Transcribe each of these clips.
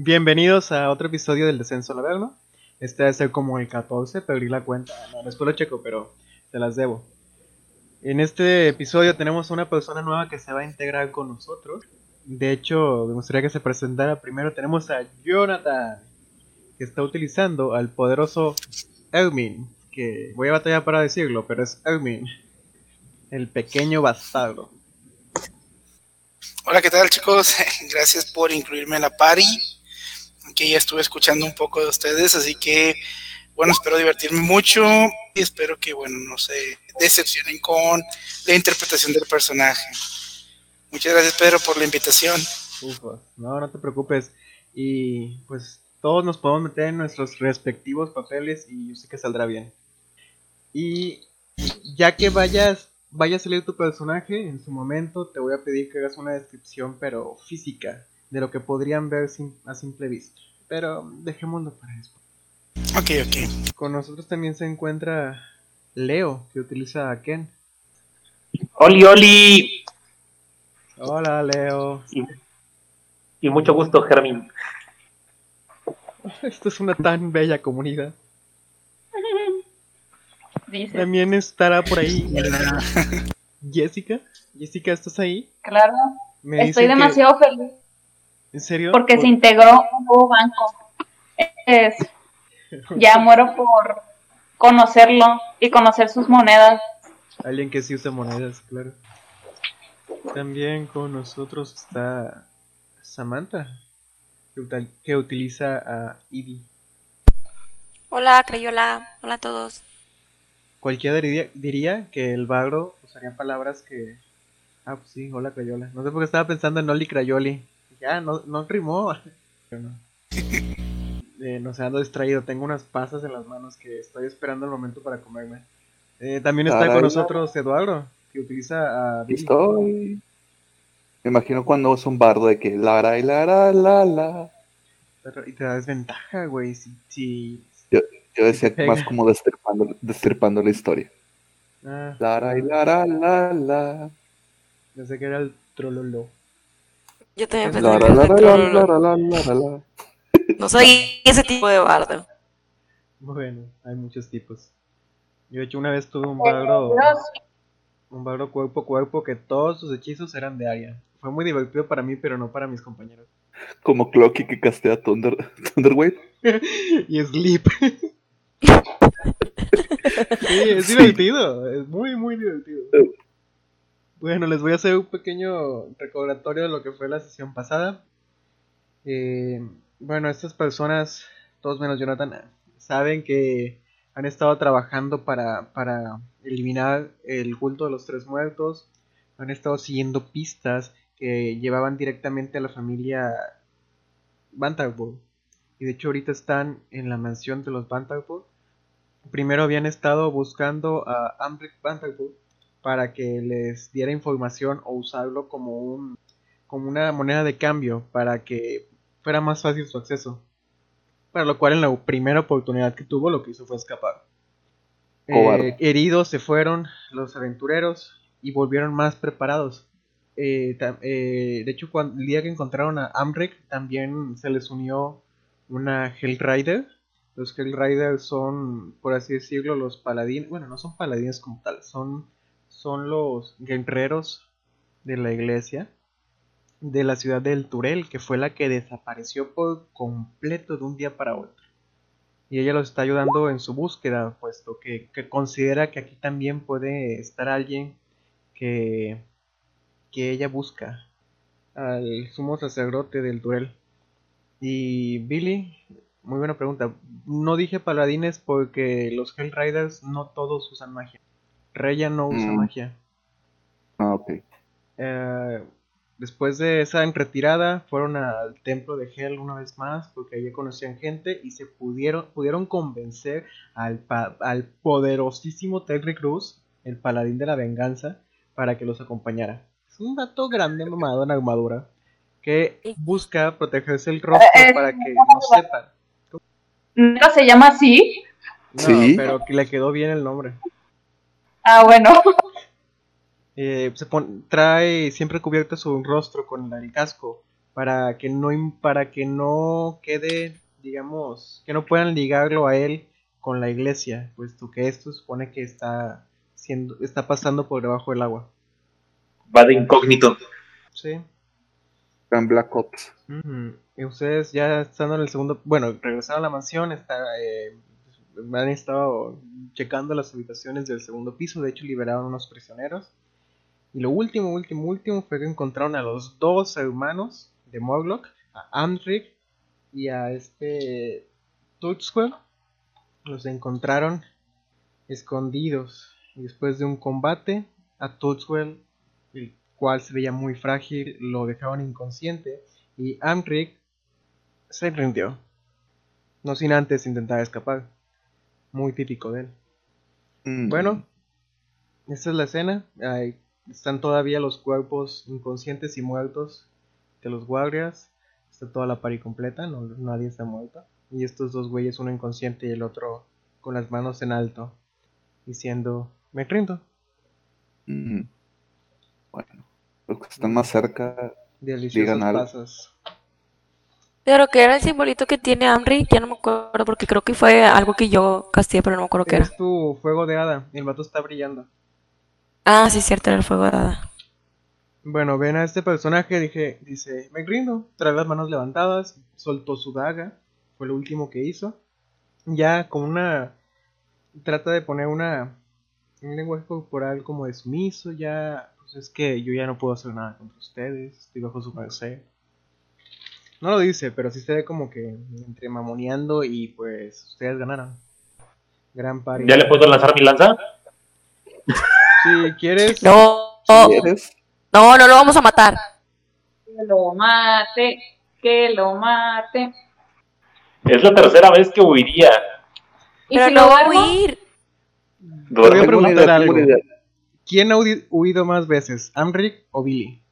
Bienvenidos a otro episodio del Descenso al Averno. Este debe ser como el 14, perdí la cuenta. No, después lo checo, pero te las debo. En este episodio tenemos una persona nueva que se va a integrar con nosotros. De hecho, me gustaría que se presentara. Primero tenemos a Jonathan, que está utilizando al poderoso Ermin. Que voy a batallar para decirlo, pero es Ermin, el pequeño bastardo. Hola, ¿qué tal chicos? Gracias por incluirme en la party. Aquí ya estuve escuchando un poco de ustedes, así que bueno, espero divertirme mucho y espero que bueno, no se decepcionen con la interpretación del personaje. Muchas gracias Pedro por la invitación. No, no te preocupes. Y pues todos nos podemos meter en nuestros respectivos papeles y yo sé que saldrá bien. Y ya que vayas, vaya a salir tu personaje en su momento, te voy a pedir que hagas una descripción, pero física, de lo que podrían ver a simple vista. Pero dejémoslo para después. Ok, ok. Con nosotros también se encuentra Leo, que utiliza a Ken. Oli, Oli. Hola, Leo. Y, y mucho gusto, Germín. Esto es una tan bella comunidad. También estará por ahí Jessica. Jessica, ¿estás ahí? Claro. Estoy demasiado feliz. ¿En serio? Porque se integró un nuevo banco. Es... Ya muero por conocerlo y conocer sus monedas. Alguien que sí usa monedas, claro. También con nosotros está Samantha, que utiliza a Ivy. Hola, Crayola. Hola a todos. Cualquiera diría, que el bagro usaría palabras que... Ah, pues sí, hola Crayola. No sé por qué estaba pensando en Oli Crayoli. Ya, no, no rimó. no. Eh, no sé, ando distraído. Tengo unas pasas en las manos que estoy esperando el momento para comerme. Eh, también está con nosotros Eduardo, que utiliza a... Estoy... Me imagino cuando es un bardo de que la la la la la. y te da desventaja, güey. Si, si, yo, yo decía más como desterpando, desterpando la historia. Ah, la la la la la. Yo sé que era el trololo. Yo también pensé que. No soy ese tipo de bardo. Bueno, hay muchos tipos. Yo de hecho una vez tuve un bardo. Un bardo cuerpo a cuerpo que todos sus hechizos eran de área. Fue muy divertido para mí, pero no para mis compañeros. Como Clocky que castea Thunder, Thunderwave. y Sleep. sí, es divertido. Es muy, muy divertido. Bueno, les voy a hacer un pequeño recordatorio de lo que fue la sesión pasada. Eh, bueno, estas personas, todos menos Jonathan, saben que han estado trabajando para, para eliminar el culto de los tres muertos. Han estado siguiendo pistas que llevaban directamente a la familia Banterbull. Y de hecho ahorita están en la mansión de los Banterbull. Primero habían estado buscando a Ambrick Banterbull para que les diera información o usarlo como un como una moneda de cambio para que fuera más fácil su acceso. Para lo cual en la primera oportunidad que tuvo lo que hizo fue escapar. Eh, heridos se fueron los aventureros y volvieron más preparados. Eh, eh, de hecho, cuando, el día que encontraron a Amrek, también se les unió una Hellrider. Los Hellriders son, por así decirlo, los paladines. Bueno, no son paladines como tal, son, son los guerreros de la iglesia de la ciudad del Turel, que fue la que desapareció por completo de un día para otro. Y ella los está ayudando en su búsqueda, puesto que, considera que aquí también puede estar alguien que, que ella busca, al sumo sacerdote del Turel. Y Billy, muy buena pregunta. No dije paladines porque los Hellriders no todos usan magia. Reya no usa mm. magia. Ah, ok. Eh, Después de esa retirada, fueron al templo de Hell una vez más, porque allí conocían gente y se pudieron, pudieron convencer al, al poderosísimo Terry Cruz, el paladín de la venganza, para que los acompañara. Es un dato grande mamado en armadura que busca protegerse el rostro eh, eh, para que no sepan. ¿No se llama así? No, ¿Sí? pero le quedó bien el nombre. Ah, bueno. Eh, se trae siempre cubierto su rostro con el casco para que no para que no quede, digamos, que no puedan ligarlo a él con la iglesia, puesto que esto supone que está siendo está pasando por debajo del agua. Va de incógnito. Sí. En Black Ops. Y ustedes ya estando en el segundo, bueno, regresaron a la mansión, está, eh, han estado checando las habitaciones del segundo piso, de hecho liberaron unos prisioneros. Y lo último, último, último fue que encontraron a los dos hermanos de Morlock, a Amtric y a este Tuxwell. Los encontraron escondidos. Después de un combate, a Tuxwell, el cual se veía muy frágil, lo dejaron inconsciente. Y Amtric se rindió. No sin antes intentar escapar. Muy típico de él. Mm. Bueno, esta es la escena. están todavía los cuerpos inconscientes y muertos de los guardias. Está toda la pari completa, no, nadie está muerto. Y estos dos güeyes, uno inconsciente y el otro con las manos en alto, diciendo, me rindo. Mm. Bueno, los que están más cerca, digan algo. Pasos. Pero que era el simbolito que tiene Amri, ya no me acuerdo porque creo que fue algo que yo castigué, pero no me acuerdo qué era. Es tu fuego de hada, el vato está brillando. Ah, sí, cierto, era el fuego de hada. Bueno, ven a este personaje, dije, dice, me grindo, trae las manos levantadas, soltó su daga, fue lo último que hizo. Ya con una, trata de poner una, un lenguaje corporal como de sumiso, ya, pues es que yo ya no puedo hacer nada contra ustedes, estoy bajo su merced. No lo dice, pero sí se ve como que entre mamoneando y pues ustedes ganaron. Gran party. ¿Ya le puedo lanzar mi lanza? Si quieres. No. No, no lo vamos a matar. Que lo mate, que lo mate. Es la tercera vez que huiría. ¿Y si no va a huir? Te voy a preguntar algo. ¿Quién ha huido más veces, Amric o Billy?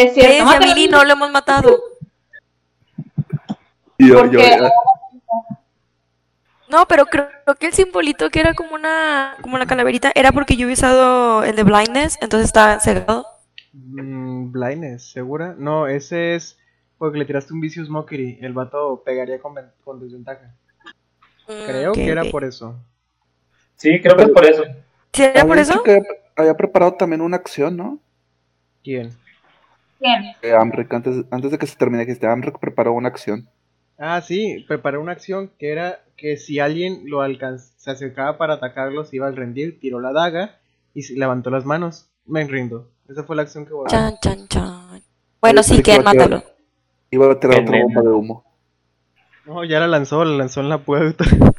Es cierto. a no lo hemos matado. No, pero creo, que el simbolito que era como una como una calaverita era porque yo he usado el de blindness, entonces está cegado. Mm, blindness, ¿segura? No, ese es porque le tiraste un Vicious Mockery. El vato pegaría con, desventaja. Mm, creo que era por eso. Sí, creo que es por eso. ¿Sí era por eso? que había preparado también una acción, ¿no? ¿Quién? Eh, antes, de que se termine, que este Amrek preparó una acción. Ah, sí, preparó una acción que era que si alguien lo alcanza, se acercaba para atacarlo, se iba al rendir, tiró la daga y levantó las manos. Me rindo. Esa fue la acción que voy a chan, chan, chan. Bueno, sí, que mátalo. Iba a tirar otra bomba de humo. No, ya la lanzó, la lanzó en la puerta.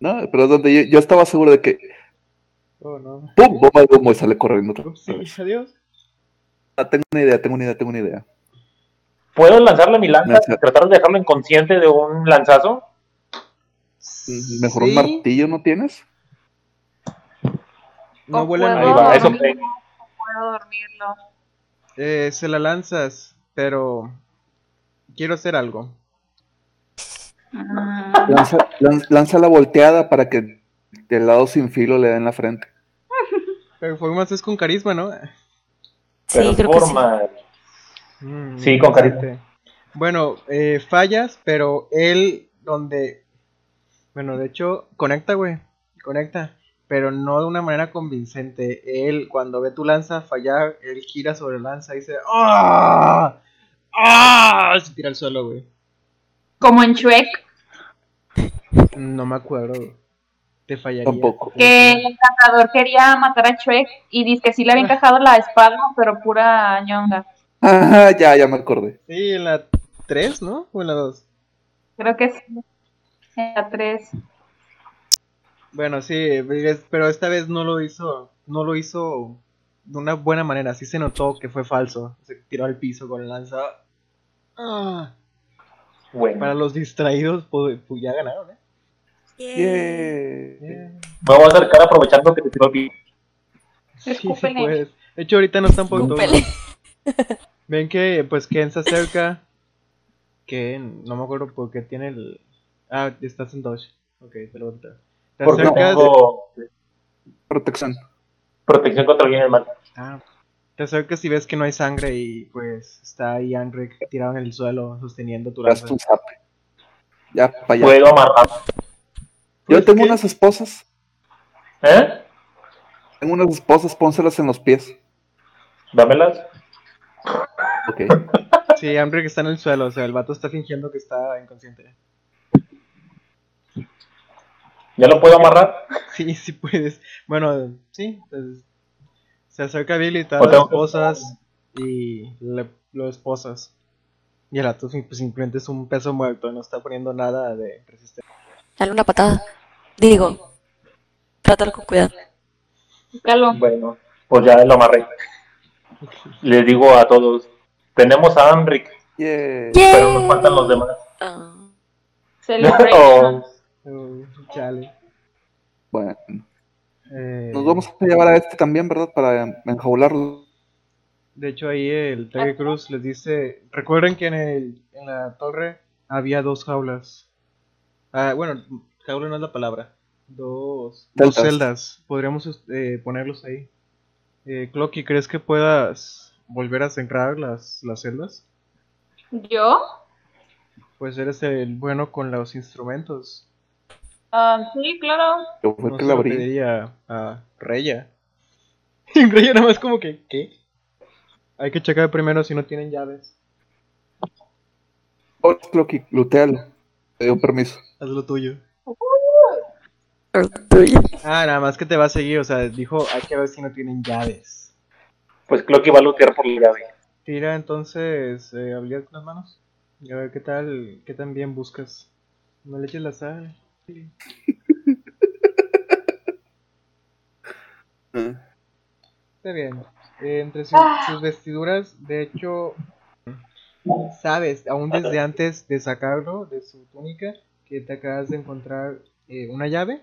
No, pero es donde yo, estaba seguro de que. Oh, no. ¡Pum! Bomba de humo y sale corriendo. Sí, adiós. Ah, tengo una idea, tengo una idea, tengo una idea. ¿Puedo lanzarle mi lanza? ¿Tratar de dejarlo inconsciente de un lanzazo? Mejor un martillo, ¿no tienes? No ahí va, eso puedo dormirlo. Eh, se la lanzas, pero quiero hacer algo. Mm. Lanza, la volteada para que del lado sin filo le den la frente. Performance es con carisma, ¿no? Sí, creo que sí. Mm, sí, con carisma. Bueno, eh, fallas, pero él donde... Bueno, de hecho, conecta, güey. Conecta. Pero no de una manera convincente. Él, cuando ve tu lanza fallar, él gira sobre la lanza y dice... ¡Ah! ¡Ah! Se tira al suelo, güey. Como en Shrek. No me acuerdo. Te fallaría. Tampoco. Que el encantador quería matar a Shrek y dice que sí le había encajado la espada, pero pura ñonga. Ajá, ya, ya me acordé. Sí, en la 3, ¿no? ¿O en la 2? Creo que sí. En la 3. Bueno, sí, pero esta vez no lo hizo, no lo hizo de una buena manera. Sí se notó que fue falso. Se tiró al piso con el lanza. Ah. Bueno. Para los distraídos, pues, pues ya ganaron, ¿eh? Me voy a acercar aprovechando que te tiró el piso. Sí, sí, pues. De hecho, ahorita no están por todo. Ven que, pues, Ken se acerca. Que no me acuerdo por qué tiene el. Ah, estás en Dodge. Ok, te lo voy a Te acercas. Tengo... Protección. Protección contra el mal. Ah. Te acercas y ves que no hay sangre y pues está ahí Andrick tirado en el suelo sosteniendo tu lanza. Ya, para allá. Puedo amarrar. Yo Pues, tengo unas esposas. ¿Eh? Tengo unas esposas, pónselas en los pies. Dámelas. Ok. Sí, Andrick está en el suelo, o sea, el vato está fingiendo que está inconsciente. ¿Ya lo puedo amarrar? Sí, sí puedes. Bueno, sí, pues, se acerca da O las que- esposas y le, lo esposas. Y el vato pues, simplemente es un peso muerto, no está poniendo nada de resistencia. Dale una patada. Digo, trátalo con cuidado. Calo. Bueno, pues ya lo amarré. Les digo a todos, tenemos a Amric, Yeah. pero nos faltan los demás. Ah, Celebration. Uy, chale. Bueno, Eh, nos vamos a llevar a este también, ¿verdad? Para enjaularlo. De hecho, ahí el Terry Cruz les dice: Recuerden que en, el, en la torre había dos jaulas. Ah, bueno, no es la palabra. Dos, dos Celdas. Podríamos eh, ponerlos ahí. Eh, Clocky, ¿crees que puedas volver a cerrar las, las celdas? ¿Yo? Pues eres el bueno con los instrumentos. Ah, sí, claro. Yo fue No que la lo abrí. pediría a Reya. Y Reya nada más como que, ¿qué? Hay que checar primero si no tienen llaves. Oh, Clocky, lutealo. Te dio permiso. Haz lo tuyo. Ah, nada más que te va a seguir, o sea, dijo, hay que ver si no tienen llaves. Pues Clocky va a lootear por la llave. Tira entonces eh, habilidad con las manos. Y a ver qué tal, qué tan bien buscas. No le eches la sal. Está bien. Eh, entre su- sus vestiduras, de hecho, sabes, aún desde antes de sacarlo de su túnica, que te acabas de encontrar eh, una llave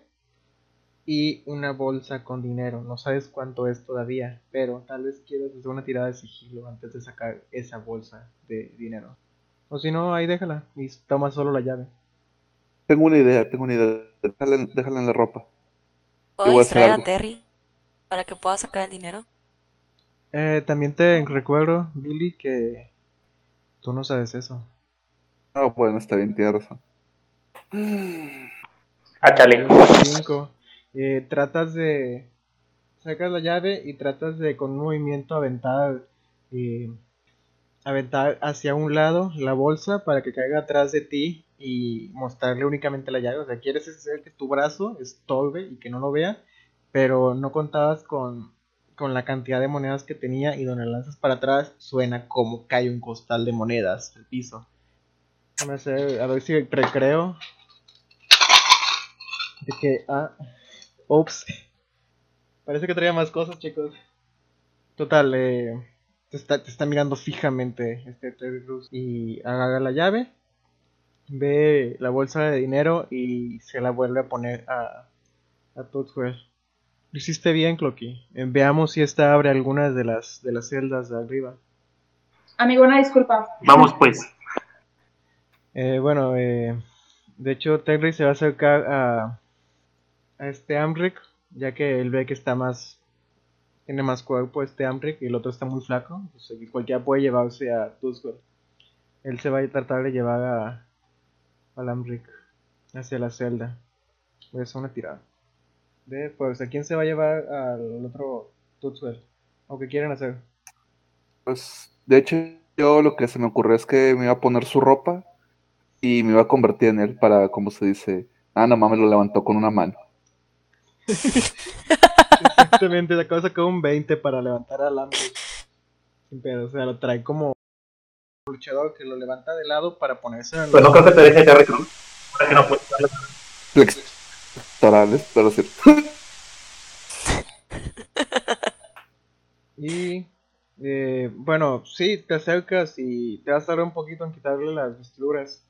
y una bolsa con dinero. No sabes cuánto es todavía, pero tal vez quieras hacer una tirada de sigilo antes de sacar esa bolsa de dinero. O si no, ahí déjala y toma solo la llave. Tengo una idea, tengo una idea. Déjala, en- déjala en la ropa. ¿Puedo voy a hacer distraer a. Terry para que pueda sacar el dinero? Eh, también te recuerdo, Billy, que tú no sabes eso. Ah, bueno, está bien, tienes razón. Áchale. 5. Eh, tratas de. Sacas la llave y tratas de con un movimiento aventar. eh, aventar hacia un lado la bolsa para que caiga atrás de ti y mostrarle únicamente la llave. O sea, quieres hacer que tu brazo estorbe y que no lo vea, pero no contabas con, con la cantidad de monedas que tenía y donde lanzas para atrás suena como cae un costal de monedas al piso. Déjame hacer, a ver si recreo. De que, ah, ups. Parece que traía más cosas, chicos. Total, eh, te, está, te está mirando fijamente este Terry Cruz y agarra la llave, ve la bolsa de dinero y se la vuelve a poner a, a Toadwell. Lo hiciste bien, Clocky. Eh, veamos si esta abre algunas de las, de las celdas de arriba. Amigo, una disculpa. Vamos pues. Eh, bueno, eh, de hecho, Terry se va a acercar a, a este Amric, ya que él ve que está más. Tiene más cuerpo este Amric y el otro está muy flaco. Pues, aquí cualquiera puede llevarse a Tusgol. Él se va a tratar de llevar a, al Amric hacia la celda. Voy a hacer una tirada. De fuerza. ¿Quién se va a llevar al otro Tutswell? ¿O qué quieren hacer? Pues, de hecho, yo lo que se me ocurrió es que me iba a poner su ropa y me iba a convertir en él para, como se dice, ah, no mames, lo levantó con una mano. Exactamente, acabo de sacar un 20 para levantar al Amric. Sin pedo, o sea, lo trae como un luchador que lo levanta de lado para ponerse en Pues no creo que te deje Terry Cruz. Para que no puedes. Flexorales, pero sí. Y eh, bueno, sí, te acercas y te vas a tardar un poquito en quitarle las vestiduras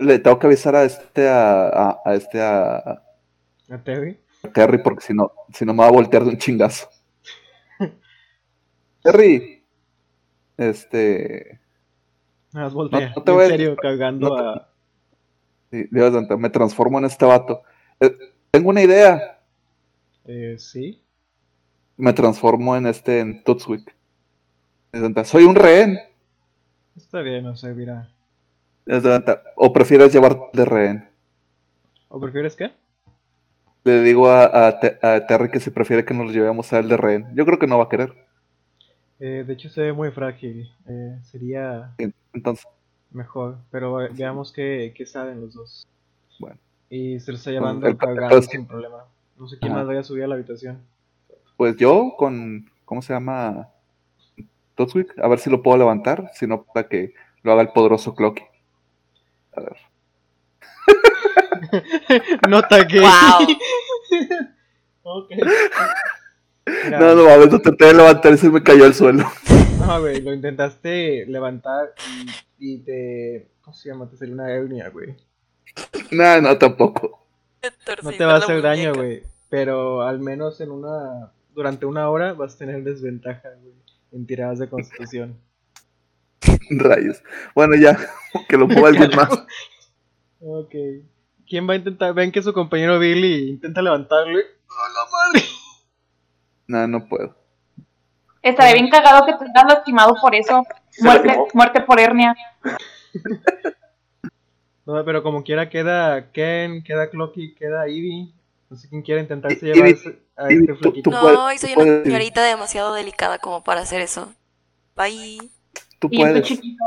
Le tengo que avisar a este, a, a, a este, a, a Terry. a Terry, porque si no, si no me va a voltear de un chingazo. Terry, este, voltea. No- no te en voy serio, no te- a. sí, Dios santo, me transformo en este vato. Eh, tengo una idea. Eh, sí. Me transformo en este, en Tutswick. Soy un rehén. Está bien, no donde, O prefieres llevar de rehén. ¿O prefieres qué? Le digo a, a a Terry que si prefiere que nos lo llevemos a él de rehén. Yo creo que no va a querer. Eh, de hecho, se ve muy frágil. Eh, sería Entonces, mejor, pero eh, veamos qué, qué saben los dos. Bueno. Y se lo está llevando el- el- sin problema. No sé quién más vaya a subir a la habitación. pues yo con. ¿Cómo se llama? Totswick. A ver si lo puedo levantar. Si no, para que lo haga el poderoso Clocky. Ver. Nota que. Wow. ok. Mira, No, no mames, lo traté de levantar y se me cayó al suelo. no, güey, lo intentaste levantar y, y te. ¿Cómo se llama? Te salió una hernia, güey. No, no, tampoco. No te va a hacer daño, güey. Pero al menos en una. Durante una hora vas a tener desventaja, güey. En tiradas de constitución. Rayos. Bueno, ya. Que lo mueva alguien más. Ok. ¿Quién va a intentar? Ven que su compañero Billy intenta levantarle. ¡A la madre! No, no puedo. Estaría bien cagado que te hayas lastimado por eso. Muerte, muerte por hernia. No, pero como quiera queda Ken, queda Clocky, queda Ivy. No sé quién quiere intentarse llevarse a este tú- No, soy una señorita demasiado delicada como para hacer eso. Bye. Tú Y puedes. chiquito.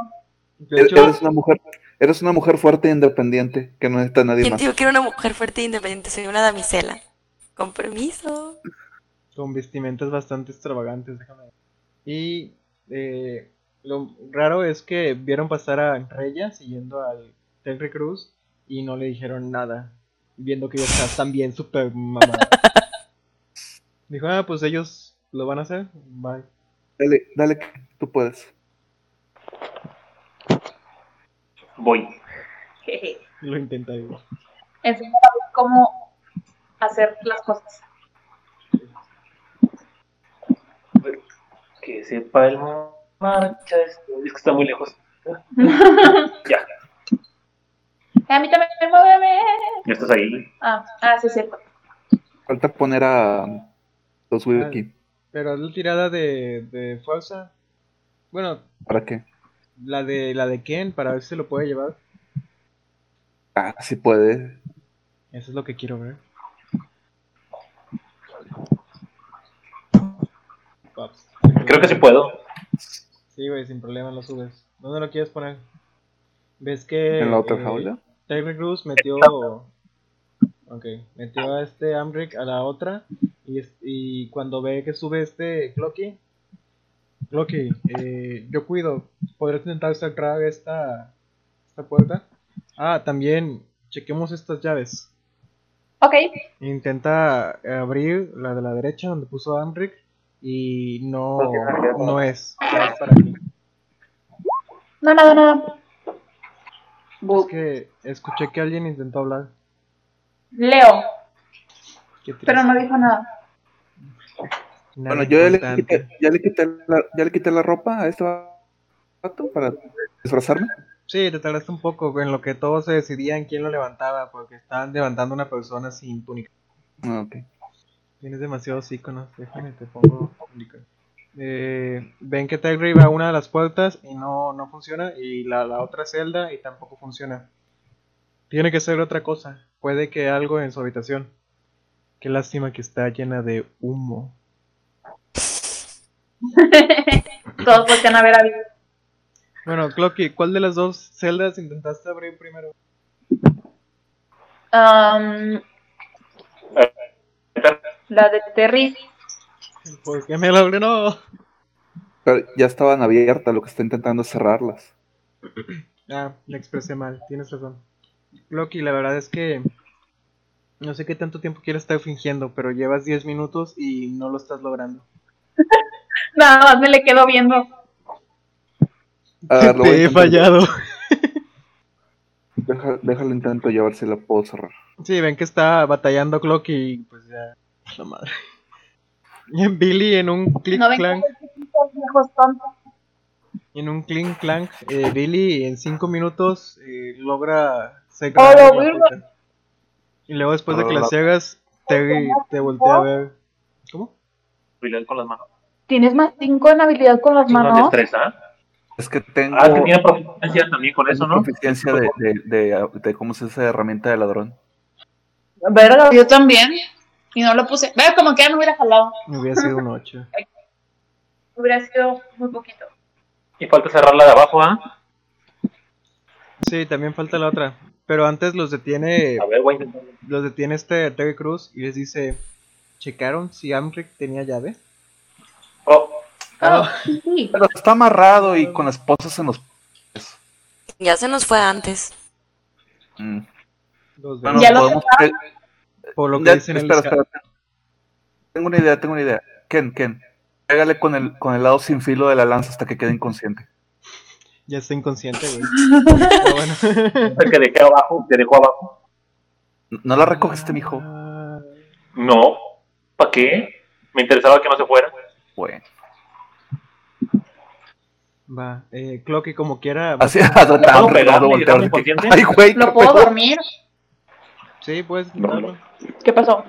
De Eres hecho, eres una mujer. Eres una mujer fuerte e independiente que no necesita a nadie ¿Quién más. dijo que era una mujer fuerte e independiente? Soy una damisela. Con permiso. con vestimentas bastante extravagantes, déjame ver. Y eh, lo raro es que vieron pasar a Reya siguiendo al Terry Cruz y no le dijeron nada, viendo que ella está también súper mamada. Dijo, ah, pues ellos lo van a hacer, bye. Dale, dale, tú puedes. Voy. Lo intentaré. Enséñale cómo hacer las cosas. Que sepa el marcha. Es que está muy lejos. Ya, A mí también, muéveme. ya estás ahí. Ah, ah, sí, es cierto. Falta poner a los Ah. aquí. Pero la tirada de, de fuerza, bueno, ¿Para qué? La de la de Ken, para ver si se lo puede llevar, Ah, sí puede. eso es lo que quiero ver. Paps. Creo que sí puedo. Sí, güey, sin problema lo subes. ¿Dónde lo quieres poner? ¿Ves que ¿En la otra eh, jaula? Terry Crews metió Ok, metió a este Amric a la otra y, es- y cuando ve que sube este Clocky Clocky, eh, yo cuido ¿podrías intentar cerrar esta esta puerta? Ah, también chequemos estas llaves Ok. Intenta abrir la de la derecha donde puso Amric y no, no es, es para aquí. No, nada, nada. Es que escuché que alguien intentó hablar. Leo, pero no dijo nada. Nada Bueno, yo ya le, quité, ya, le quité la, ya le quité la ropa a este vato para disfrazarme. Sí, te tardaste un poco en lo que todos se decidían quién lo levantaba, porque estaban levantando una persona sin túnica. Ah, ok. Tienes demasiados iconos, déjame, te pongo túnica. Eh, ven que Terry va a una de las puertas y no, no funciona, y la, la otra celda y tampoco funciona. Tiene que ser otra cosa, puede que algo en su habitación. Qué lástima que está llena de humo. Todos voltean a ver a Vivi. Bueno, Clocky, ¿cuál de las dos celdas intentaste abrir primero? Um, la de Terry. ¿Por qué me la abrió? No. Pero ya estaban abiertas, lo que está intentando es cerrarlas. Ah, me expresé mal, tienes razón. Loki, la verdad es que no sé qué tanto tiempo quieres estar fingiendo, pero llevas 10 minutos y no lo estás logrando. Nada más me le quedo viendo. A ver, lo voy a Te he fallado. Deja- déjalo a ver si la puedo cerrar. Sí, ven que está batallando Clocky y pues ya, la madre. Y en Billy en un click No ven clank, en un clink clank, eh, Billy en 5 minutos eh, logra Oh, la vi. puerta. Y luego después de que la Ah. ciegas, Terry te voltea a ver. ¿Cómo? Bailar con las manos. Tienes más 5 en habilidad con las manos. destreza. Es que tengo Ah, que tiene proficiencia también con eso, ¿no? proficiencia de, de, de, de cómo se dice herramienta de ladrón. Verga, yo también. Y no lo puse. Veo como que ya no hubiera jalado. Me hubiera sido un 8. Hubiera sido muy poquito. Y falta cerrar la de abajo, ¿ah? Sí, también falta la otra. Pero antes los detiene, A ver, voy a intentar. los detiene este Terry Cruz y les dice, ¿checaron si Amric tenía llave? Oh, Oh, sí. Pero está amarrado y con esposas en los pies. Ya se nos fue antes. Mm. Los Bueno, Ya lo podemos... por lo que ya- dicen en el espera, espera. Tengo una idea, tengo una idea. Ken, Ken. Pégale con el, con el lado sin filo de la lanza hasta que quede inconsciente. Ya está inconsciente, güey. Pero bueno. que dejé abajo, que dejó abajo. No la recogiste, mijo. Ah, No. ¿Para qué? Me interesaba que no se fuera. Bueno. Va, eh, Clocky como quiera. Así. Ay, güey. ¿Lo ¿qué puedo dormir? Sí, puedes intentarlo. ¿Qué pasó?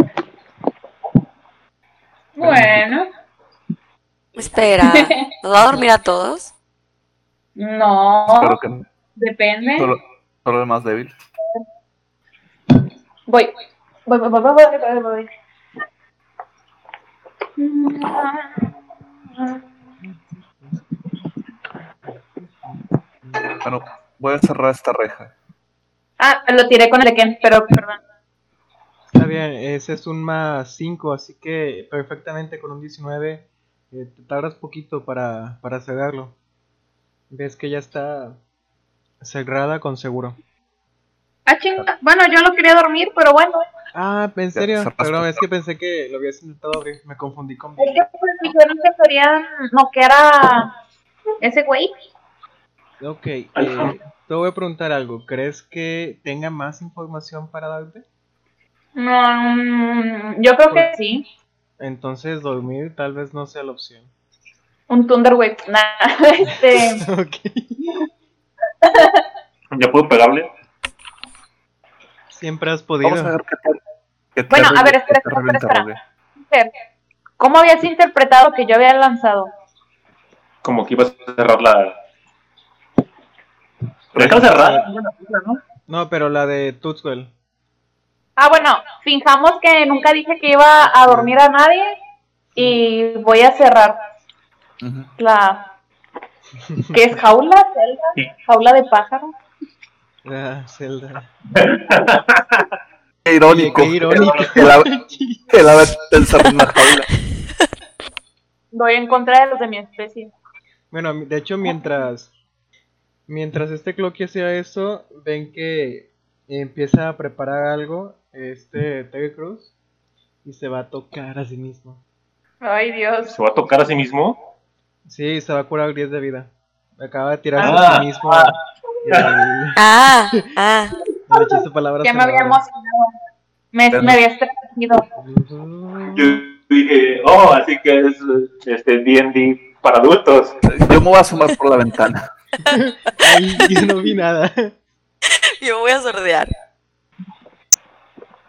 Bueno, Espera, ¿nos va a dormir a todos? no, Espero que no. depende. Solo, solo el más débil. Voy, voy, voy, voy, voy, voy, voy. Bueno, voy a cerrar esta reja. Ah, lo tiré con el de Ken, pero perdón. Está bien, ese es un más 5, así que perfectamente con un 19 eh, te tardas poquito para, para cerrarlo. Ves que ya está cerrada con seguro. Ah, chinga. Bueno, yo lo quería dormir, pero bueno. Ah, ¿en serio? Perdón, es que pensé que lo habías intentado abrir. Me confundí con... Es que pues dijeron que querían noquear a ese güey. Ok, eh, te voy a preguntar algo. ¿Crees que tenga más información para darte? No, mm, yo creo que sí. Entonces dormir tal vez no sea la opción. Un Thunderwave. Nah, este. ok. ¿Ya puedo pegarle? Siempre has podido. Vamos a ver qué tal. qué Bueno, a ver, espera, espera, interrogue. ¿Cómo habías interpretado que yo había lanzado? Como que ibas a cerrar la. Pero cerrada. ¿no? Pero la de Tuxwell. Ah, bueno, finjamos que nunca dije que iba a dormir a nadie y voy a cerrar la... ¿Qué es jaula? ¿Celda? ¿Jaula de pájaro? Ah, Zelda. Qué irónico. Qué irónico. Que la ves pensar en una jaula. Voy en contra de los de mi especie. Bueno, de hecho, mientras mientras este Clocky hacía eso, ven que empieza a preparar algo, este Terry Cruz, y se va a tocar a sí mismo. Ay, Dios. ¿Se va a tocar a sí mismo? Sí, se va a curar 10 de vida. Acaba de tirarse Ah, a sí mismo ah. Ah, ah. hechizo palabras Ya me había emocionado. Me, me había estremecido. Yo dije, oh, así que es este D&D para adultos. Yo me voy a sumar por la ventana. Ay, yo no vi nada. Yo voy a sordear.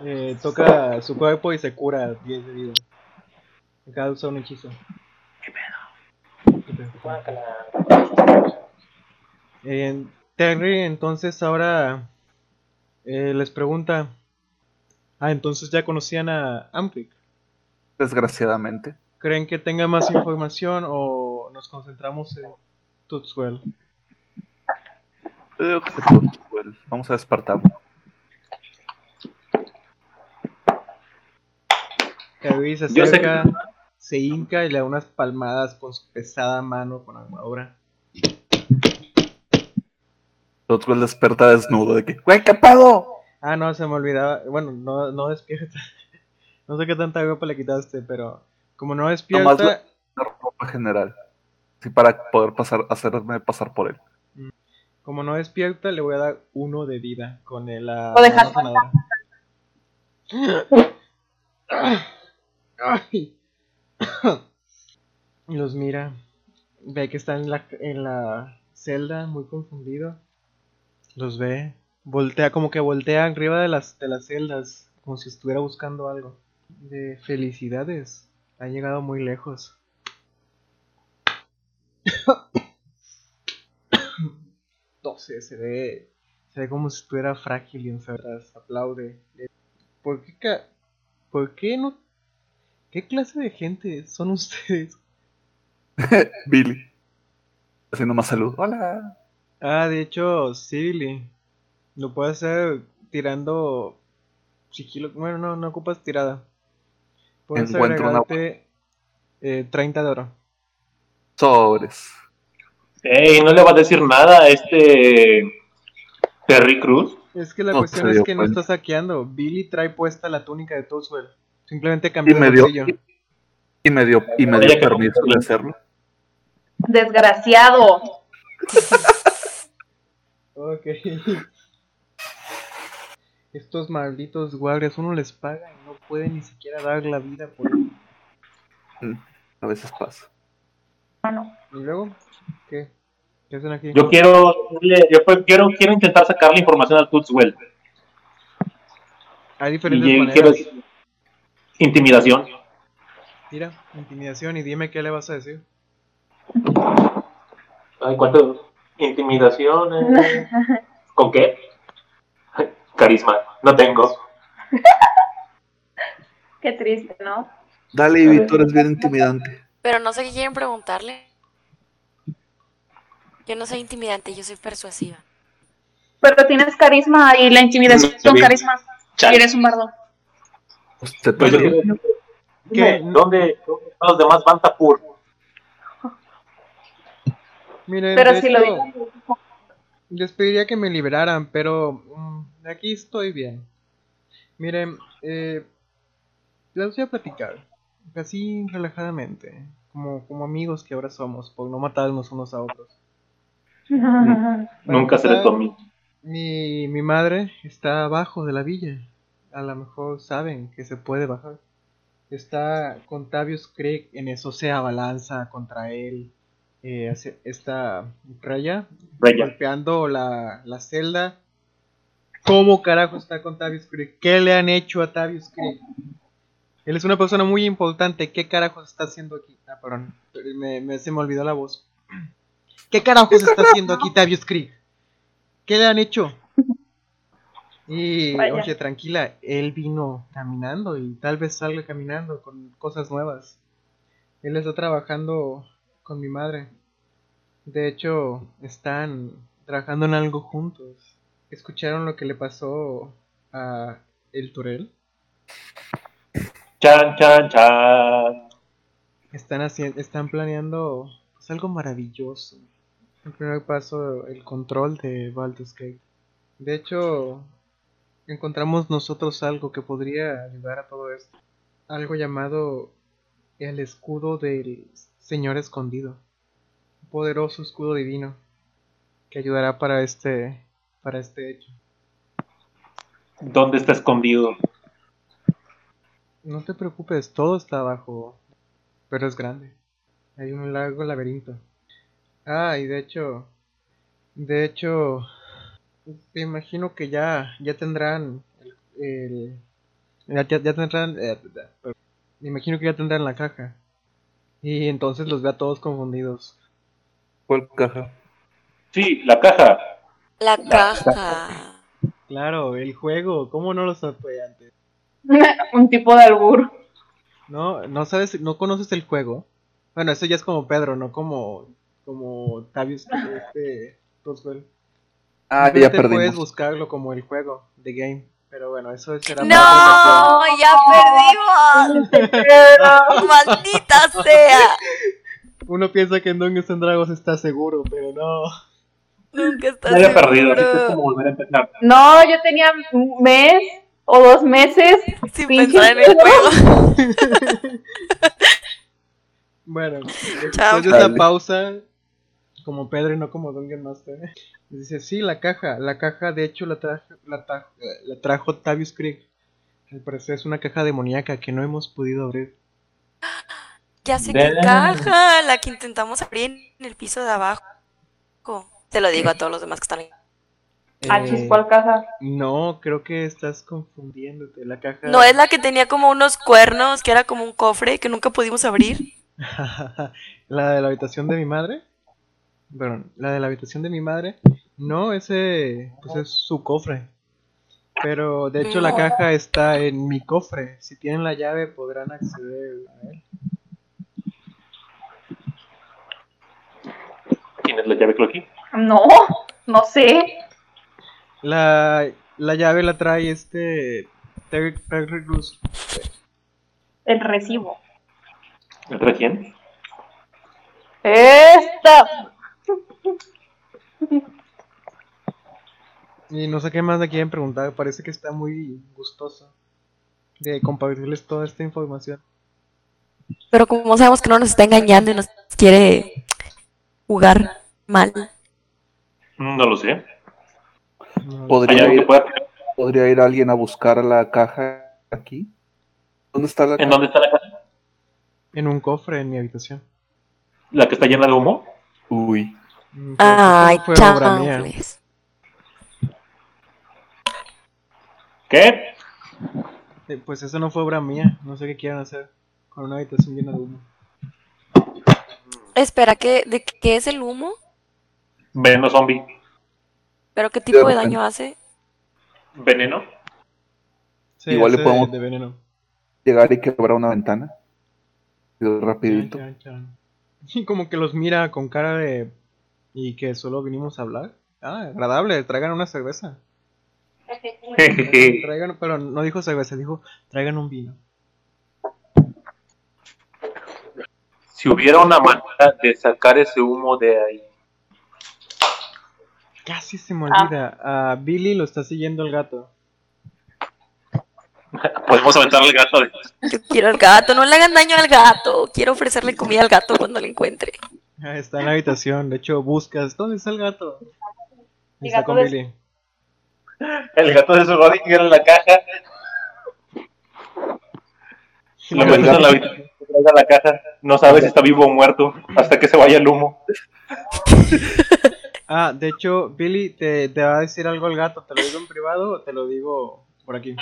Eh, toca su cuerpo y se cura 10 de vida. Acaba de usar un hechizo. ¿Qué pedo? Eh, Terry, entonces ahora eh, les pregunta. Ah, entonces ya conocían a Amplic. Desgraciadamente. ¿Creen que tenga más información o nos concentramos en Tutswell? Yo digo que todo, pues, Vamos a despertarlo. Terry se acerca, se hinca y le da unas palmadas con su pesada mano con armadura. Otro el desperta desnudo de que, güey, ¿qué pedo? Ah, no, se me olvidaba. Bueno, no, no despierta. No sé qué tanta ropa le quitaste, pero como no Nomás despierta, la- La ropa general. Sí, para poder pasar, hacerme pasar por él. como no despierta, le voy a dar uno de vida con el la Lo dejas mano sanadora. Ay. Los mira. Ve que está en la, en la celda, muy confundido. Los ve. Voltea, como que voltea arriba de las, de las celdas, como si estuviera buscando algo. De felicidades. Ha llegado muy lejos. 12, se ve, se ve como si estuviera frágil y enferma. Aplaude. ¿Por qué, ca- ¿Por qué no? ¿Qué clase de gente son ustedes? Billy. Haciendo más salud. Hola. Ah, de hecho, sí, Billy. Lo puedes hacer tirando sigilo. Bueno, no, no ocupas tirada. Puedes Encuentro una- agregarte eh, 30 de oro. Sobres. Ey, no le va a decir nada a este Terry Cruz. Es que la No cuestión es que no está saqueando. Billy trae puesta la túnica de Tolswell. Simplemente cambió Y me de dio, bolsillo. y me dio, y me dio permiso de hacerlo. Desgraciado. Ok. Estos malditos guardias, uno les paga y no puede ni siquiera dar la vida por él. A veces pasa. Bueno, ¿Y luego? ¿Qué? ¿Qué hacen aquí? Yo quiero, yo pues quiero, quiero intentar sacar la información al Tutswell. Hay diferentes maneras. quiero intimidación. Tira, intimidación y dime qué le vas a decir. Ay, ¿cuánto? Intimidación. eh. ¿Con qué? Carisma. No tengo. qué triste, ¿no? Dale, y Víctor es bien intimidante. Pero no sé qué quieren preguntarle. Yo no soy intimidante, yo soy persuasiva. Pero tienes carisma y la intimidación Está con bien. carisma. Chale. Y eres un bardo. Usted Pues. Dime, ¿Dónde, ¿Dónde están los demás Bantapur? Miren, Pero de si lo digo. les pediría que me liberaran, pero mm, aquí estoy bien. Miren, eh, les voy a platicar, así relajadamente, como, como amigos que ahora somos, por no matarnos unos a otros. Para Nunca se le empezar, tomó. Mi, mi madre está abajo de la villa. A lo mejor saben que se puede bajar. Está con Tavius Creek, en eso se abalanza contra él. Eh, hace- está Raya Raya. golpeando la, la celda. ¿Cómo carajo está con Tavius Creek? ¿Qué le han hecho a Tavius Creek? Él es una persona muy importante. ¿Qué carajos está haciendo aquí? Ah, perdón. Me, me- se me olvidó la voz. ¿Qué carajos está haciendo aquí Tavius Creek? ¿Qué le han hecho? Y, Vaya. oye, tranquila, él vino caminando y tal vez salga caminando con cosas nuevas. Él está trabajando con mi madre. De hecho, están trabajando en algo juntos. ¿Escucharon lo que le pasó a El Turel? Chan, chan, chan. Están haciendo, están planeando pues, algo maravilloso. El primer paso, el control de Baldur's Gate. De hecho, encontramos nosotros algo que podría ayudar a todo esto. Algo llamado el escudo del Señor Escondido. Un poderoso escudo divino que ayudará para este para este hecho. ¿Dónde está escondido? No te preocupes, todo está abajo, pero es grande. Hay un largo laberinto. Ah, y de hecho, de hecho, te imagino que ya, ya tendrán el, el- ya, ya- ya tendrán, eh, me imagino que ya tendrán la caja. Y entonces los ve a todos confundidos. ¿Cuál caja? Sí, la caja. La caja. Claro, el juego, ¿cómo no lo supe antes? un tipo de albur. No, no sabes, no conoces el juego. Bueno, eso ya es como Pedro, no como, como Tavius, este, Roswell. Ah, ya Simplemente puedes perdimos. buscarlo como el juego, The Game. Pero bueno, eso será para ¡No! ¡Ya perdimos! ¡Maldita sea! Uno piensa que en Dungeons and Dragons está seguro, pero no. Nunca estás Ya había perdido, es seguro. como volver a empezar. No, yo tenía un mes o dos meses Sin pensar en el juego. Bueno, Chao. después de esta pausa, como Pedro y no como Dungeon Master, dice, sí, la caja, la caja de hecho la trajo, la, tra- eh, la trajo Tavius Creek. Al parecer es una caja demoníaca que no hemos podido abrir. Ya sé De- qué caja, la que intentamos abrir en el piso de abajo. Te lo digo a todos los demás que están ahí. Ah, Eh, chis, ¿cuál caja? No, creo que estás confundiéndote. La caja. No es la que tenía como unos cuernos, que era como un cofre que nunca pudimos abrir. la de la habitación de mi madre. Perdón, la de la habitación de mi madre. No, ese pues es su cofre. Pero de hecho la caja está en mi cofre. Si tienen la llave podrán acceder a él. ¿Tienes la llave, Cloqui? No, no sé. La, la llave la trae este Terry, Crews. El recibo. ¿El trae quién? Esta. Y no sé qué más le quieren preguntar. Parece que está muy gustoso de compartirles toda esta información. Pero como sabemos que no nos está engañando y nos quiere jugar mal. Mm, No lo sé. No, ¿Hay ¿Podría ir, podría ir alguien a buscar la caja aquí? ¿Dónde está la ¿En caja? dónde está la casa? En un cofre en mi habitación. ¿La que está llena de humo? Uy, Pero Ay, chanfles. ¿Qué? Eh, Pues eso no fue obra mía. No sé qué quieran hacer con una habitación llena de humo. Espera, ¿qué, ¿de qué es el humo? Veneno zombie. ¿Pero qué tipo de daño hace? ¿Veneno? Sí, Igual le podemos- de veneno. llegar y quebrar una ventana. Y Rapidito. Y como que los mira con cara de... ¿Y que solo vinimos a hablar? Ah, agradable, traigan una cerveza. Jejeje. Traigan, pero no dijo cerveza, dijo traigan un vino. Si hubiera una manera de sacar ese humo de ahí. Casi se me olvida. A Billy lo está siguiendo el gato. Podemos aventarle el gato. Yo quiero al gato, no le hagan daño al gato. Quiero ofrecerle comida al gato cuando lo encuentre. Ah, Está en la habitación, de hecho buscas. ¿Dónde está el gato? El está gato con de- Billy. El gato de su Rodinger en la caja. Lo El metes en la habitación, traiga la caja. No sabes si está vivo o muerto hasta que se vaya el humo. Ah, de hecho, Billy te, te va a decir algo al gato. ¿Te lo digo en privado o te lo digo por aquí?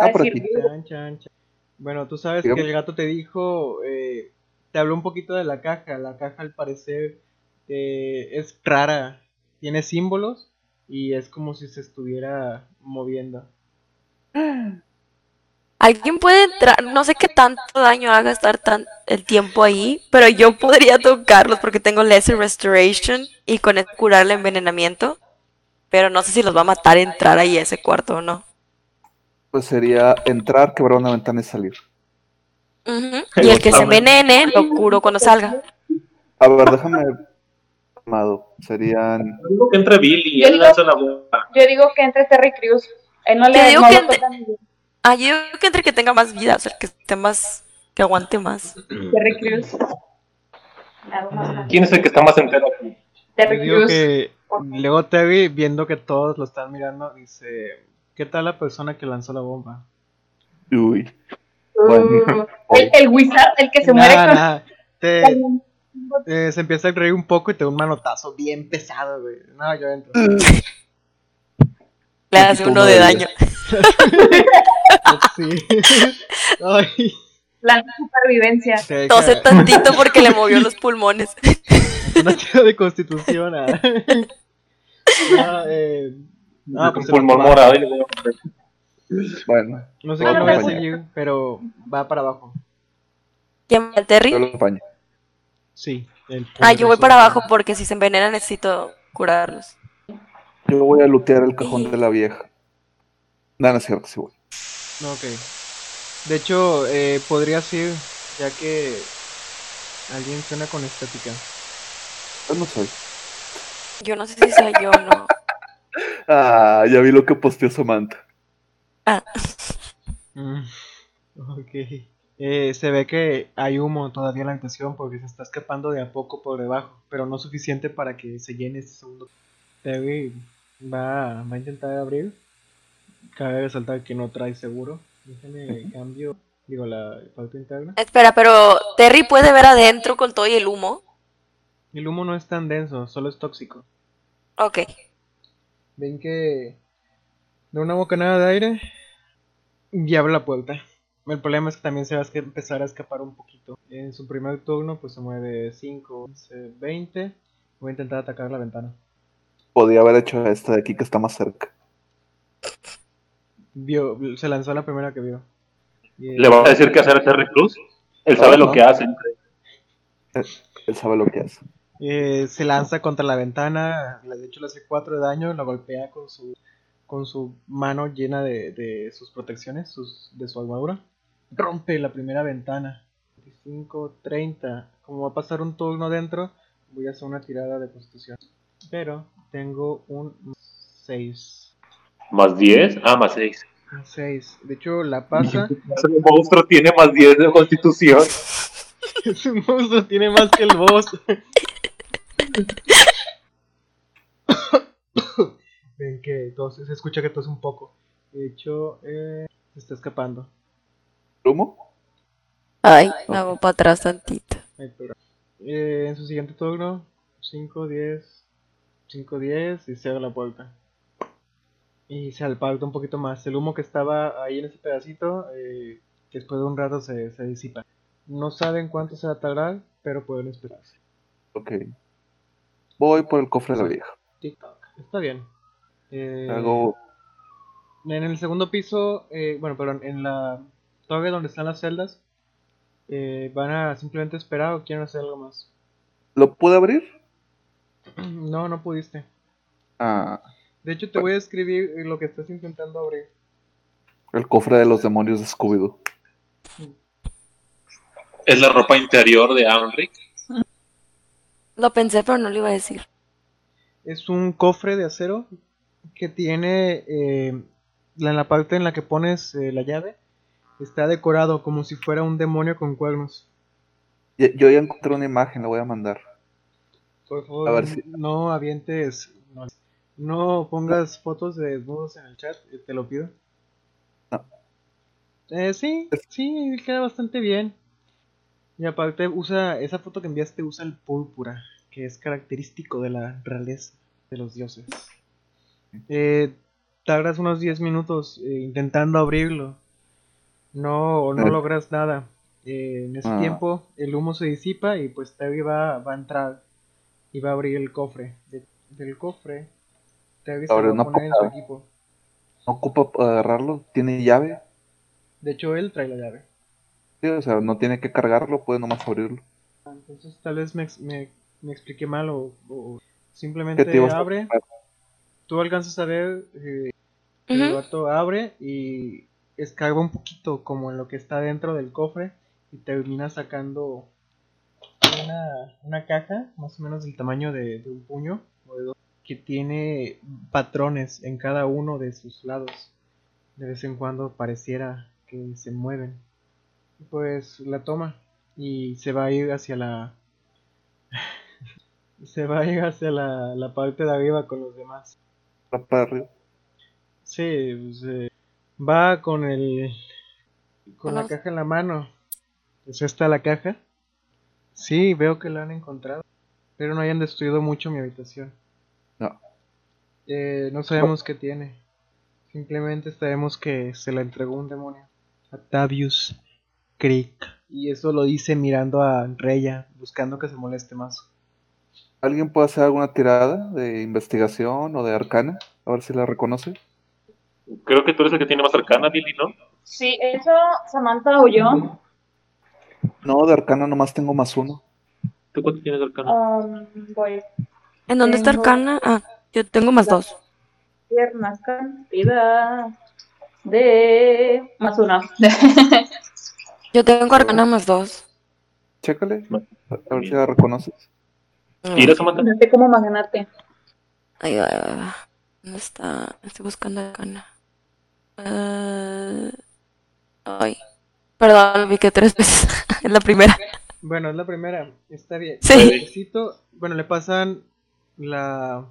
Ah, por aquí. Chan, chan, chan. Bueno, tú sabes Digamos- que el gato te dijo, eh, te habló un poquito de la caja. La caja al parecer eh, es rara, tiene símbolos y es como si se estuviera moviendo. Alguien puede entrar, no sé qué tanto daño haga estar tan el tiempo ahí, pero yo podría tocarlos porque tengo Lesser Restoration y con eso curar el envenenamiento. Pero no sé si los va a matar entrar ahí a ese cuarto o no. Pues sería entrar, quebrar una ventana y salir. Ujú. Y el que se envenene lo curo cuando salga. A ver, déjame. Amado, serían. Digo que entre Billy y Yo él digo- lanza la bomba. Yo digo que entre Terry Crews. Él no Yo le digo no que entre-. Ah, yo digo que entre que tenga más vida, o sea, que esté más, que aguante más. Terry Crews. ¿Quién es el que está más entero aquí? Terry Yo digo Crews. que luego Terry, viendo que todos lo están mirando, dice, ¿qué tal la persona que lanzó la bomba? Uy. Bueno. el, el wizard, el que se Nah, muere con. nah, te- eh, se empieza a reír un poco y te da un manotazo bien pesado, güey. No, yo entro. Le hace uno de daño. Sí. Ay, La supervivencia. deja Tose tantito porque le movió los pulmones. una tira de constitución. ah. Ah, eh, ah, pues Un pulmón morado y le digo, Bueno, No sé Yo quién lo lo voy a acompaño. seguir, pero va para abajo. ¿Quién va, yo Terry? lo acompaño. Sí. el Ah, yo voy para abajo porque si se envenena necesito curarlos. Yo voy a lootear el cajón de la vieja. No, no es cierto, sí voy. No, Ok. De hecho, eh, podrías ir, ya que alguien suena con estética. Yo no soy. Yo no sé si soy yo o no. Ah, ya vi lo que posteó Samantha. Mm, ok. Eh, se ve que hay humo todavía en la habitación porque se está escapando de a poco por debajo, pero no suficiente para que se llene este segundo. Terry va, va a intentar abrir. Cabe resaltar que no trae seguro. Déjame cambio, digo, la parte interna. Espera, pero Terry puede ver adentro con todo y el humo. El humo no es tan denso, solo es tóxico. Ok. Ven que de una bocanada de aire y abre la puerta. El problema es que también se va a empezar a escapar un poquito. En su primer turno pues se mueve 5, 11, 20 Voy a intentar atacar la ventana. Podía haber hecho esta de aquí que está más cerca. Vio, se lanzó la primera que vio. Y, ¿Le vas a decir qué hacer a Terry Cruz? Él sabe lo que hace. Él sabe lo que hace. eh, se lanza contra la ventana, de hecho le hace 4 de daño, la golpea con su con su mano llena de, de sus protecciones, sus, de su armadura. Rompe la primera ventana. 25, 30. Como va a pasar un turno dentro, voy a hacer una tirada de constitución. Pero tengo un 6. ¿Más 10? Ah, más 6. Un 6. De hecho, la pasa. Ese monstruo tiene más 10 de constitución. Ese monstruo tiene más que el boss. Ven que tos, se escucha que tos un poco. De hecho, eh, se está escapando. ¿Humo? Ay, me hago para atrás tantito. Ay, pero- Eh, en su siguiente turno, 5, 10, 5, 10 y se abre la puerta. Y se aparta un poquito más. El humo que estaba ahí en ese pedacito, eh, después de un rato se, se disipa. No saben cuánto se va a tardar, pero pueden esperarse. Ok. Voy por el cofre de la vieja. TikTok. Está bien. Eh, Hago. En el segundo piso, eh, bueno, perdón, en la torre donde están las celdas, eh, ¿van a simplemente esperar o quieren hacer algo más? ¿Lo pude abrir? No, no pudiste. Ah, De hecho, te voy a escribir lo que estás intentando abrir. el cofre de los demonios de Scooby-Doo. Es la ropa interior de Henrik. Lo pensé, pero no lo iba a decir. Es un cofre de acero que tiene eh, en la parte en la que pones eh, la llave. Está decorado como si fuera un demonio con cuernos. Yo ya encontré una imagen, la voy a mandar. Por favor, A ver si- no avientes, no, no pongas fotos de desnudos en el chat, eh, te lo pido. No. Eh, sí, sí, queda bastante bien. Y aparte usa, esa foto que enviaste usa el púrpura, que es característico de la realeza de los dioses. Eh, tardas unos 10 minutos eh, intentando abrirlo. No, no Ah. logras nada. Eh, en ese Ah. tiempo el humo se disipa y pues Terry va, va a entrar y va a abrir el cofre. De- del cofre, Terry se va a una poner en su equipo. ¿No ocupa agarrarlo? ¿Tiene llave? De hecho, él trae la llave. Sí, o sea, no tiene que cargarlo, puede nomás abrirlo. Entonces, tal vez me, me, me expliqué mal o, o simplemente ¿Qué te ibas a abre. Tú alcanzas a ver eh, el Ujú. vato abre y escarba un poquito como en lo que está dentro del cofre y termina sacando una, una caja más o menos del tamaño de, de un puño o de dos, que tiene patrones en cada uno de sus lados. De vez en cuando pareciera que se mueven. Pues la toma y se va a ir hacia la se va a ir hacia la, la parte de arriba con los demás. Va para arriba. Sí, pues, eh, va con el con la caja en la mano. ¿Es esta la caja? Sí, veo que la han encontrado. Pero no hayan destruido mucho mi habitación. No. Eh, no sabemos qué tiene. Simplemente sabemos que se la entregó un demonio. Atavius Creek. Y eso lo dice mirando a Reya, buscando que se moleste más. ¿Alguien puede hacer alguna tirada de investigación o de arcana? A ver si la reconoce. Creo que tú eres el que tiene más arcana, Billy, ¿no? Sí, eso Samantha o yo. No, de arcana nomás tengo más uno. ¿Tú cuánto tienes de arcana? Um, voy ¿En dónde está Arcana? Ah, yo tengo más dos. pierna cantidad de más uno. Yo tengo Arcana más dos. Chécale, a ver si la reconoces. ¿Tira, Samantha? no sé cómo imaginarte. Ahí va, ahí va, ahí va. ¿Dónde está? Estoy buscando Arcana. Ah, ay. Perdón, lo vi que tres veces. es la primera. Bueno, es la primera. Está bien. Sí. Necesito- bueno, le pasan la.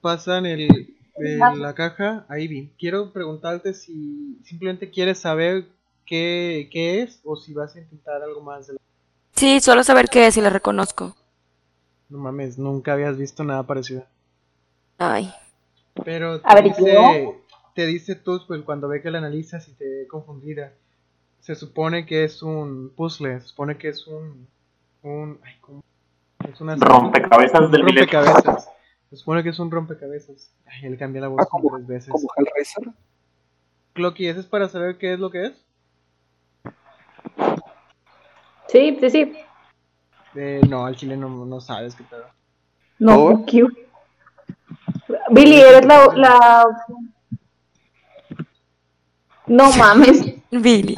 Pasan el, el- la caja a Ivy. Quiero preguntarte si simplemente quieres saber qué, qué es o si vas a intentar algo más. de la- Sí, solo saber qué es y la reconozco. No mames, nunca habías visto nada parecido. Ay. Pero A te ver, ¿y dice, te dice Tuspel cuando ve que la analizas y te ve confundida. Se supone que es un puzzle, se supone que es un. un ay, ¿cómo? Es una Rompecabezas del un milenio. rompecabezas. Se supone que es un rompecabezas. Ay, él cambia la voz Ah, como, como tres veces. como Hellraiser. Clocky, ¿ese es para saber qué es lo que es? Sí, sí, sí. Eh, no, al chile no, no sabes qué pedo. No. Billy, eres la, la... No mames. Billy.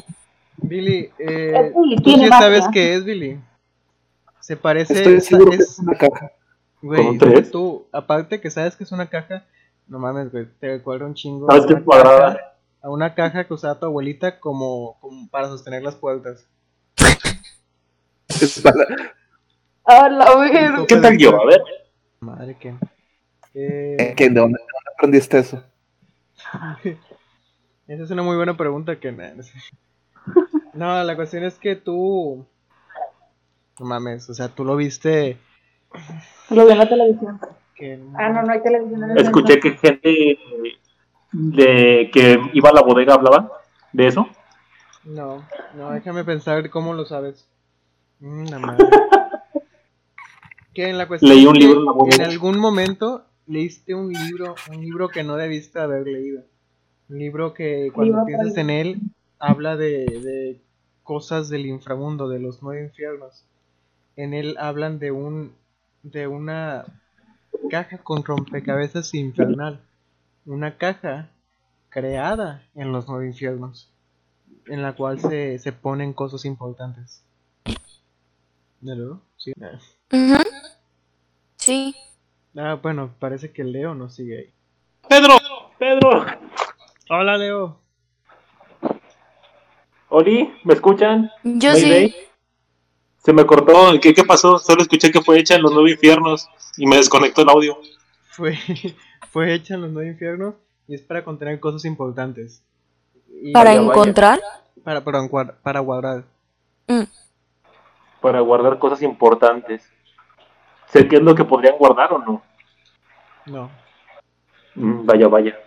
Billy, eh, Billy, tú sí sabes qué es Billy. Se parece. Estoy es- que una caja. Güey, tú, aparte que sabes que es una caja, no mames, güey, te recuerda un chingo ¿Sabes a qué una caja- a una caja que usaba tu abuelita como, como para sostener las puertas. Es para- A la verga. ¿Qué tal yo? A ver. Madre que. ¿Eh, ¿qué? ¿De dónde, de dónde aprendiste eso? esa es una muy buena pregunta que no la cuestión es que tú. No mames, o sea, tú lo viste. Lo vi en la televisión. Que, Ah, no, no hay televisión en el Escuché que gente de que iba a la bodega hablaba de eso. No, no, déjame pensar cómo lo sabes. Mm, la madre. Que en la cuestión Leí un libro en algún momento leíste un libro, un libro que no debiste haber leído. Un libro que cuando Libro piensas en él habla de, de cosas del inframundo, de los nueve infiernos. En él hablan de un de una caja con rompecabezas infernal. Una caja creada en los nueve infiernos en la cual se, se ponen cosas importantes. ¿De luego? Sí. Ujú. Sí. Ah, bueno, parece que Leo no sigue ahí. Pedro, Pedro, Hola, Leo. Oli, ¿me escuchan? Yo sí. Se me cortó. ¿Qué, ¿Qué pasó? Solo escuché que fue hecha en los nueve infiernos y me desconectó el audio. Fue, fue hecha en los nueve infiernos y es para contener cosas importantes. Y Para encontrar. para, para guardar. Mm. Para guardar cosas importantes. ¿Sé qué es lo que podrían guardar o no? No. Mm, vaya, vaya.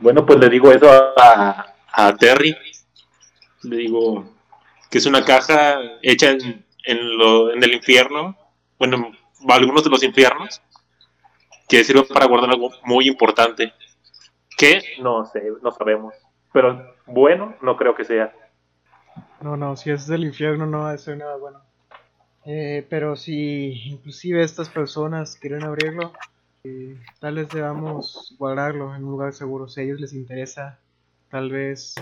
Bueno, pues le digo eso a, a- a Terry. Le digo que es una caja hecha en, en, lo, en el infierno. Bueno, en algunos de los infiernos. Que sirve para guardar algo muy importante. Que no sé, no sabemos. Pero bueno, no creo que sea. No, no, si es del infierno no va a ser nada bueno. Eh, pero si inclusive estas personas quieren abrirlo, eh, tal vez debamos guardarlo en un lugar seguro. Si a ellos les interesa, tal vez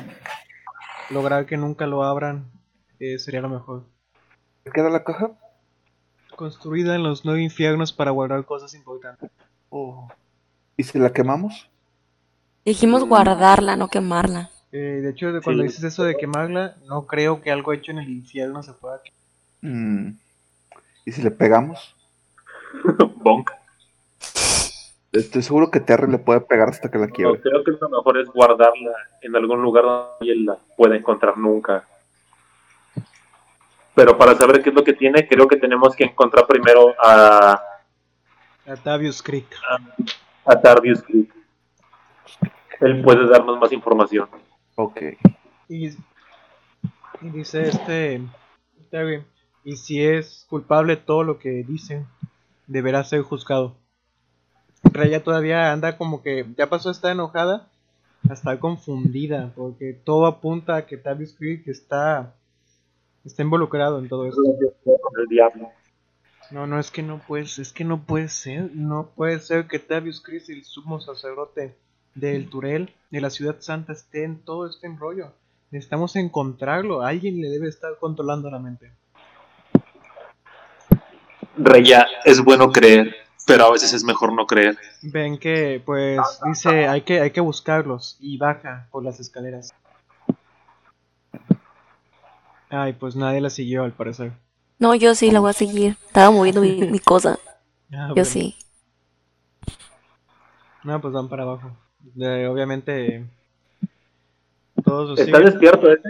lograr que nunca lo abran eh, sería lo mejor. ¿Qué queda la caja? Construida en los nueve infiernos para guardar cosas importantes. Oh. ¿Y si la quemamos? Dijimos guardarla, no quemarla. Eh, de hecho, de cuando Sí. dices eso de quemarla, no creo que algo hecho en el infierno se pueda quemar. Mm. ¿Y si le pegamos? Bonk. Estoy seguro que Terry le puede pegar hasta que la No, quiebre. creo que lo mejor es guardarla en algún lugar donde él la pueda encontrar nunca. Pero para saber qué es lo que tiene, creo que tenemos que encontrar primero a, Atavius Creek. a Tardius Creek. Él puede darnos más información. Ok. Y, y dice este Terry, y si es culpable todo lo que dicen, deberá ser juzgado. Raya todavía anda como que ya pasó está enojada, está confundida, porque todo apunta a que Tavius Creek está, está involucrado en todo esto. El diablo. No, no, es que no puedes, es que no puede ser, no puede ser que Tavius Chris, el sumo sacerdote del Turel, de la ciudad santa, esté en todo este embrollo. Necesitamos encontrarlo, alguien le debe estar controlando la mente. Reya, es bueno creer, pero a veces es mejor no creer. Ven que, pues, dice, hay que, hay que buscarlos, y baja por las escaleras. Ay, pues nadie la siguió al parecer. No, yo sí la voy a seguir. Estaba moviendo mi, mi cosa. Ah, Yo bueno. sí. No, pues van para abajo. Eh, obviamente, todos los ¿Está despierto ese?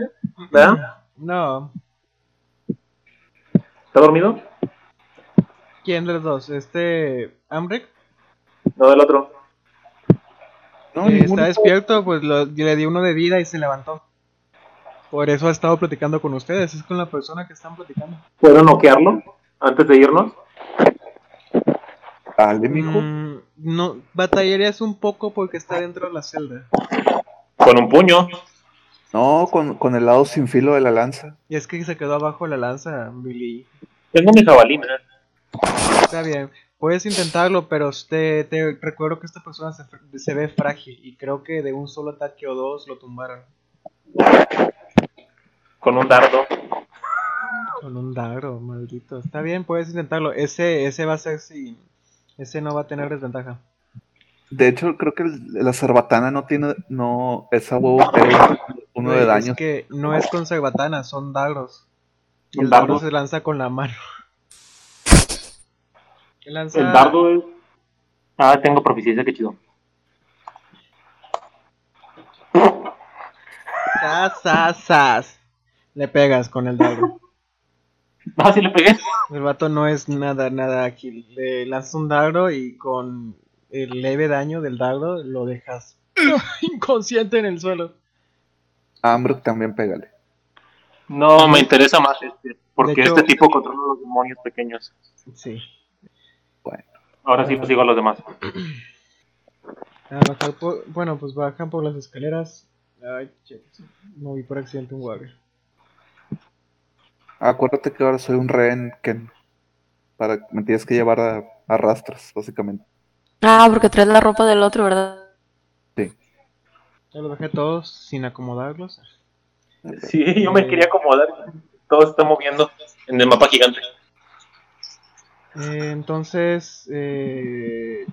¿Verdad? No, ¿Está dormido? ¿Quién de los dos? ¿Este Amrek? No, del otro. No, Eh, está despierto, pues lo- le di uno de vida y se levantó. Por eso ha estado platicando con ustedes, es con la persona que están platicando. ¿Puedo noquearlo antes de irnos? Dale, mijo. Mm, no, batallarías un poco porque está dentro de la celda. Con un puño. No, con, con el lado sin filo de la lanza. Y es que se quedó abajo la lanza, Billy. Tengo mi jabalina. Está bien, puedes intentarlo, pero te, te recuerdo que esta persona se, se ve frágil y creo que de un solo ataque o dos lo tumbaron. Con un dardo. Con un dardo, maldito. Está bien, puedes intentarlo. Ese, ese va a ser si. Ese no va a tener desventaja. De hecho, creo que el- la cerbatana no tiene. No, esa huevo uno de daño. Es que no es con cerbatana, son dardos. Y ¿Un el dardo? se lanza con la mano. Lanza- El dardo es. Ah, tengo proficiencia, qué chido. Sas, sas, sas. Le pegas con el dardo. Ah, sí le pegué. El vato no es nada, nada ágil. Le lanzas un dardo y con el leve daño del dardo lo dejas inconsciente en el suelo. A Ambrook también pégale. No, me interesa más este. Porque hecho- este tipo controla los demonios pequeños. Sí. Ahora sí, pues sigo a los demás. A bajar por- bueno, pues bajan por las escaleras. Ay, shit. Moví por accidente un warrior. Acuérdate que ahora soy un rehén, Ken. Para, me tienes que llevar a, a rastras, básicamente. Ah, porque traes la ropa del otro, ¿verdad? Ya los bajé todos sin acomodarlos. Sí, yo me quería acomodar. Todo se está moviendo en el mapa gigante. Eh, entonces, eh,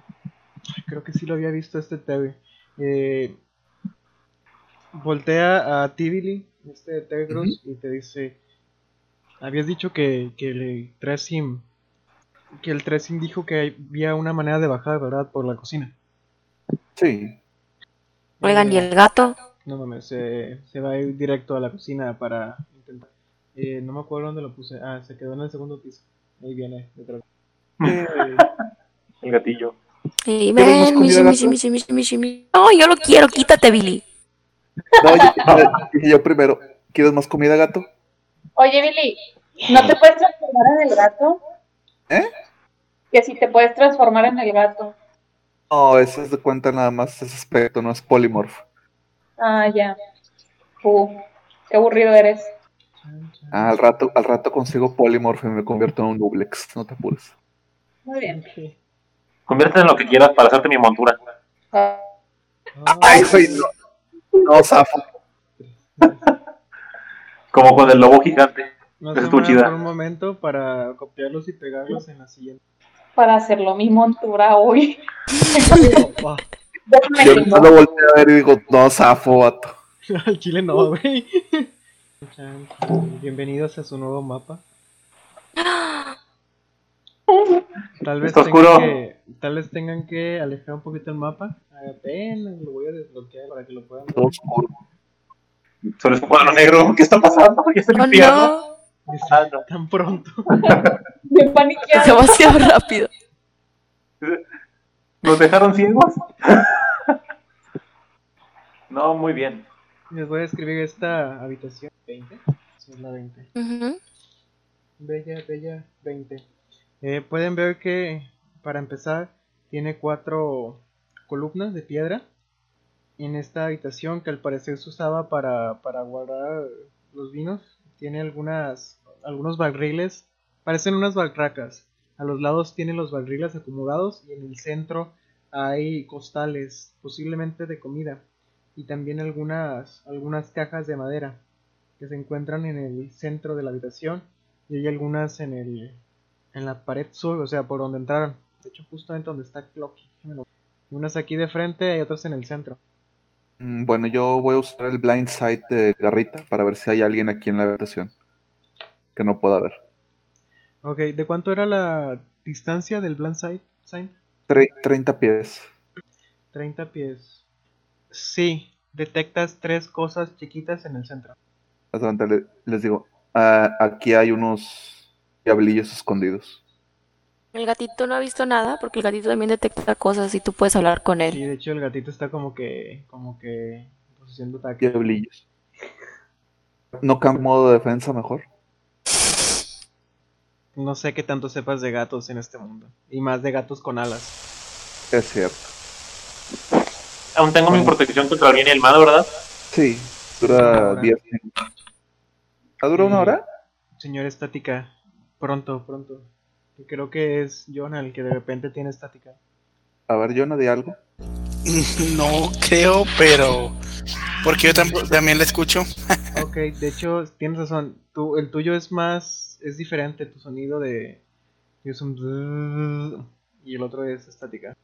creo que sí lo había visto este Terry. Eh, voltea a Tivili, este Terry Cruz, y te dice: Habías dicho que, que el Tresim, que el Tresim dijo que había una manera de bajar, ¿verdad? Por la cocina. Sí. Oigan, ¿y Eh, el gato? No mames, se, se va a ir directo a la cocina para intentar. Eh, no me acuerdo dónde lo puse. Ah, se quedó en el segundo piso. Ahí viene detrás. Eh, El gatillo. Sí, ¿Quieres más ven, misi, gato? misi, misi. No, yo lo quiero, quítate, Billy. no, yo, yo- primero. ¿Quieres más comida, gato? Oye, Billy, ¿no te puedes transformar en el gato? ¿Eh? Que si te puedes transformar en el gato. No, eso es de cuenta nada más ese aspecto, no es polymorph. Ah, ya. Uh, qué aburrido eres. Ah, al rato, al rato consigo polymorph y me convierto en un duplex, no te apures. Muy bien. Ok. Conviértete en lo que quieras para hacerte mi montura. Ah, Ay, güey, no. No, zafo. Como con el lobo gigante. No estuvo muevan chida. un momento para copiarlos y pegarlos en la siguiente. para hacerlo mi montura hoy. Yo no lo volteo a ver y digo, no, zafo, vato. Al chile no, güey. Bienvenidos a su nuevo mapa. Tal vez, Está tengan oscuro. que, tal vez tengan que alejar un poquito el mapa. Apenas lo voy a desbloquear para que lo puedan ver. Todo oscuro. Solo es un cuadro negro. ¿Qué está pasando? ¿Ya está Oh, limpiando? no. Dice, Ah, no. Tan pronto. me paniqueado. Demasiado rápido. ¿Nos dejaron ciegos? no, muy bien. Les voy a escribir esta habitación. 20. Sí, es la 20. Ujú. Bella, bella, 20. Eh, pueden ver que, para empezar, tiene cuatro columnas de piedra en esta habitación que al parecer se usaba para, para guardar los vinos. Tiene algunas, algunos barriles, parecen unas barracas. A los lados tiene los barriles acomodados y en el centro hay costales, posiblemente de comida, y también algunas, algunas cajas de madera que se encuentran en el centro de la habitación y hay algunas en el en la pared sur, o sea, por donde entraron. De hecho, justamente donde está Clocky. Unas aquí de frente y otras en el centro. Mm, Bueno, yo voy a usar el blind sight de Garrita para ver si hay alguien aquí en la habitación que no pueda ver. Ok, ¿de cuánto era la distancia del blind sight? sign? Tre- 30 pies. 30 pies. Sí, detectas tres cosas chiquitas en el centro. Le- les digo, ah, aquí hay unos diablillos escondidos. El gatito no ha visto nada porque el gatito también detecta cosas y tú puedes hablar con Y él. de hecho el gatito está como que, como que de ataque. Diablillos. ¿No cambio modo de defensa mejor? no sé qué tanto sepas de gatos en este mundo. Y más de gatos con alas. Es cierto. Aún tengo mi protección contra el bien y el mal, ¿verdad? Sí, dura hora. 10 minutos. ¿Ah, dura una Sí. hora? Señor estática, pronto, pronto. Y Creo que es Jonah el que de repente tiene estática. A ver, no di algo. No creo, pero. Porque yo también la escucho. Ok, de hecho, tienes razón. Tú, el tuyo es más. Es diferente. Tu sonido de. Es un. Y el otro es estática.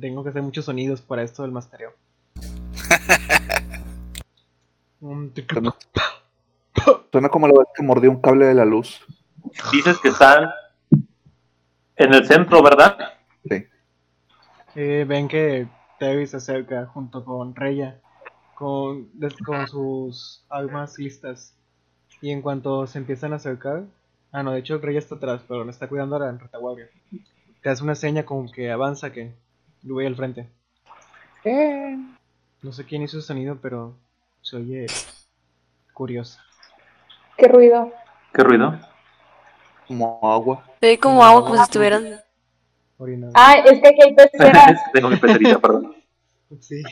Tengo que hacer muchos sonidos para esto del mastereo. Suena como la vez que mordió un cable de la luz. Dices que están en el centro, ¿verdad? Sí. Eh, ven que Terry se acerca junto con Reya con, con sus armas listas. Y en cuanto se empiezan a acercar, ah no, de hecho Reya está atrás, pero le está cuidando ahora en retaguardia. Te hace una seña como que avanza, que yo voy al frente. No sé quién hizo ese sonido, pero se oye curioso. ¿Qué ruido? ¿Qué ruido? Como agua. Se ve como agua, como si estuvieran. Orinando. Ah, es que aquí hay peceras. tengo mi pecerita, perdón. Sí.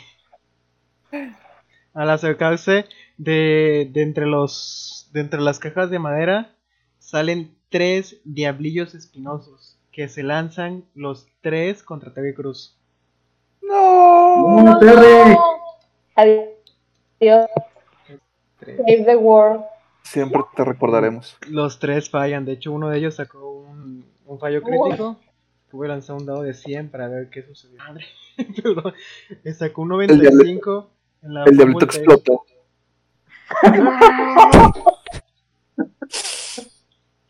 Al acercarse de, de entre los de entre las cajas de madera salen tres diablillos espinosos que se lanzan los tres contra Terry Cruz. ¡No! Adiós. Tres. Save the world. Siempre te recordaremos. Los tres fallan, de hecho uno de ellos sacó un, un fallo crítico. Tuve que lanzar un dado de 100 para ver qué sucedió. Madre, perdón. Le sacó un 95 en la El diablito explotó.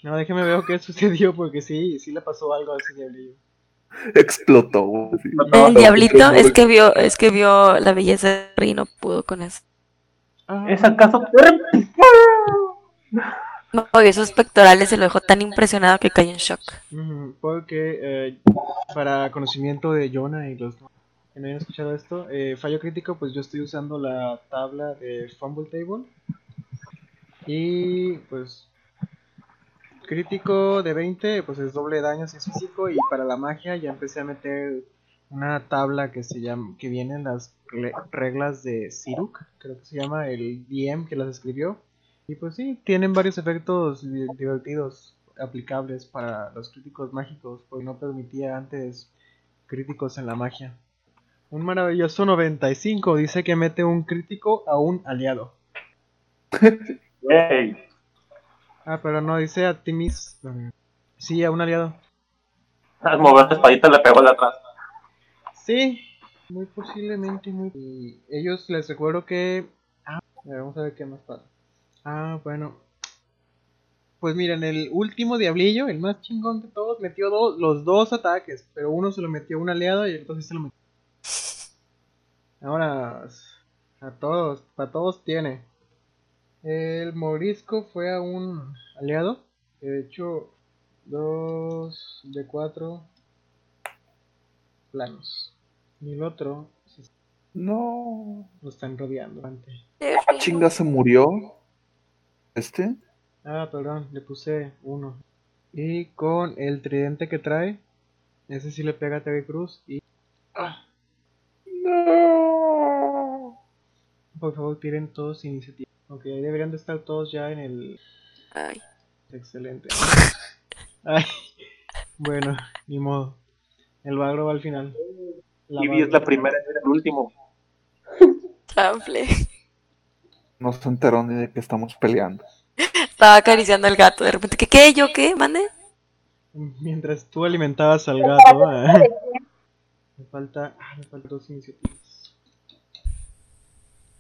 No, déjeme ver qué sucedió porque sí, sí le pasó algo a ese diablillo. Explotó. sí. El diablito es que vio, es que vio la belleza de y no pudo con eso. Ah, ¿Es acaso No, sus pectorales y lo dejó tan impresionado que cayó en shock. Porque eh, para conocimiento de Jonah y los que no hayan escuchado esto, eh, fallo crítico, pues yo estoy usando la tabla de Fumble Table. Y pues crítico de 20, pues es doble daño si es físico. Y para la magia ya empecé a meter una tabla que se llama, que viene en las re- reglas de Siruk, creo que se llama el DM que las escribió. Y pues sí, tienen varios efectos di- divertidos aplicables para los críticos mágicos, porque no permitía antes críticos en la magia. Un maravilloso 95 dice que mete un crítico a un aliado. Yay. Ah, pero no, dice a Timis. Sí, a un aliado. Al mover la espadita le pegó de atrás. Sí, muy posiblemente. Muy... Y ellos les recuerdo que. Ah, vamos a ver qué más pasa. Ah, bueno. Pues miren, el último diablillo, el más chingón de todos, metió los dos ataques, pero uno se lo metió a un aliado y el otro sí se lo metió. Ahora, a todos, para todos tiene. El morisco fue a un aliado, que de hecho, dos de cuatro planos. Y el otro No. lo están rodeando antes. Ah, chinga, se murió. ¿Este? Ah, perdón, le puse uno. Y con el tridente que trae, ese sí le pega a TV Cruz. Y ah, No. por favor, tiren todos iniciativa. Ok, ahí deberían de estar todos ya en el. Ay. Excelente. Ay, bueno, ni modo. El bagro va al final. La Ivy es Bagro- la primera y el último. Chanfle. No se enteró ni de que estamos peleando. Estaba acariciando al gato. De repente, ¿qué? ¿Qué? ¿Yo qué? ¿Mande? Mientras tú alimentabas al gato, ah, me falta, ah, me faltan dos iniciativas.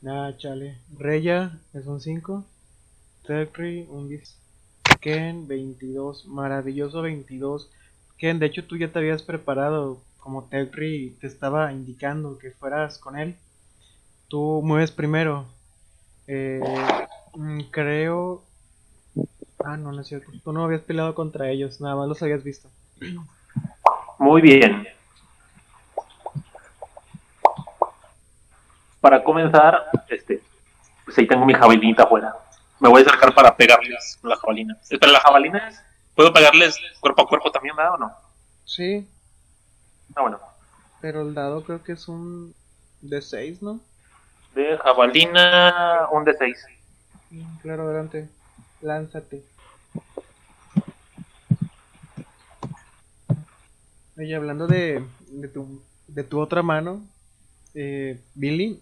Ah, chale. Reya es un 5. Terry un 10. Ken 22. Maravilloso 22. Ken, de hecho tú ya te habías preparado. Como Terry te estaba indicando que fueras con él. Tú mueves primero. Eh, mm, creo. Ah, no, no es cierto. Tú no habías peleado contra ellos, nada más los habías visto. Muy bien. Para comenzar, este, pues ahí tengo mi jabalinita afuera. Me voy a acercar para pegarles con la jabalina. Pero la jabalina es ¿Puedo pegarles cuerpo a cuerpo también, verdad o no? Sí, Ah, bueno. pero el dado creo que es un de 6, ¿no? De jabalina, un de 6. Mm, Claro, adelante. Lánzate. Oye, hablando de, de, tu, de tu otra mano, eh, Billy,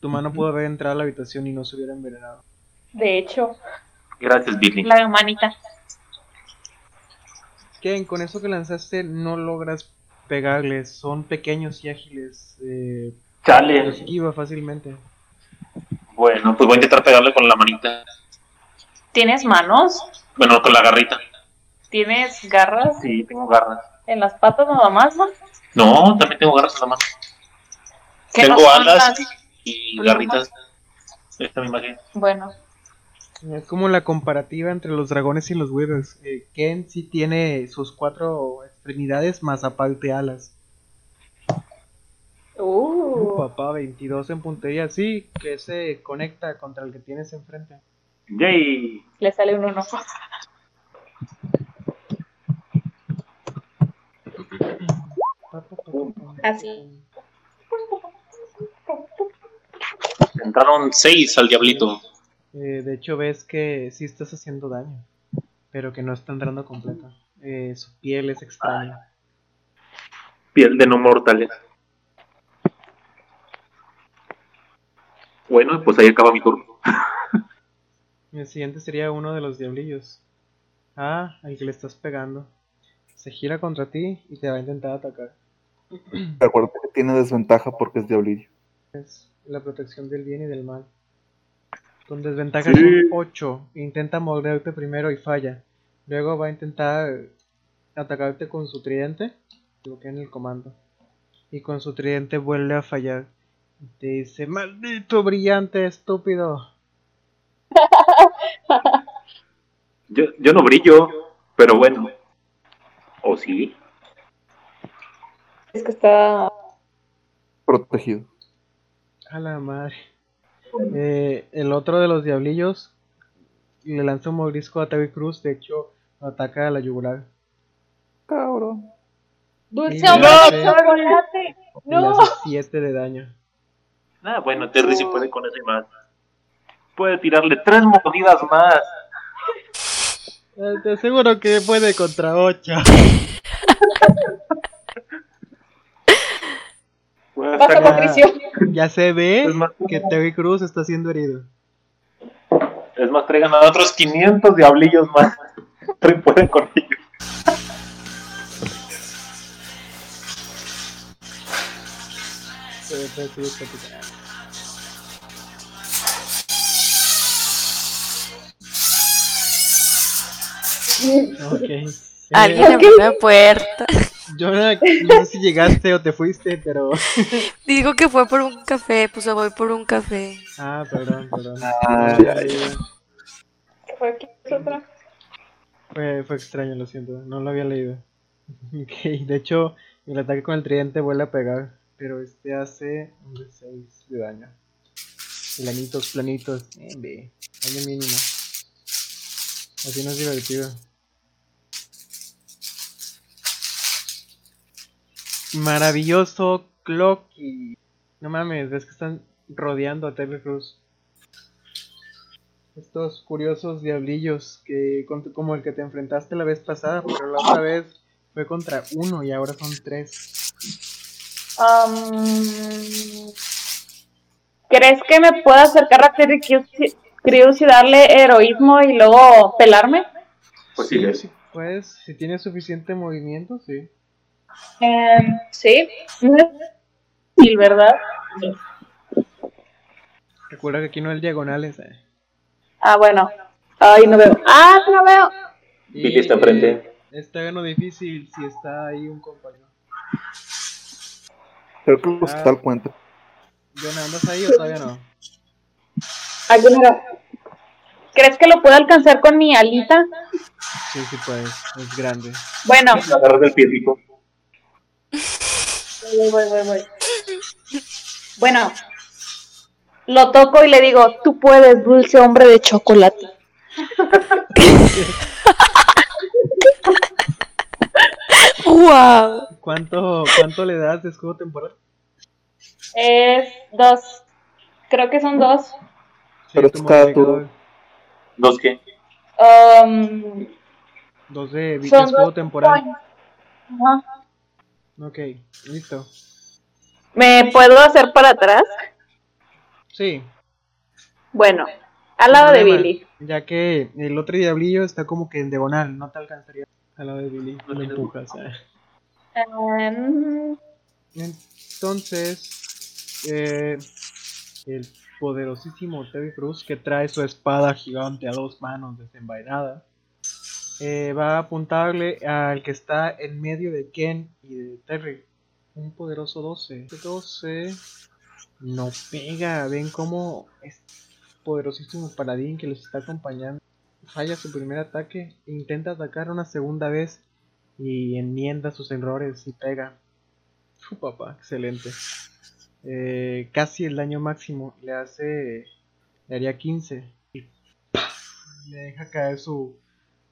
tu mano pudo haber entrado a la habitación y no se hubiera envenenado. De hecho, Gracias, Billy. la manita. Ken, con eso que lanzaste no logras pegarles, son pequeños y ágiles, eh, Chale. esquiva fácilmente. Bueno, pues voy a intentar pegarle con la manita. ¿Tienes manos? Bueno, con la garrita. ¿Tienes garras Sí, tengo garras. en las patas nada más, no? No, también tengo garras en la mano. ¿Qué Tengo alas las- y garritas. Esta misma que. Bueno, Es como la comparativa entre los dragones y los withers. Eh, Ken sí tiene sus cuatro extremidades más aparte alas. Uh, uh, papá, 22 en puntería. Sí, que se conecta contra el que tienes enfrente. ¡Yay! le sale un uno. Pa, pa, pa, pa, pa. Así. Entraron seis al diablito. Eh, de hecho, ves que sí estás haciendo daño, pero que no está entrando completa. Eh, su piel es extraña. Piel de no mortales. Bueno, pues ahí acaba mi turno. El siguiente sería uno de los diablillos. Ah, al que le estás pegando. Se gira contra ti y te va a intentar atacar. Acuérdate que tiene desventaja porque es diablillo. Es la protección del bien y del mal. Con desventaja Sí. son 8. Intenta morderte primero y falla. Luego va a intentar atacarte con su tridente. Bloquea en el comando. Y con su tridente vuelve a fallar. Te dice, maldito brillante estúpido. Yo, yo no brillo, pero bueno. ¿O sí? Es que está. Protegido. A la madre. Eh, el otro de los diablillos le lanza un mordisco a Terry Cruz. De hecho, ataca a la yugular. Cabrón. ¡Dulce hombre no, de sí. chocolate! Y le ¡No! hace 7 de daño. Ah, bueno, Terry sí puede con ese más. Puede tirarle tres mordidas más. Eh, Te aseguro que puede contra 8. Puede Baja estar- con- contrición. Ya se ve más- que Terry Cruz está siendo herido. Es más, traigan a otros 500 diablillos más. Terry puede con ellos. Ok. Eh, Alguien abrió la puerta. Jonah, no sé si llegaste o te fuiste, pero. Digo que fue por un café, pues voy por un café. Ah, perdón, perdón. Ay, ay, ¿Qué fue? ¿Qué es otra? Fue, fue extraño, lo siento, no lo había leído. Ok, de hecho, el ataque con el tridente vuelve a pegar, pero este hace un de 6 de daño. Planitos, planitos, eh, daño mínimo. Así no es divertido. Maravilloso Clocky. No mames, ves que están rodeando a Terry Cruz. Estos curiosos diablillos que con- como el que te enfrentaste la vez pasada, pero la otra vez fue contra uno y ahora son tres. Um, ¿Crees que me pueda acercar a Terry Crews y darle heroísmo y luego pelarme? Pues sí, sí, puedes, si tienes suficiente movimiento, sí. Em, sí. Sí, ¿verdad? Recuerda que aquí no hay diagonales. eh. Ah, bueno. Ay, no veo. Ah, no veo. Y, Billy está enfrente. eh, está gano difícil si está ahí un compañero. Creo que los está al cuenta. Jonah, ¿andas ahí o todavía no? Ay, yo no. ¿Crees que lo puedo alcanzar con mi alita? Sí, sí puedes, es grande. Bueno, Agarrar del piecito. Voy, voy, voy, voy. Bueno, lo toco y le digo, tú puedes, dulce hombre de chocolate. ¡Wow! ¿Cuánto, ¿Cuánto le das de escudo temporal? Es dos. Creo que son dos. Pero es cada turno. ¿Dos qué? Um, Dos de escudo temporal. Ajá. Ok, listo. ¿Me puedo hacer para atrás? Sí. Bueno, al lado de Billy. Ya que el otro diablillo está como que en diagonal, no te alcanzaría al lado de Billy. No lo empujas. Em, Entonces, eh, el poderosísimo Terry Cruz, que trae su espada gigante a dos manos desenvainada, eh, va a apuntarle al que está en medio de Ken y de Terry. Un poderoso 12. Este 12 no pega. Ven cómo es poderosísimo paladín que les está acompañando. Falla su primer ataque, intenta atacar una segunda vez y enmienda sus errores y pega. Fu, papá, excelente. Eh, casi el daño máximo. Le hace. Le haría 15. Y le deja caer su.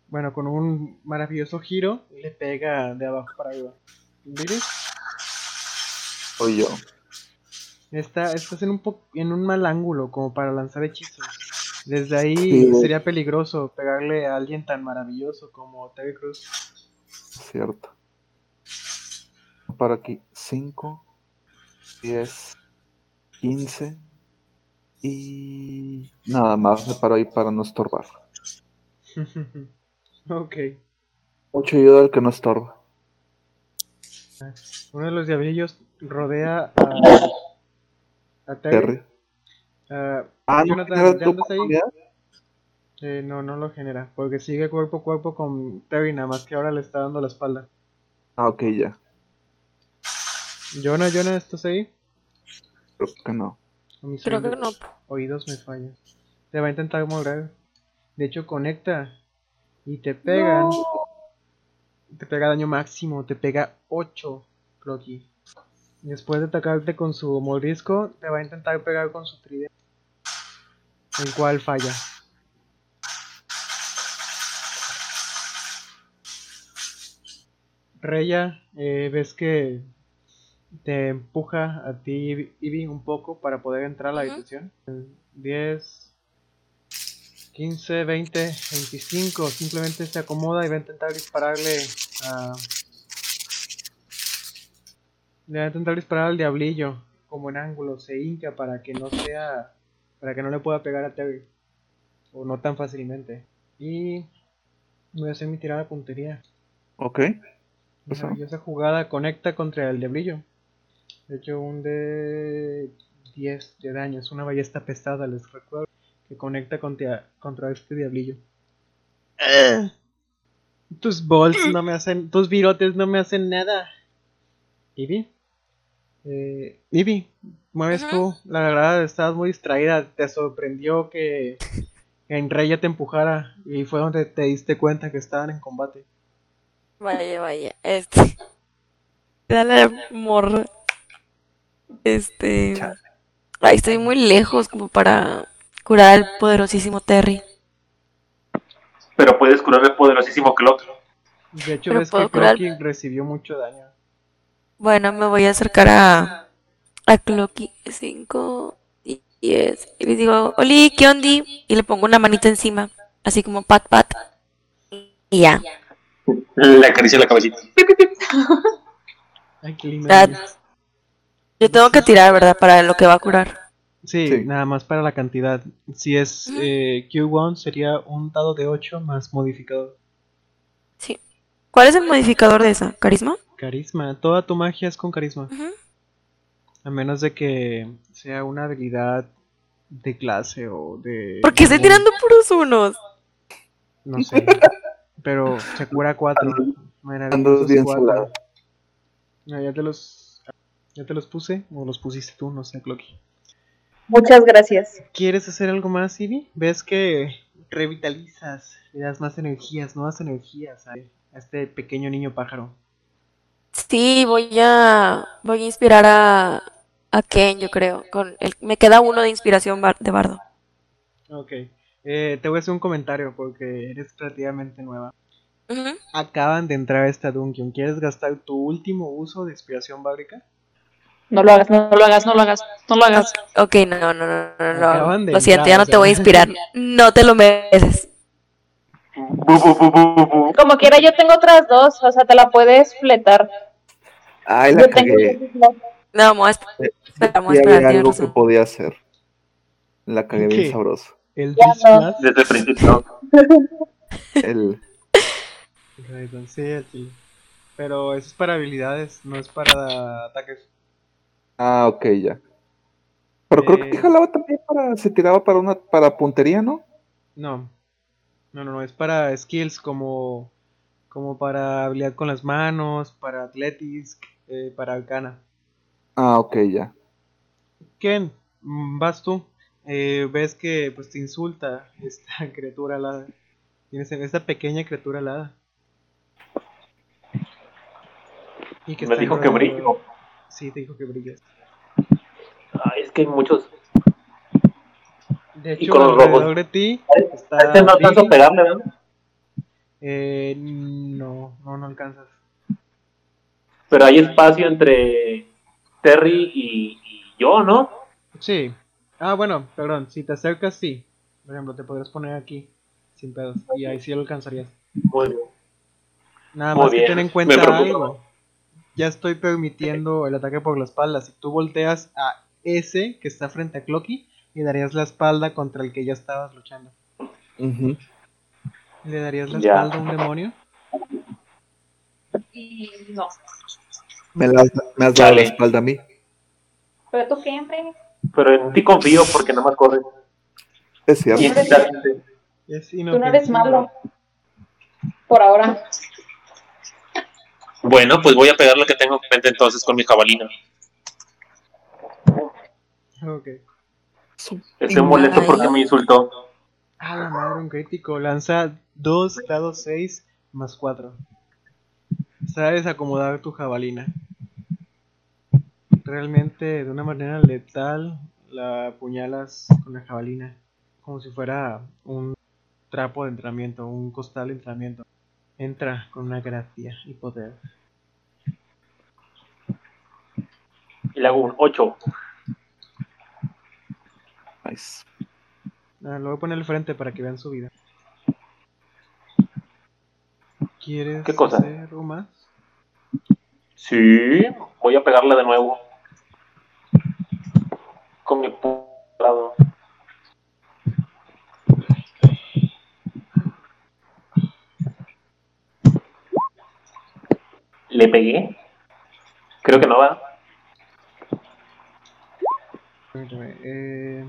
Bueno, con un maravilloso giro, le pega de abajo para arriba. ¿Billy? Soy yo. Está, estás en un, po- en un mal ángulo como para lanzar hechizos. Desde ahí Sí. sería peligroso pegarle a alguien tan maravilloso como Terry Cruz. Cierto. Para aquí. 5, 10, 15. Y nada más me paro ahí para no estorbar. ok. Mucho ayuda al que no estorba. Uno de los diablillos rodea a, a Terry. Terry. Ah, Ah, no Jonathan, ¿ya andas ahí? Eh, no, no lo genera, porque sigue cuerpo a cuerpo con Terry, nada más que ahora le está dando la espalda. Ah, ok, ya. Jonah, Jonah, ¿estás ahí? Creo que no. Creo que oídos- no. Oídos me fallan. Te va a intentar mover. De hecho, conecta y te pegan. Te pega daño máximo, te pega 8, Clocky. Después de atacarte con su mordisco, te va a intentar pegar con su tridente. El cual falla. Reya, eh, ves que te empuja a ti, Ivy, un poco para poder entrar a la habitación. 10, 15, 20, 25. Simplemente se acomoda y va a intentar dispararle a. Le va a intentar disparar al diablillo. Como en ángulo. Se hinca para que no sea. Para que no le pueda pegar a Terry. O no tan fácilmente. Y. Voy a hacer mi tirada de puntería. Ok. Pues, Maravillosa jugada conecta contra el diablillo. De hecho, un de 10 de daño. Es una ballesta pesada, les recuerdo. Que conecta contra, contra este diablillo. Eh. Tus balls no me hacen. Tus virotes no me hacen nada. Ivy. Eh, Ivy, mueves tú. La verdad, estabas muy distraída. Te sorprendió que en Reya te empujara. Y fue donde te diste cuenta que estaban en combate. Vaya, vaya. Este. Dale, morra. Este. Ay, estoy muy lejos como para curar al poderosísimo Terry. Pero puedes curar el poderosísimo Clock. De hecho, Pero ves que curar- Crocky recibió mucho daño. Bueno, me voy a acercar a. a Clocky 5 y 10. Y le digo, Oli, ¿qué ondi? Y le pongo una manita encima. Así como pat pat. Y ya. Le acaricia la cabecita. Ay, qué lindo. Yo tengo que tirar, ¿verdad? Para lo que va a curar. Sí, Sí. nada más para la cantidad. Si es eh, Q1, sería un dado de 8 más modificador. Sí. ¿Cuál es el modificador de esa? ¿Carisma? Carisma. Toda tu magia es con carisma. A menos de que sea una habilidad de clase o de. ¿Por qué estoy tirando puros unos? No sé. Pero se cura 4. Andas bien salado. ya te los. Ya te los puse. O los pusiste tú, no sé, Clocky. Muchas gracias. ¿Quieres hacer algo más, Ivy? ¿Ves que revitalizas? Le das más energías, nuevas energías a, a este pequeño niño pájaro. Sí, voy a voy a inspirar a a Ken, yo creo. Con el, me queda uno de inspiración bar- de bardo. Ok. Eh, te voy a hacer un comentario porque eres relativamente nueva. Acaban de entrar a esta dungeon. ¿Quieres gastar tu último uso de inspiración bábrica? No lo hagas, no lo hagas, no lo hagas, no lo hagas. Ok, no, no, no, no, no, Lo siento, ya no te voy a inspirar. No te lo mereces. Como quiera, yo tengo otras dos, o sea, te la puedes fletar. Ay, la Yo tengo. No, vamos a esperar, vamos a Y esperar, había algo que podía hacer. La cagué bien sabroso. El. Desde el principio. El... Pero eso es para habilidades, no es para ataques. Ah, ok, ya. Pero creo Eh. que jalaba también para. Se tiraba para una para puntería, ¿no? No. No, no, no, es para skills como, como para habilidad con las manos, para athletics, eh, para arcana. Ah, ok, ya. Ken, vas tú. Eh, ves que pues te insulta esta criatura alada. Tienes esta pequeña criatura alada. Y Me está dijo que brillo. Sí, te dijo que brillas. Ay, es que hay muchos. De Y hecho, con los alrededor de ti está este no alcanzo a pegarle, ¿verdad? Eh, no, no, no alcanzas. Pero hay espacio entre Terry y, y yo, ¿no? Sí. Ah, bueno, perdón, si te acercas, sí. Por ejemplo, te podrías poner aquí, sin pedos. Y ahí sí lo alcanzarías. Muy bien. Nada Muy más que bien, ten en cuenta algo. Ya estoy permitiendo el ataque por la espalda. Si tú volteas a ese que está frente a Clocky, le darías la espalda contra el que ya estabas luchando. ¿Le darías la Ya. espalda a un demonio? Y no. Me, la- me has dado Dale. la espalda a mí. Pero tú siempre. Pero en ti confío porque nada más corres. Es cierto. Y exactamente. Es Tú no eres malo. Por ahora. Bueno, pues voy a pegar lo que tengo en mente entonces con mi jabalina. Ok. Estoy molesto porque me insultó. Ah, la madre, un crítico. Lanza 2 dados 6 más 4. Sabes acomodar tu jabalina. Realmente, de una manera letal, la apuñalas con la jabalina. Como si fuera un trapo de entrenamiento, un costal de entrenamiento. Entra con una gracia y poder. Y le hago un 8. Nice. Ah, lo voy a poner al frente para que vean su vida. ¿Quieres ¿Qué cosa? hacer algo más? Sí, voy a pegarle de nuevo. Con mi lado. ¿Le pegué? Creo que no va. Permíteme, Eh,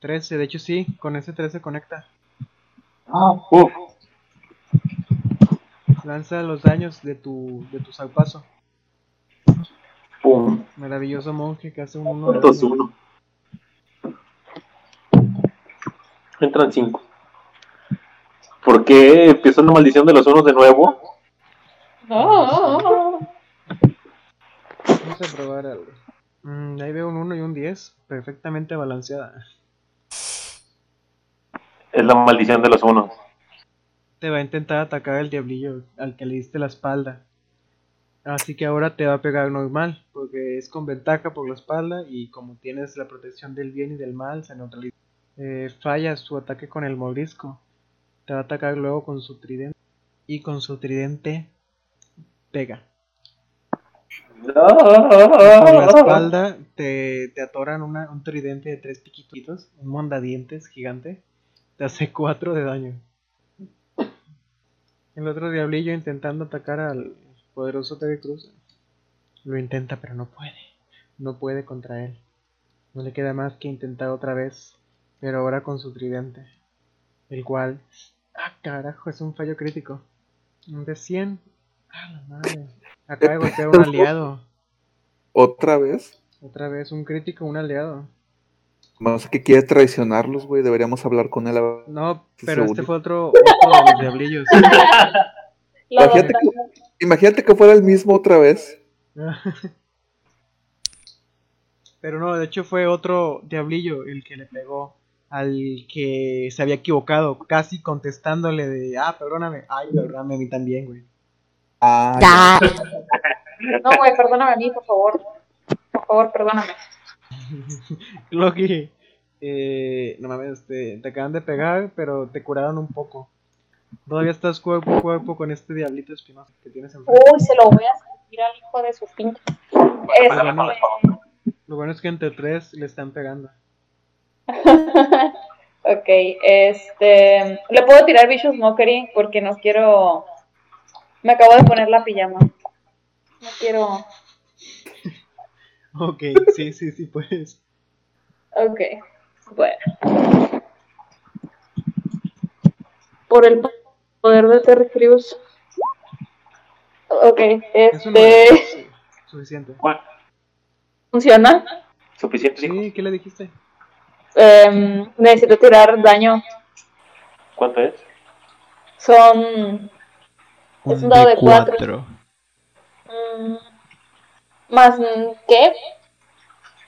13, de hecho sí, con ese 13 conecta. Uf, Lanza los daños de tu, de tu zarpazo. pum. Maravilloso monje que hace un 1 de ¿Cuántos daño. uno? Entran cinco. ¿Por qué empieza una maldición de los unos de nuevo? No. Vamos a probar algo. Mm, ahí veo un 1 y un 10, perfectamente balanceada. Es la maldición de los unos. Te va a intentar atacar el diablillo al que le diste la espalda. Así que ahora te va a pegar normal, porque es con ventaja por la espalda y como tienes la protección del bien y del mal, se neutraliza. Eh, falla su ataque con el morisco. Te va a atacar luego con su tridente. Y con su tridente pega. Por la espalda te, te atoran una- un tridente de tres piquitos, un mondadientes gigante. Te hace 4 de daño. El otro diablillo intentando atacar al poderoso Terry Cruz. Lo intenta, pero no puede. No puede contra él. No le queda más que intentar otra vez, pero ahora con su tridente. El cual. ¡Ah, carajo! Es un fallo crítico. Un de 100. ¡Ah, la madre! Acaba de golpear a un aliado. ¿Otra vez? Otra vez un crítico, un aliado. Más que quiere traicionarlos, güey. Deberíamos hablar con él. a- No, pero este fue otro, otro de los diablillos. Imagínate que, imagínate que fuera el mismo otra vez. Pero no, de hecho fue otro diablillo el que le pegó al que se había equivocado, casi contestándole de, ah, perdóname, ay, perdóname a mí también, güey. Ah, Ya. No, güey, perdóname a mí, por favor. Por favor, perdóname. Loki, eh, no mames, te, te acaban de pegar, pero te curaron un poco. Todavía estás cuerpo a cuerpo con este diablito espinoso que tienes enfrente. Uy, se lo voy a sentir al hijo de su pinche. Este, Bueno. Lo bueno es que entre tres le están pegando. ok, este. Le puedo tirar Vicious Mockery porque no quiero. Me acabo de poner la pijama. No quiero. Ok, sí, sí, sí, pues. Ok, bueno. Por el poder de Terry Crews. Ok, Eso no este. es suficiente. ¿Funciona? ¿Suficiente? Sí, ¿qué le dijiste? Em, necesito tirar daño. ¿Cuánto es? Son. Es un dado de cuatro. Mm, más. mm, ¿Qué?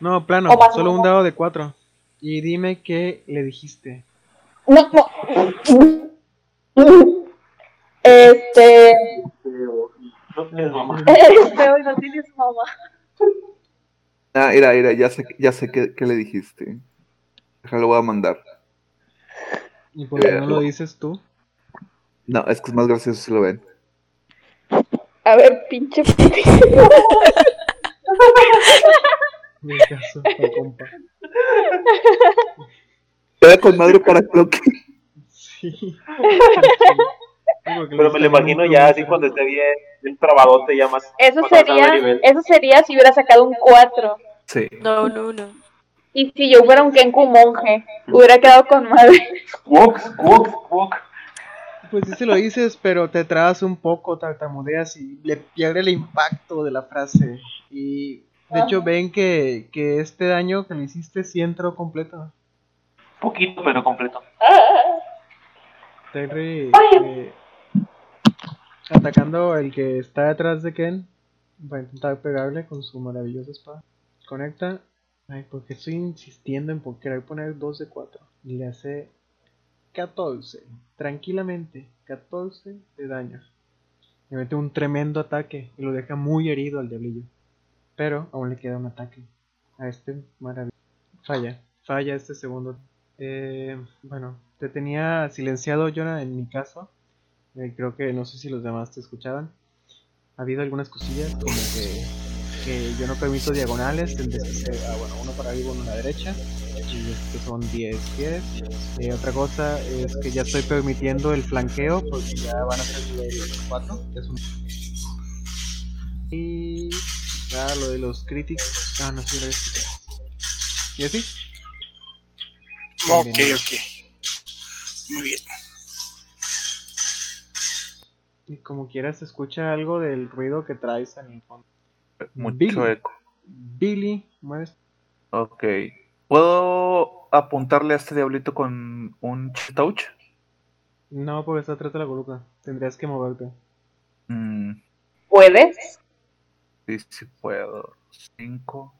No, plano, solo un dado de cuatro. Y dime qué le dijiste. No, no. Este. No tienes mamá. Este hoy no tienes mamá. Ah, mira, mira, ya sé, ya sé qué, qué le dijiste. Déjalo, voy a mandar. ¿Y por qué no Eh, lo dices tú? No, es que es más gracioso si lo ven. A ver, pinche. Mi caso, pa' compa. Queda con madre para Clocky. Sí. Pero me lo imagino ya así cuando esté bien, bien trabadote, ya más. Eso sería, eso sería si hubiera sacado un 4. Sí. No, no, no. Y si yo fuera un Kenku monje, hubiera quedado con madre. Walk, walk, walk. Pues sí se lo dices, pero te trabas un poco, tartamudeas y le pierde el impacto de la frase. Y de hecho ven que, que este daño que le hiciste sí entró completo. Poquito, pero completo. Terry eh, atacando el que está detrás de Ken. Va a intentar pegarle con su maravillosa espada. Conecta. Ay, porque estoy insistiendo en por querer poner 2 de 4. Y le hace 14. Tranquilamente. 14 de daño. Le mete un tremendo ataque y lo deja muy herido al diablillo. Pero aún le queda un ataque. A este maravilloso. Falla. Falla este segundo. Eh, bueno, te tenía silenciado, Jonah, en mi caso. Eh, creo que no sé si los demás te escuchaban. Ha habido algunas cosillas como que, que yo no permito diagonales, ah, bueno, uno para arriba, uno a la derecha. Y estos son 10 pies. Eh, otra cosa es que ya estoy permitiendo el flanqueo porque ya van a ser nivel 4. que es un... Y ah, lo de los críticos. Ah, no lo había escuchado. ¿Y así? Ok, Bien. ok. Muy bien. Y como quieras, se escucha algo del ruido que traes en el fondo. Mucho Billy. eco. Billy, mueves. Ok. ¿Puedo apuntarle a este diablito con un touch? No, porque está atrás de la columna. Tendrías que moverte. Mm, ¿Puedes? sí, sí puedo. 5,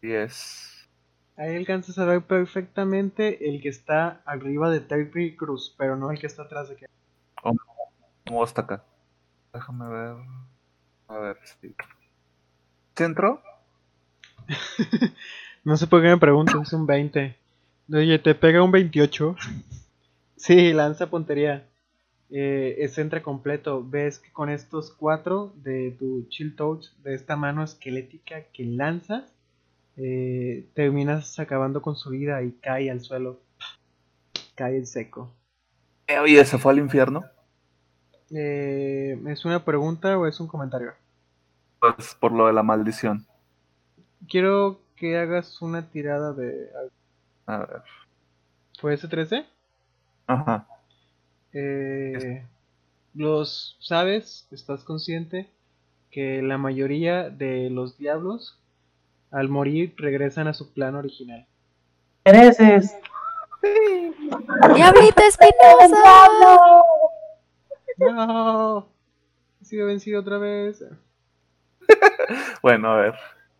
10. Ahí alcanzas a ver perfectamente el que está arriba de Terry Cruz, pero no el que está atrás de que. ¿Cómo hasta acá? Déjame ver. A ver, sí. ¿Centro? No sé por qué me pregunto, es un 20. Oye, te pega un 28. sí, lanza puntería. Eh, es entre completo. Ves que con estos cuatro de tu Chill Touch, de esta mano esquelética que lanzas, eh, terminas acabando con su vida y cae al suelo. Cae en seco. Eh, oye, ¿se fue al infierno? Eh, ¿Es una pregunta o es un comentario? Pues por lo de la maldición. Quiero que hagas una tirada de. A ver. ¿Fue ese 13? Ajá. Eh, los sabes, estás consciente que la mayoría de los diablos al morir regresan a su plan original. Mereces. ¡Diablito espinosa! No, he sido vencido otra vez. Bueno, a ver.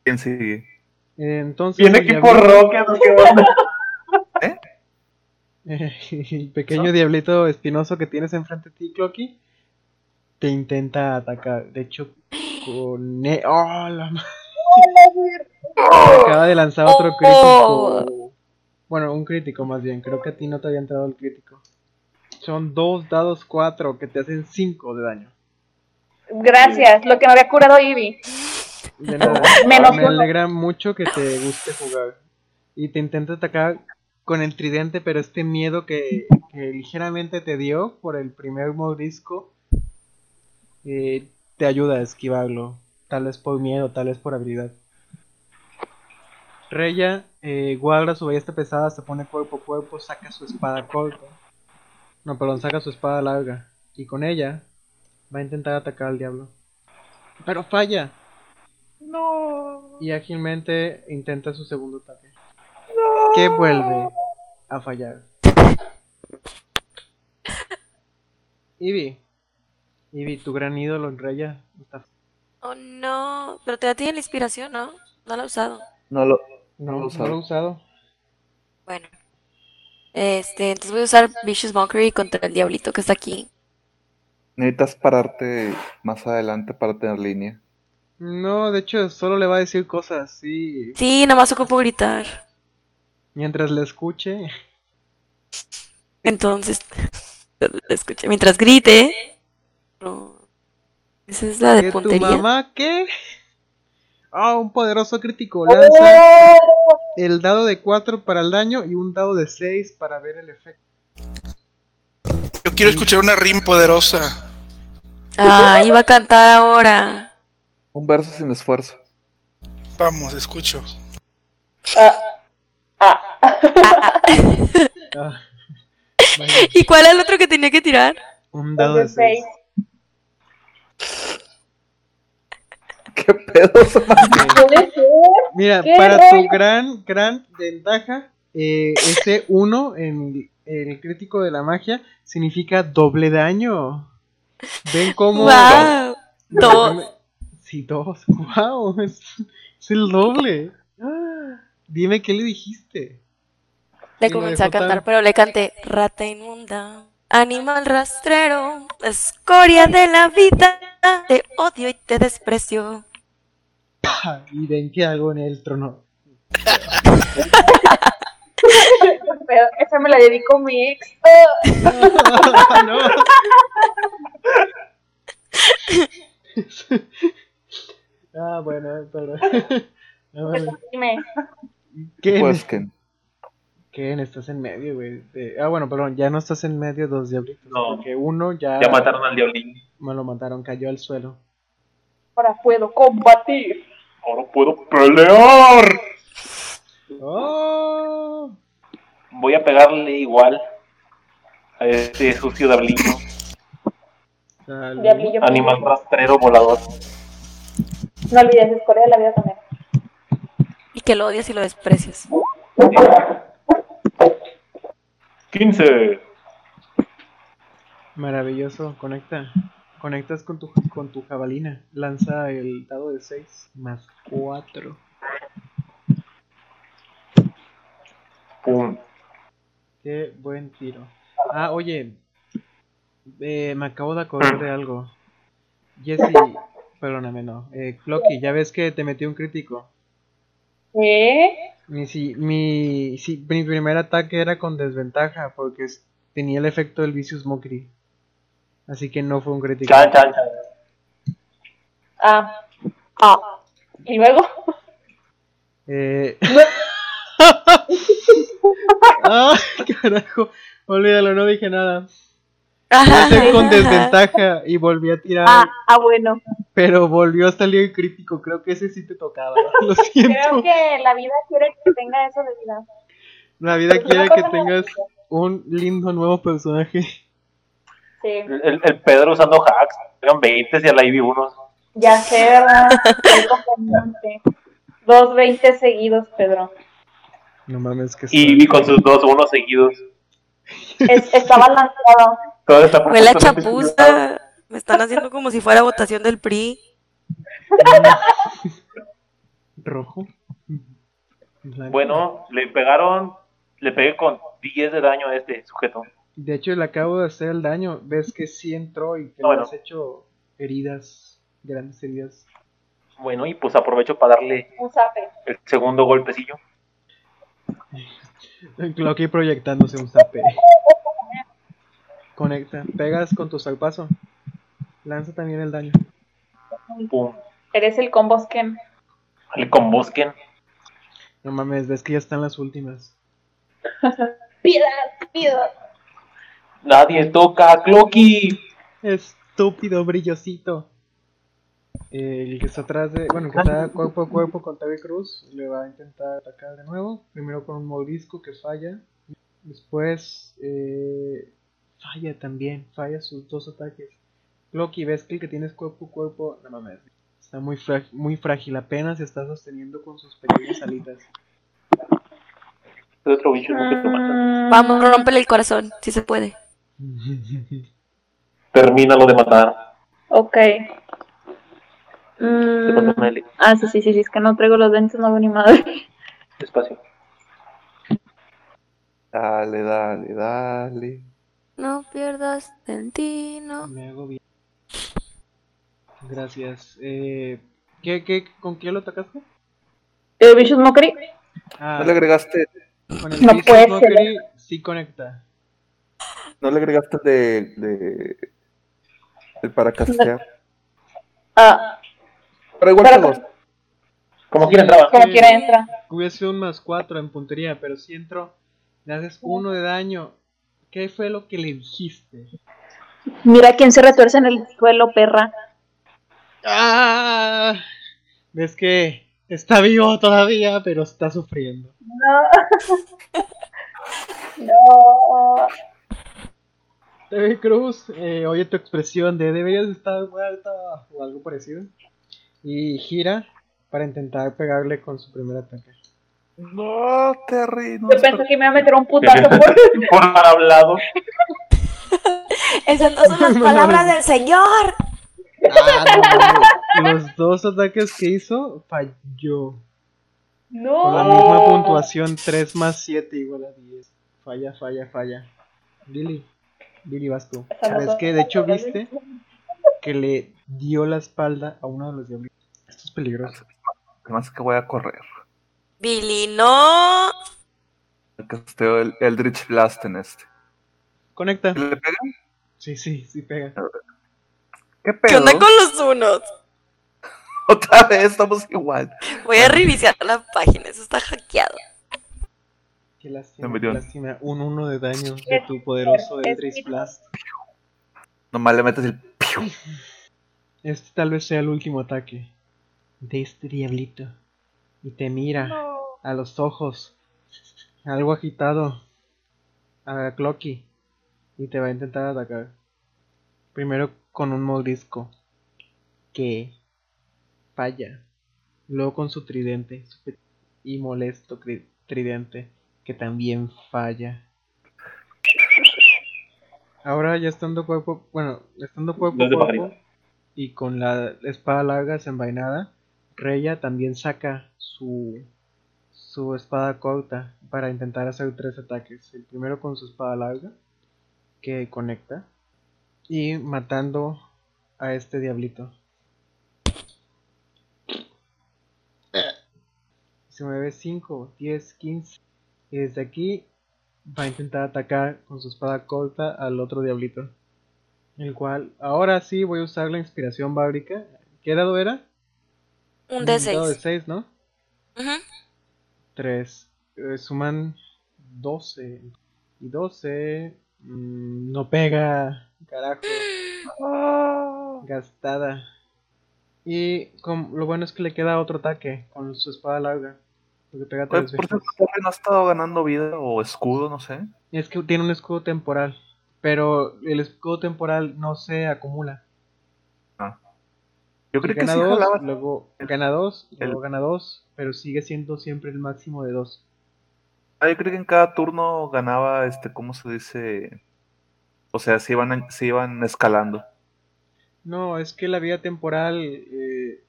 ¿Quién sigue? Entonces, Viene el equipo Rocket, ¿qué onda? el pequeño diablito espinoso que tienes enfrente de ti, Clocky, te intenta atacar. De hecho, con... e- ¡Oh, la ma- Acaba de lanzar otro Oh. crítico. Bueno, un crítico más bien. Creo que a ti no te había entrado el crítico. Son dos dados cuatro que te hacen cinco de daño. Gracias, lo que me había curado Ivy. De nada. Menos Me uno. alegra mucho que te guste jugar. Y te intenta atacar con el tridente, pero este miedo que, que ligeramente te dio por el primer mordisco eh, te ayuda a esquivarlo. Tal vez por miedo, tal vez por habilidad. Reya eh, guarda su ballesta pesada, se pone cuerpo a cuerpo, saca su espada corta. No, perdón, saca su espada larga. Y con ella va a intentar atacar al diablo. Pero falla. Y ágilmente intenta su segundo ataque. Que vuelve a fallar. Ivy. Ivy, tu gran ídolo en Raya. está- Oh no, pero todavía tiene la inspiración, ¿no? No la ha usado. No lo, No, lo he no usado. lo he usado. Bueno. Este, entonces voy a usar Vicious Mockery contra el diablito que está aquí. necesitas pararte más adelante para tener línea. No, de hecho, solo le va a decir cosas así. Sí, nada más ocupo gritar. Mientras le escuche. Entonces, escuche, mientras grite. No. Esa es la de ¿Que tu puntería. mamá qué? Ah, un poderoso crítico. Lanza el dado de 4 para el daño y un dado de 6 para ver el efecto. Yo quiero escuchar una rim poderosa. Ah, iba a cantar ahora. Un verso sin esfuerzo. Vamos, escucho. Ah, ah. Ah, ¿Y cuál es el otro que tenía que tirar? un dado de 6. ¿Qué pedo? Samantha? Puede ser. Mira, ¿Qué para tu gran, gran ventaja, eh, ese 1 en el crítico de la magia significa doble daño. Ven cómo. ¡Wow! Dos. Sí, dos. ¡Wow! Es, es el doble. Ah, Dime qué le dijiste. Le comencé a dejó tan- cantar, pero le canté Rata inmunda, animal rastrero, escoria de la vida, te odio y te desprecio. Y ven que hago en el trono. Pero esa me la dedico mi ex. No. ah, bueno, pero. Dime. ¿Qué? Pues que Ken, estás en medio, güey. de- Ah, bueno, perdón, ya no estás en medio de los diablitos. No. Porque uno ya, Ya mataron al diablín. me lo mataron, cayó al suelo. Ahora puedo combatir. Ahora puedo pelear. ¡Oh! Voy a pegarle igual a este sucio. Diablillo. Animal rastrero volador. No olvides, escoria de la vida también. Y que lo odias y lo desprecias. 15. Maravilloso, conecta. Conectas con tu, con tu jabalina. Lanza el dado de 6 más 4. Pum. Qué buen tiro. Ah, oye. Eh, me acabo de acordar de algo. Jesse, perdóname, no. Eh, Clocky, ya ves que te metí un crítico. ¿Qué? Mi, si, mi, si- mi primer ataque era con desventaja porque es- tenía el efecto del Vicious Mockery. Así que no fue un crítico. Chan, chan, chan. Ah. Ah. Y luego. Eh... ah, carajo. Olvídalo, no dije nada. Con desventaja y volví a tirar, Ah, ah, bueno. pero volvió a salir crítico. Creo que ese sí te tocaba. Lo Creo siento. que la vida quiere que tenga eso de vida. La vida quiere que tengas un lindo nuevo personaje. Sí. El, el Pedro usando hacks. Eran 20 y a la Ivy unos. Ya sé, ¿verdad? Dos veinte seguidos, Pedro. No mames, que Y Ivy con sus dos unos seguidos. Es, está balanceado. Todo está Huele a perfectamente equilibrado. chapuza. Me están haciendo como si fuera votación del PRI. rojo. Blanco. Bueno, le pegaron. Le pegué con 10 de daño a este sujeto. De hecho, le acabo de hacer el daño. Ves que sí entró y que bueno. le has hecho heridas, grandes heridas. Bueno, y pues aprovecho para darle Un zape. el segundo golpecillo. Clocky proyectándose un zape. Conecta. Pegas con tu salpazo. Lanza también el daño. Pum. Eres el combosken. Le combusquen. No mames, ves que ya están las últimas. Piedad, piedad. Nadie toca a Clocky. Estúpido brillosito. El que está atrás de. Bueno, el que está cuerpo a cuerpo con Tavi Cruz le va a intentar atacar de nuevo. Primero con un mordisco que falla. Después. eh, falla también. Falla sus dos ataques. Loki, ves que el que tienes cuerpo a cuerpo. No mames. Está muy, muy frágil. Apenas se está sosteniendo con sus pequeñas alitas. El otro bicho no te mata. Mm, Vamos, rompele el corazón, si se puede. Termínalo de matar. Ok. Mm, ah, sí, sí, sí, sí, es que no traigo los dentes, no veo ni madre. Despacio. Dale, dale, dale. No pierdas el tino. Me hago bien. Gracias. Eh, ¿qué, qué, ¿Con qué lo atacaste? Eh, Vicious Mockery. Ah, ¿No le agregaste, con el No Vicious puede ser. Mockery sí conecta. no le agregaste de, de, el para castear? Ah, Pero igual que dos. Como quiera entraba. como quiera entra. Hubiera sido un más 4 en puntería, pero si entró, le haces uno de daño. ¿Qué fue lo que le dijiste? Mira quién se retuerce en el suelo, perra. ¡Ah! Ves que está vivo todavía, pero está sufriendo. No. no. TV Cruz, eh, oye tu expresión de deberías estar muerta o algo parecido. Y gira para intentar pegarle con su primer ataque. No, Terry, no. Yo pensé que me iba a meter un putazo por... Por haber hablado. Esas no son las palabras del señor. Ah, no. Los dos ataques que hizo falló. Con la misma No. puntuación 3 más 7 igual a 10. Falla, falla, falla. Billy, Billy vas tú. ¿Sabes que De hecho viste que le dio la espalda a uno de los diablitos. Esto es peligroso. Además que voy a correr. Billy, no. Casteo el Eldritch Blast en este. Conecta. ¿Le pega? Sí, sí, sí pega. ¿Qué ¿Qué pedo? onda con los unos? Otra vez estamos igual. Voy a reiniciar la página, eso está hackeado. Qué lástima, qué. Un 1 de daño de tu poderoso Eldritch Blast. Nomás le metes el piu. Este tal vez sea el último ataque de este diablito. Y te mira a los ojos, algo agitado, a Clocky, y te va a intentar atacar. Primero con un mordisco que falla, luego con su tridente y molesto tridente que también falla. Ahora ya estando cuerpo, bueno, estando cuerpo cuerpo y con la espada larga desenvainada, Reya también saca su su espada corta para intentar hacer tres ataques. El primero con su espada larga que conecta y matando a este diablito. Se mueve 5, 10, 15 y desde aquí va a intentar atacar con su espada corta al otro diablito. El cual, ahora sí voy a usar la inspiración bábrica. ¿Qué dado era? Un dado de D6. 6, ¿no? Ujú. 3. suman 12. Y 12. mm, no pega. Carajo. Gastada. Y con- lo bueno es que le queda otro ataque con su espada larga. Porque pega tres por veces. no ha estado ganando vida o escudo, no sé. Es que tiene un escudo temporal. Pero el escudo temporal no se acumula. Yo creo que gana sí dos, jalaba. luego gana dos, el- luego gana dos, pero sigue siendo siempre el máximo de dos. Ah, yo creo que en cada turno ganaba, este, ¿cómo se dice? O sea, se iban, se iban escalando. No, es que la vida temporal eh,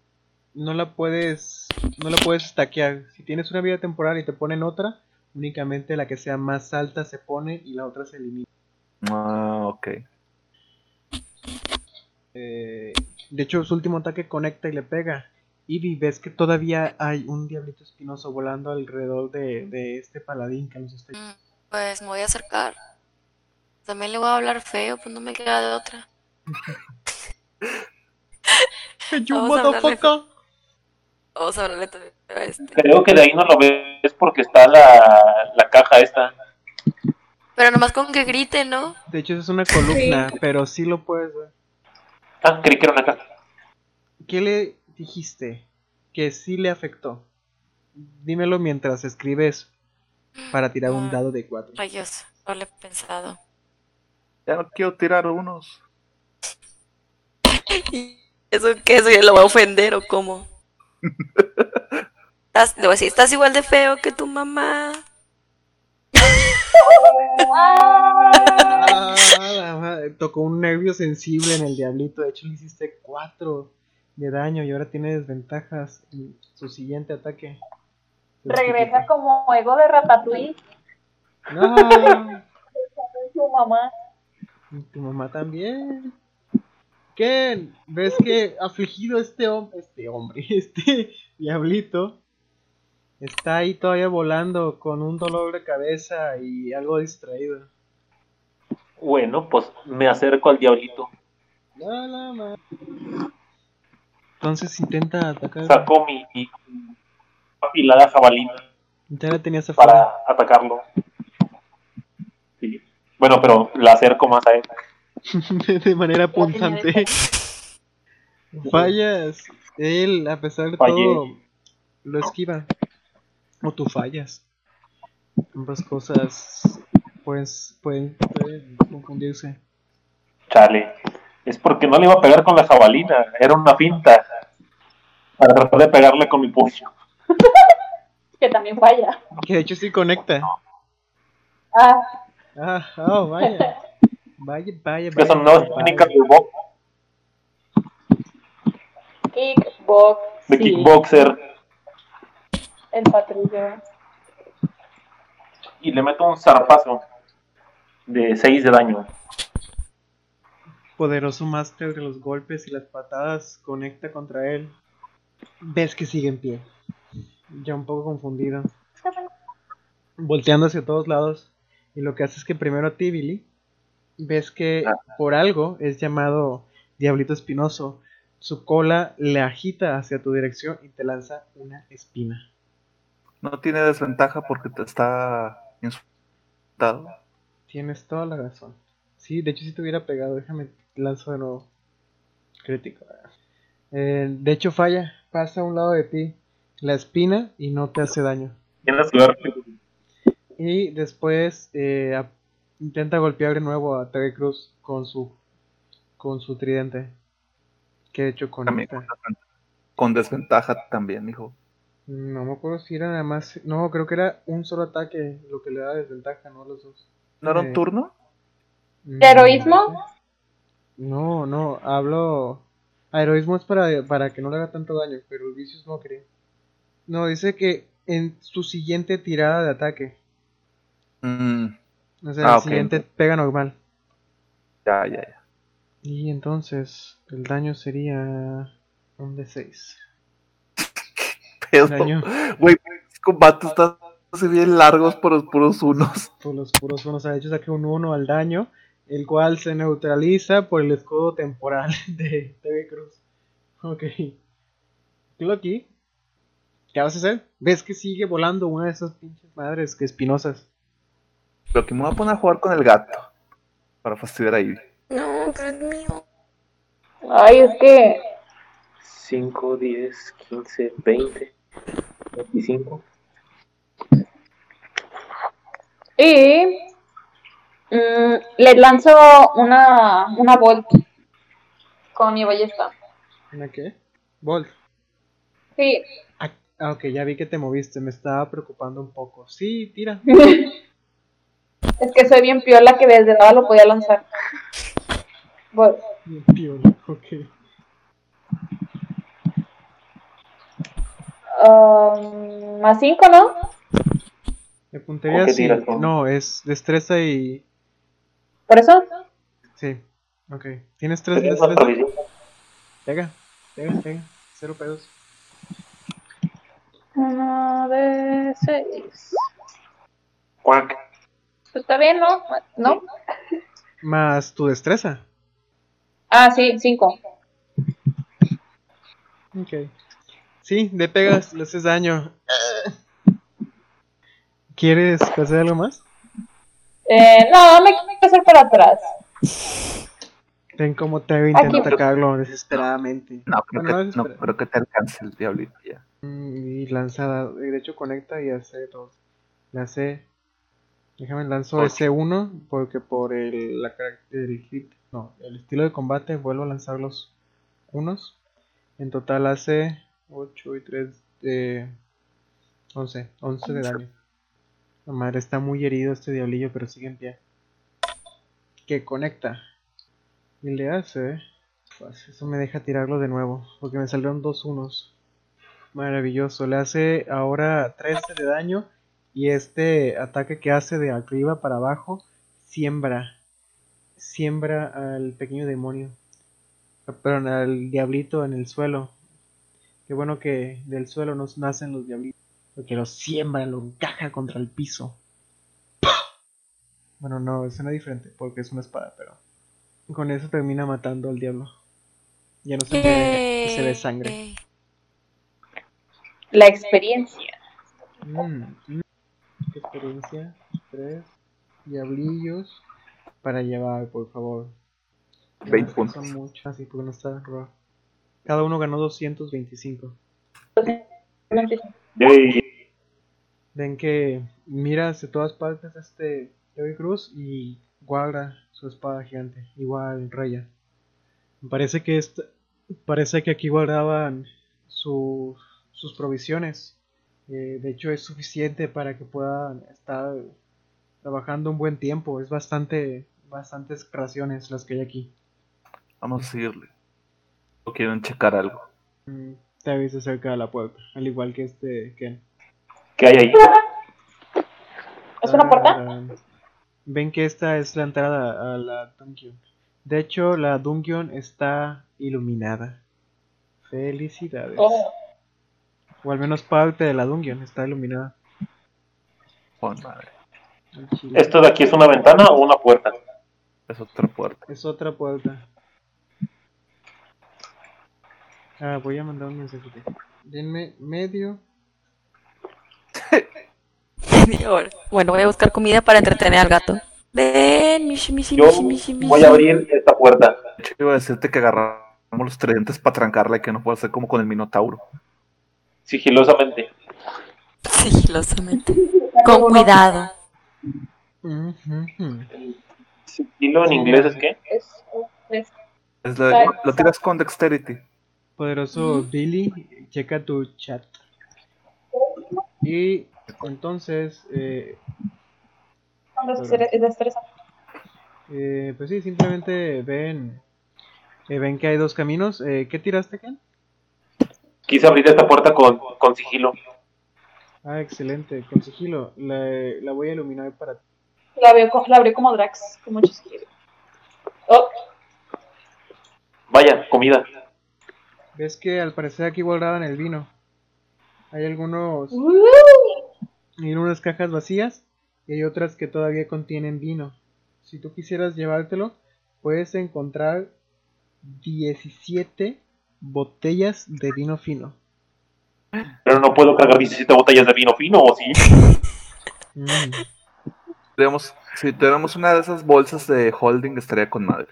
no la puedes no la puedes stackear. Si tienes una vida temporal y te ponen otra, Únicamente la que sea más alta se pone y la otra se elimina. Ah, ok. Eh, de hecho, su último ataque conecta y le pega. Y ves que todavía hay un diablito espinoso volando alrededor de, de este paladín que nos está... Mm, Pues me voy a acercar. También le voy a hablar feo, pues no me queda de otra. You Vamos a hablarle. Vamos a hablarle también a este. Creo que de ahí no lo ves porque está la, la caja esta. Pero nomás con que grite, ¿no? De hecho, es una columna, pero sí lo puedes ver. Ah, creí que era una caja. ¿Qué le dijiste que sí le afectó? Dímelo mientras escribes para tirar un dado de 4. Rayos, no lo he pensado. Ya no quiero tirar unos. ¿Eso qué? ¿Eso ya lo va a ofender o cómo? Estás, decir, estás igual de feo que tu mamá. Tocó un nervio sensible en el diablito. De hecho, le hiciste 4 de daño y ahora tiene desventajas en su siguiente ataque. Regresa como ego de Ratatouille. No, Su mamá. y tu mamá también. ¿Qué? ¿Ves que afligido este hombre, este hombre, este diablito está ahí todavía volando con un dolor de cabeza y algo distraído? Bueno, pues me acerco al diablito. No, no, ma- Entonces intenta atacar. Saco mi, mi afilada jabalina Ya la tenías afuera. para atacarlo. Sí. Bueno, pero la acerco más a él. de manera punzante. Fallas. Él, a pesar de Fallé. todo, lo esquiva. O tú fallas. Ambas cosas pues, pueden, pueden confundirse. Chale. Es porque no le iba a pegar con la jabalina. Era una finta. Para tratar de pegarle con mi puño. Que también falla. Que de hecho sí conecta. Ah, Ah, oh, vaya. Vaya, vaya, Que son vaya. nuevas técnicas de, kickbox. de sí, kickboxer. El patrullo. Y le meto un zarpazo de 6 de daño. Poderoso máster de los golpes y las patadas conecta contra él. Ves que sigue en pie. Ya un poco confundido. Volteando hacia todos lados. Y lo que hace es que primero a ti, Billy, ves que Ah. por algo es llamado Diablito Espinoso. Su cola le agita hacia tu dirección y te lanza una espina. No tiene desventaja porque te está insultado. Tienes toda la razón. Sí, de hecho si te hubiera pegado, déjame lanzo de nuevo. Crítico. Eh, de hecho falla, pasa a un lado de ti la espina y no te hace daño. Tienes suerte. Y después eh, a- intenta golpear de nuevo a Terry Cruz con su con su tridente. Que de hecho También con desventaja. Con desventaja también, hijo. No me acuerdo si era nada más. No, creo que era un solo ataque lo que le da desventaja, no los dos. ¿No era Eh, un turno? Mm, ¿Heroísmo? No, no, hablo. ah, heroísmo es para, para que no le haga tanto daño, pero el vicio es no creo. No, dice que en su siguiente tirada de ataque. Mm, O sea, Ah, el siguiente pega normal. ya, ya, ya. Y entonces el daño sería un de 6. Pedo. Daño Güey, combates están así bien largos por los puros unos. por los puros unos. De hecho, saqué un 1 al daño, el cual se neutraliza por el escudo temporal de TV Cruz. Ok. Lucky, ¿qué vas a hacer? ¿Ves que sigue volando una de esas pinches madres que espinosas? Lo que me voy a poner a jugar con el gato. Para fastidiar ahí. No, pero es mío. Ay, es que 5, 10, 15, 20, 25. Y mm, le lanzo una, una bolt con mi ballesta. ¿Una qué? Bolt. Sí. Ah, ah, ok, ya vi que te moviste, me estaba preocupando un poco. Sí, tira. es que soy bien piola que desde nada lo podía lanzar. Voy. Bien piola, ok. Um, más 5, ¿no? De puntería ¿O qué sí. No, es destreza y. ¿Por eso? Sí. Ok. ¿Tienes tres ¿Tenías más destreza? Pega, pega, pega. Cero pedos. Uno de seis. Cuac. Pues está bien, ¿no? ¿No? Más tu destreza. Ah, sí, cinco. Ok. Sí, le pegas, le haces daño. ¿Quieres hacer algo más? Eh, no, me quiero hacer para atrás. Ven cómo te intenta Aquí. atacarlo desesperadamente. No, creo, Bueno, no que, no desespera- creo que te alcance el diablito ya. Mm, Y lanzada. De hecho, conecta y hace dos. La C. Déjame lanzo Ocho. ese 1 porque por el, la, el hit. No, el estilo de combate vuelvo a lanzar los unos. En total hace 8 y 3 de 11. 11 de daño. La madre está muy herido este diablillo, pero sigue en pie. Que conecta. Y le hace. Pues eso me deja tirarlo de nuevo. Porque me salieron dos unos. Maravilloso. Le hace ahora 13 de daño. Y este ataque que hace de arriba para abajo. Siembra. Siembra al pequeño demonio. Perdón, al diablito en el suelo. Qué bueno que del suelo nos nacen los diablitos. Porque lo siembra, lo encaja contra el piso. Bueno, no, suena diferente porque es una espada, pero con eso termina matando al diablo. Ya no se ve, se ve sangre. La experiencia. Mm, mm. Experiencia. Tres diablillos para llevar, por favor. 20 Ah, puntos. Así porque no está rojo. Cada uno ganó 225. Yay. Ven que mira hacia todas partes este Terry Cruz y guarda su espada gigante, igual Raya. Parece que esta- parece que aquí guardaban sus, sus provisiones. Eh, de hecho es suficiente para que puedan estar trabajando un buen tiempo. Es bastante bastantes raciones las que hay aquí. Vamos a seguirle. ¿O quieren checar algo? Mm, se acerca a la puerta, al igual que este Ken. ¿Qué hay ahí? ¿Es una puerta? Tararán. Ven que esta es la entrada a la dungeon. De hecho, la dungeon está iluminada. Felicidades. Oh, O al menos parte de la dungeon está iluminada. Oh, madre. ¿Esto de aquí es una ventana o una puerta? Es otra puerta. Es otra puerta. Ah, voy a mandar un mensajito. Denme medio. Bueno, voy a buscar comida para entretener al gato. Ven, mishi, mishi, Yo mishi, mishi, mishi. voy a abrir esta puerta. De hecho, iba a decirte que agarramos los tridentes para trancarla y que no puedo hacer como con el Minotauro. Sigilosamente. Sigilosamente. Con cuidado. ¿Sigilo en inglés es qué? es, es- Es la- lo tiras con Dexterity. Poderoso Billy, checa tu chat. Y entonces, eh. Eh, pues sí, simplemente ven, eh, ven que hay dos caminos. Eh, ¿Qué tiraste, Ken? Quise abrir esta puerta con, con sigilo. Ah, excelente, con sigilo. La, la voy a iluminar para ti. La, veo, la abrió como Drax, con mucho sigilo. Oh, Vaya, comida. Ves que al parecer aquí guardaban el vino. Hay algunos, uh, hay unas cajas vacías y hay otras que todavía contienen vino. Si tú quisieras llevártelo, puedes encontrar 17 botellas de vino fino. Pero no puedo cargar 17 botellas de vino fino, ¿o sí? Mm. Tenemos, si tuviéramos una de esas bolsas de holding, estaría con madre.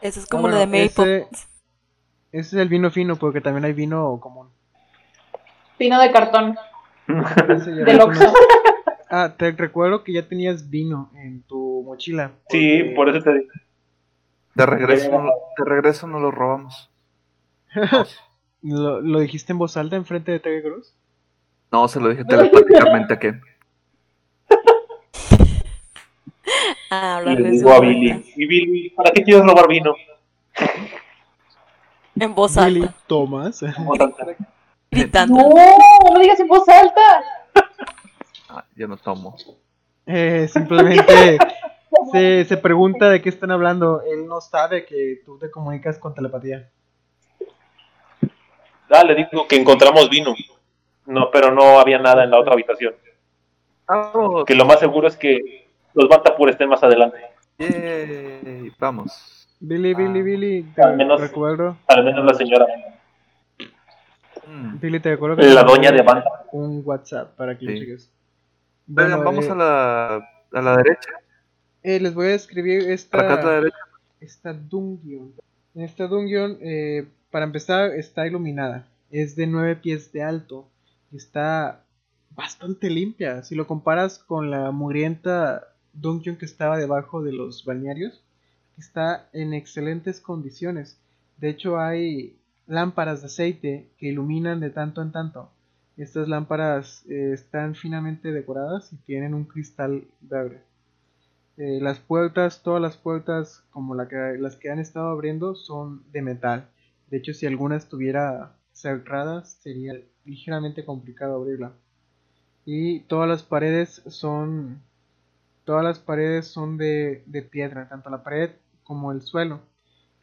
Eso es Ah, como bueno, lo de Mary ese- es el vino fino porque también hay vino común. Pino de cartón. Del Oxxo. Ah, te recuerdo que ya tenías vino en tu mochila. Sí, porque- por eso te digo. De regreso, no, de regreso no lo robamos. ¿Lo, lo dijiste en voz alta enfrente de Terry Cruz? No, se lo dije telepáticamente a Ken. Ah, le digo a. Billy, y Billy, ¿para qué quieres robar vino? En voz Billy alta. Thomas. Como tanta. Gritando. No, no me digas en voz alta. Ah, yo no tomo. Eh, simplemente se, se pregunta de qué están hablando. Él no sabe que tú te comunicas con telepatía. Ah, le digo que encontramos vino. No, pero no había nada en la otra habitación. Vamos. Que lo más seguro es que los Bantapur estén más adelante. Yay, Vamos. Billy, Billy, Ah, Billy, te al menos- recuerdo. Al menos la señora. Mm. Te que La doña de Banta. un WhatsApp para que lo Sí. cheques. Vengan, Bueno, vamos eh, a la, a la derecha. eh, les voy a escribir Para acá a la esta, derecha. esta dungeon. Esta dungeon, eh, para empezar, está iluminada. Es de 9 pies de alto. y Está bastante limpia. Si lo comparas con la mugrienta dungeon que estaba debajo de los balnearios, está en excelentes condiciones. De hecho, hay lámparas de aceite que iluminan de tanto en tanto. Estas lámparas eh, están finamente decoradas y tienen un cristal verde. Eh, las puertas, todas las puertas como las que han estado abriendo son de metal. De hecho, si alguna estuviera cerrada, sería ligeramente complicado abrirla. Y todas las paredes son todas las paredes son de piedra, tanto la pared como el suelo.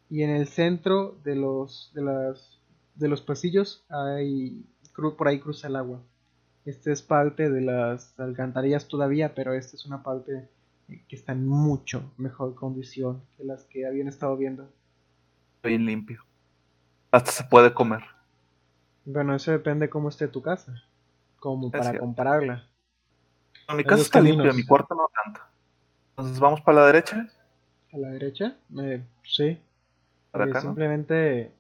Y en el centro de los de las de los pasillos hay por ahí cruza el agua. Este es parte de las alcantarillas todavía, pero esta es una parte eh, que está en mucho mejor condición que las que habían estado viendo. Bien limpio. Hasta se puede comer. Bueno, eso depende cómo esté tu casa, como para cierto. compararla. No, mi casa está limpia, mi cuarto no tanto. Entonces vamos para la derecha. A la derecha, eh, sí. Para Eh, simplemente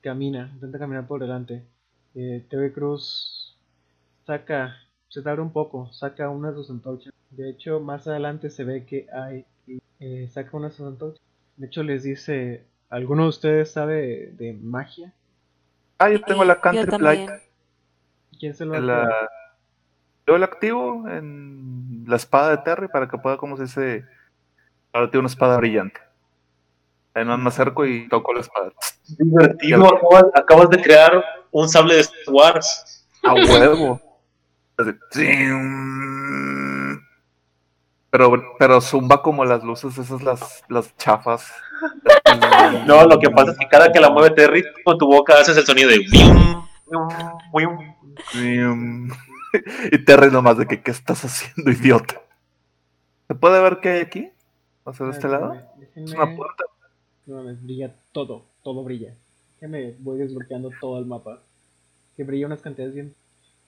camina, intenta caminar por delante. Eh, TV Cruz saca, se tarda un poco, saca una de sus antorchas. De hecho, más adelante se ve que hay, eh, saca una de sus antorchas. De hecho, les dice, ¿alguno de ustedes sabe de magia? Ah, yo tengo la también. Light. ¿Quién se lo la- Yo la activo en la espada de Terry para que pueda, como se dice, ahora tiene una espada brillante. Ahí no me acerco y toco la espada. Divertido, acabas, acabas de crear un sable de Star Wars. A huevo. Pero, pero zumba como las luces, esas las, las chafas. No, lo que pasa es que cada que la mueve Terry, con tu boca haces el sonido de. Y Terry nomás de que, ¿qué estás haciendo, idiota? ¿Se puede ver qué hay aquí? O sea, de este lado. Es una puerta. No mames, brilla todo, todo brilla. Que me voy desbloqueando todo el mapa. Que brilla unas cantidades bien.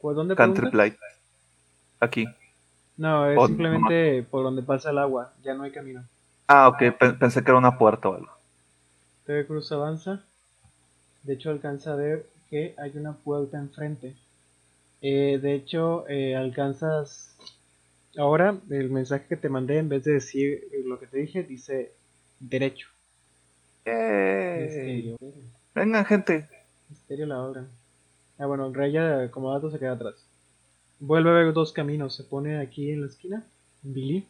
¿Por dónde? Light. Aquí. No, es Oh, simplemente por donde pasa el agua, ya no hay camino. Ah, ok, pe- pensé que era una puerta o algo. TV Cruz avanza. De hecho, alcanza a ver que hay una puerta enfrente. Eh, de hecho, eh, alcanzas. Ahora, el mensaje que te mandé, en vez de decir lo que te dije, dice derecho. Misterio. Vengan, gente. Misterio la obra. Ah, bueno, Raya como dato se queda atrás. Vuelve a ver dos caminos. Se pone aquí en la esquina. Billy.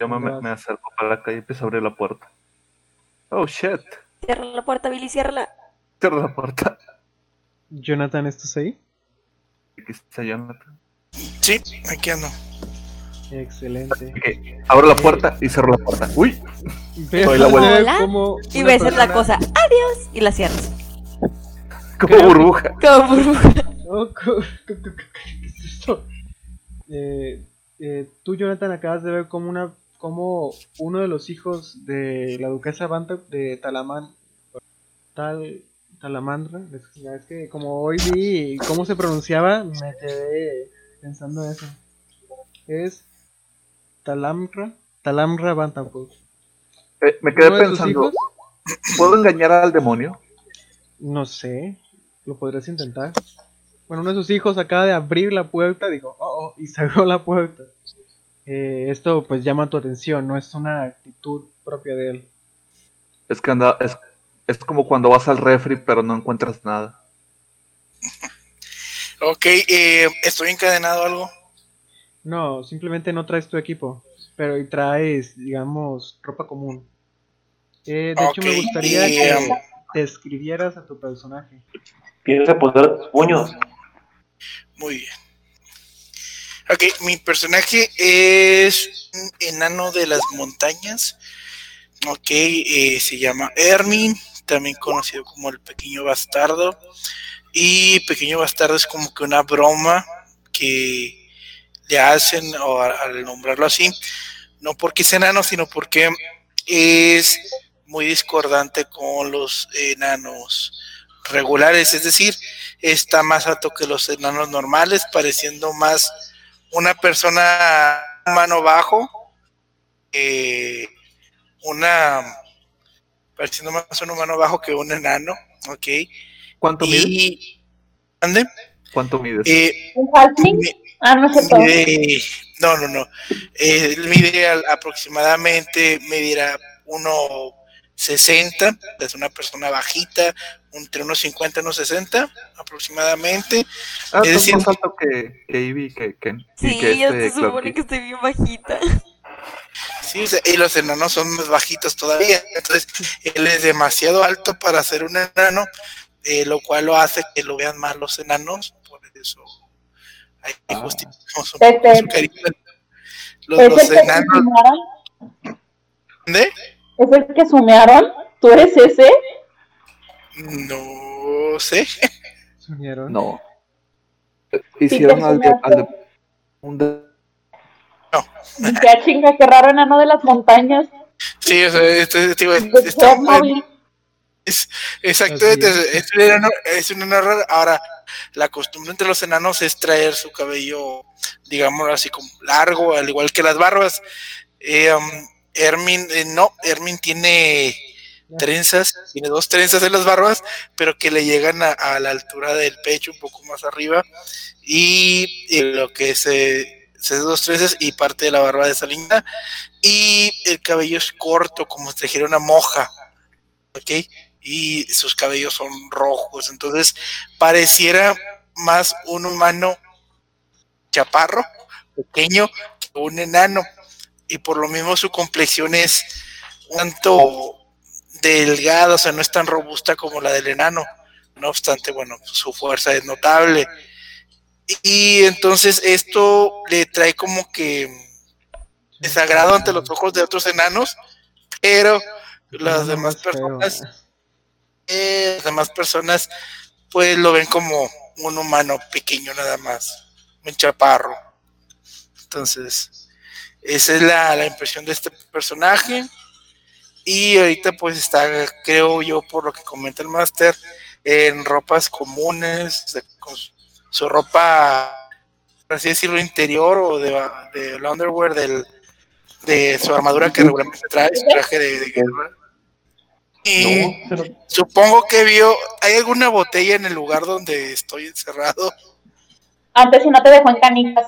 Yo me, me- acerco para la calle y empiezo a abrir la puerta. Oh, shit. Cierra la puerta, Billy, ciérrala. Cierro la puerta. Jonathan, ¿estás ahí? Aquí está Jonathan. Sí, aquí ando. Excelente. Ok, Abro la puerta y cierro la puerta. Uy, Ves Doy la a vuelta. ver Hola. cómo Y ves la persona- cosa, adiós, y la cierras. como Creo- burbuja. Como burbuja. ¿qué es esto? Eh, eh, tú, Jonathan, acabas de ver como una como uno de los hijos de la duquesa Banta de Talaman tal Talamandra es que como hoy vi cómo se pronunciaba me quedé pensando eso es Talamra Talamra Bantampur Eh, me quedé ¿Uno de sus pensando? ¿puedo engañar al demonio? No sé, lo podrías intentar. Bueno, uno de sus hijos acaba de abrir la puerta, dijo, oh, oh, y cerró la puerta. Eh, esto pues llama tu atención, no es una actitud propia de él. Es que anda, es, es como cuando vas al refri pero no encuentras nada. Ok, eh, estoy encadenado a algo. No, simplemente no traes tu equipo, pero y traes, digamos, ropa común. Eh, de hecho, me gustaría y, que um, describieras a tu personaje. Tienes que poner tus puños. Muy bien. Ok, mi personaje es un enano de las montañas. Ok, eh, se llama Ermin, también conocido como el pequeño bastardo. Y pequeño bastardo es como que una broma que le hacen o al nombrarlo así, no porque es enano, sino porque es muy discordante con los enanos regulares, es decir, está más alto que los enanos normales, pareciendo más una persona mano bajo, eh, una pareciendo más un humano bajo que un enano, ok. ¿Cuánto mide? Y ¿Ande? ¿Cuánto mides? Eh, ¿Un halfling? Ah, no mide- no, no, no. Eh, mide aproximadamente, medirá 1,60, es una persona bajita, entre unos 50 y unos 60 aproximadamente. ah, es decir- más alto que, que Ivy y que y Sí, que ya este se supone que estoy bien bajita. Sí, y los enanos son más bajitos todavía. Entonces, él es demasiado alto para ser un enano, eh, lo cual lo hace que lo vean más los enanos. Ahí Ah. justificamos un Este- su cariño. Los, ¿Es los el que enanos. sumearon? ¿De? ¿Es el que sumearon? ¿Tú eres ese? No sé. Se unieron. No. Hicieron al de, al de- un de- Ya chinga, qué raro enano de las montañas. Sí, o sea, este, está- Chernobyl. es, exactamente, Así es, un enano, es un enano raro. Ahora, la costumbre entre los enanos es traer su cabello, digamos así como largo, al igual que las barbas. Eh, um, Hermin, eh, no, Hermin tiene trenzas, tiene dos trenzas en las barbas, pero que le llegan a, la altura del pecho, un poco más arriba, y, lo que es eh, esas dos trenzas y parte de la barba de esa línea, y el cabello es corto, como si trajera una moja, ¿ok? Y sus cabellos son rojos, entonces pareciera más un humano chaparro, pequeño, que un enano, y por lo mismo su complexión es un tanto delgada, o sea, no es tan robusta como la del enano. No obstante, bueno, su fuerza es notable. Y entonces esto le trae como que desagrado ante los ojos de otros enanos, pero las demás personas, eh, las demás personas, pues lo ven como un humano pequeño nada más, un chaparro. Entonces, esa es la, la impresión de este personaje. Y ahorita pues está, creo yo, por lo que comenta el máster, en ropas comunes, con su- su ropa, por así decirlo, interior o de, de el underwear del, de su armadura que regularmente trae, su traje de, de guerra. Y No, pero supongo que vio, ¿hay alguna botella en el lugar donde estoy encerrado? Antes si no te dejó en canicas.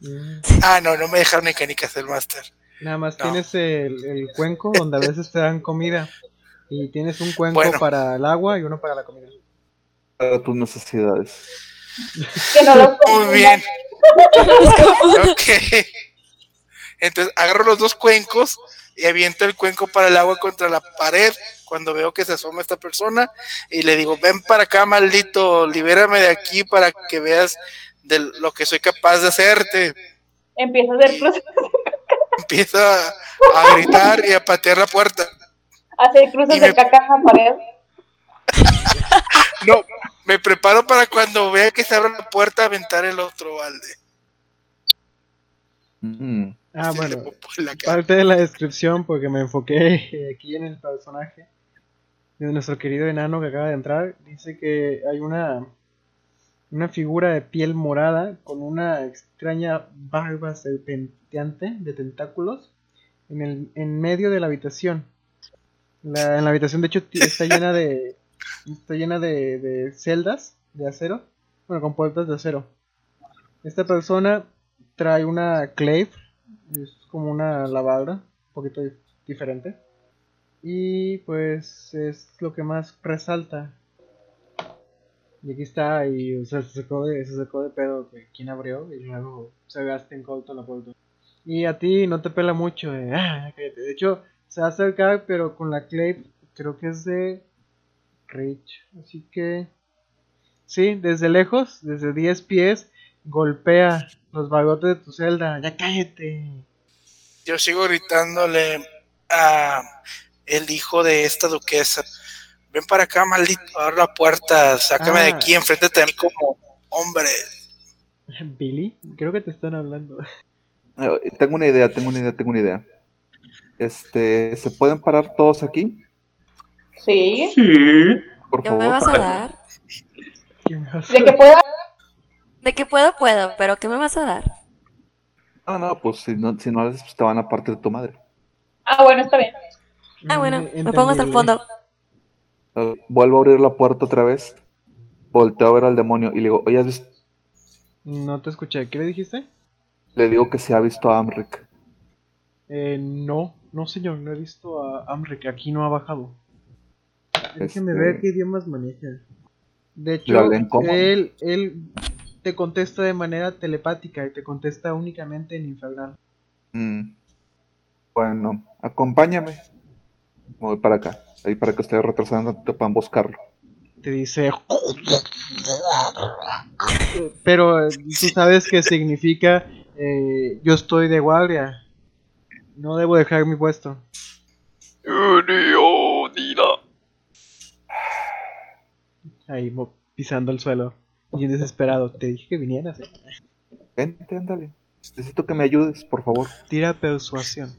Mm, Ah, no, no me dejaron en canicas el máster. Nada más No. tienes el, el cuenco donde a veces te dan comida. Y tienes un cuenco Bueno. para el agua y uno para la comida. para tus necesidades. Que no los Muy bien. Ok. Entonces agarro los dos cuencos y aviento el cuenco para el agua contra la pared cuando veo que se asoma esta persona y le digo, ven para acá, maldito, libérame de aquí para que veas de lo que soy capaz de hacerte. Empieza a hacer cruces, Empiezo a, gritar y a patear la puerta. hacer cruces Y de me- caca en la pared. No, me preparo para cuando vea que se abre la puerta aventar el otro balde. Mm. Ah, Sí, bueno. Parte de la descripción, porque me enfoqué aquí en el personaje nuestro querido enano que acaba de entrar. Dice que hay una, una figura de piel morada con una extraña barba serpenteante de tentáculos en, el, en medio de la habitación. La, en la habitación, de hecho, está llena de está llena de, de celdas de acero, bueno, con puertas de acero. Esta persona trae una clave es como una lavadora, un poquito dif- diferente. Y pues es lo que más resalta. Y aquí está, y o sea, se, sacó de, se sacó de pedo que quién abrió y luego se gasta en corto la puerta. Y a ti no te pela mucho, eh, ah, de hecho se va a acercar, pero con la clave creo que es de Rich. Así que, sí, desde lejos, desde 10 pies, golpea los bagotes de tu celda. Ya cállate. Yo sigo gritándole a el hijo de esta duquesa. Ven para acá, maldito, abre la puerta, sácame de Ah. aquí, enfréntate a mí como hombre. Billy, creo que te están hablando. Eh, Tengo una idea, tengo una idea, tengo una idea. Este, ¿se pueden parar todos aquí? Sí. Sí. Por ¿Qué me favor. vas a dar? ¿Qué me vas a- De que pueda. De que puedo, puedo, pero ¿qué me vas a dar? No, no, pues si no, si no haces, pues te van a partir de tu madre. Ah, bueno, está bien. Ah, bueno, Mm, me pongo hasta el fondo. Vuelvo a abrir la puerta otra vez. Volteo a ver al demonio y le digo, oye, ¿has visto? No te escuché. ¿Qué le dijiste? Le digo que se ha visto a Amric. Eh, no, no señor, no he visto a Amric, aquí no ha bajado. Déjeme Este- ver qué idiomas maneja. De ¿Le hecho, él, él te contesta de manera telepática y te contesta únicamente en infernal. Mm. Bueno, acompáñame. Voy para acá. Ahí para que ustedes retrasando te puedan buscarlo. Te dice... Pero eh, tú sabes que significa eh, yo estoy de guardia. No debo dejar mi puesto. Ahí pisando el suelo. Bien desesperado. Te dije que vinieras. eh. Vente, ándale. Necesito que me ayudes, por favor. Tira persuasión.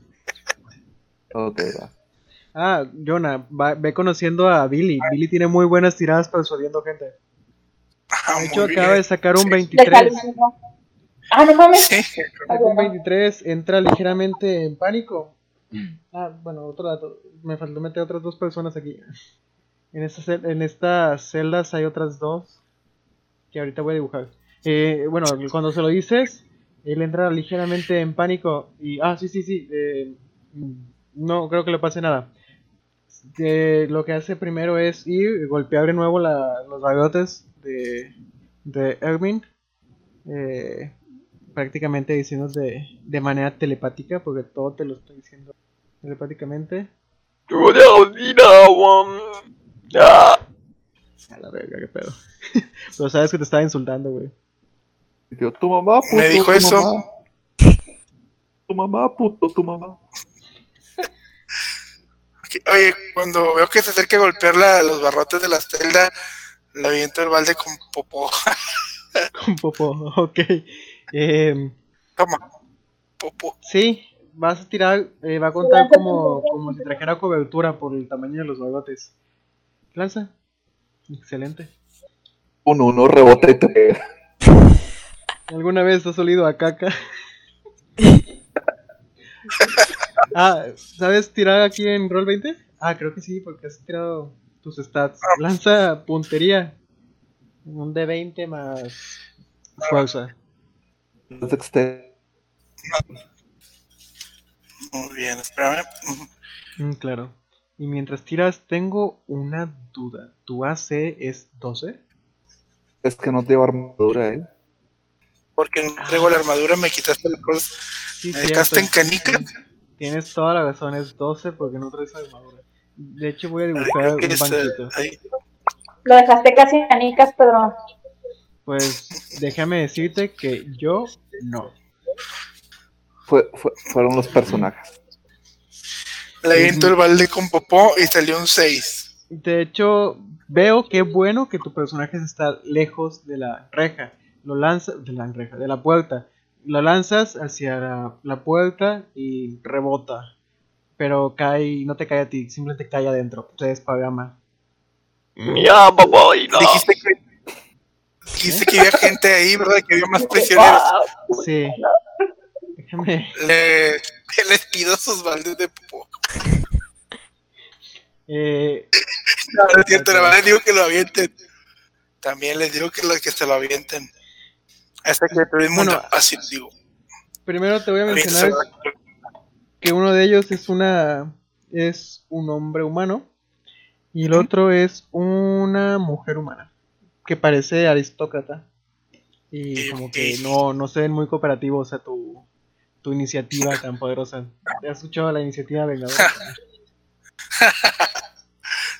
Ok, va. Ah, Jonah, va- ve conociendo a Billy. Billy tiene muy buenas tiradas persuadiendo gente. Ah, De hecho, acaba bien. de sacar un Sí. Le 23. sale el mismo. Ah, no mames. Sí, Sacó un 23, entra ligeramente en pánico. Ah, bueno, otro dato. Me faltó meter otras dos personas aquí. En, esta cel- en estas celdas hay otras dos que ahorita voy a dibujar. Eh, bueno, cuando se lo dices, él entra ligeramente en pánico y... Ah, sí, sí, sí. eh, no creo que le pase nada. Eh, lo que hace primero es ir, golpear de nuevo la- los bagotes de, de Erwin. Eh, prácticamente diciendo de, de manera telepática, porque todo te lo estoy diciendo telepáticamente. A la verga, qué pedo. Pero sabes que te estaba insultando, güey. Y tu mamá, puto. Me dijo tu eso. mamá. Tu mamá, puto, tu mamá. Oye, cuando veo que se acerca a golpear la- los barrotes de la celda, le aviento el balde con popó. Un poco, ok. Em, Toma, popó. sí, vas a tirar, eh, va a contar como, como si trajera cobertura por el tamaño de los bagotes. Lanza. Excelente. Un uno rebota y te pega. ¿Alguna vez has olido a caca? ah, ¿sabes tirar aquí en Roll 20? Ah, creo que sí, porque has tirado tus stats. Lanza puntería. Un de 20 más fuerza. Muy bien, espérame. Mm, claro. Y mientras tiras, tengo una duda. ¿Tu AC es 12? Es que no te lleva armadura, eh. Porque no traigo la armadura, me quitaste la cosa. Sí, Me dejaste en canica. Tienes toda la razón, es 12 porque no traes armadura. De hecho, voy a dibujar un es, eh, banquito. Lo dejaste casi en canicas, Pedro. Pues déjame decirte que yo no. Fue, fue- fueron los personajes. Le aviento el balde con popó y salió un 6. De hecho, veo que bueno que tu personaje está lejos de la reja. Lo lanzas de la reja, de la puerta. Lo lanzas hacia la, la puerta y rebota. Pero cae, no te cae a ti, simplemente cae adentro. Se despagama. Dijiste que, dijiste que había gente ahí, ¿verdad? Que había más prisioneros. Sí. Déjame. Le, les pido sus baldes de popó. Eh, No, no es cierto, la verdad les digo que lo avienten. También les digo que, lo, que se lo avienten. Hasta que tuvimos Bueno, así digo. primero te voy a mencionar que uno de ellos es una es un hombre humano y el otro es una mujer humana que parece aristócrata y como que no, no se ven muy cooperativos a tu, tu iniciativa tan poderosa. ¿Te has escuchado la iniciativa vengadora?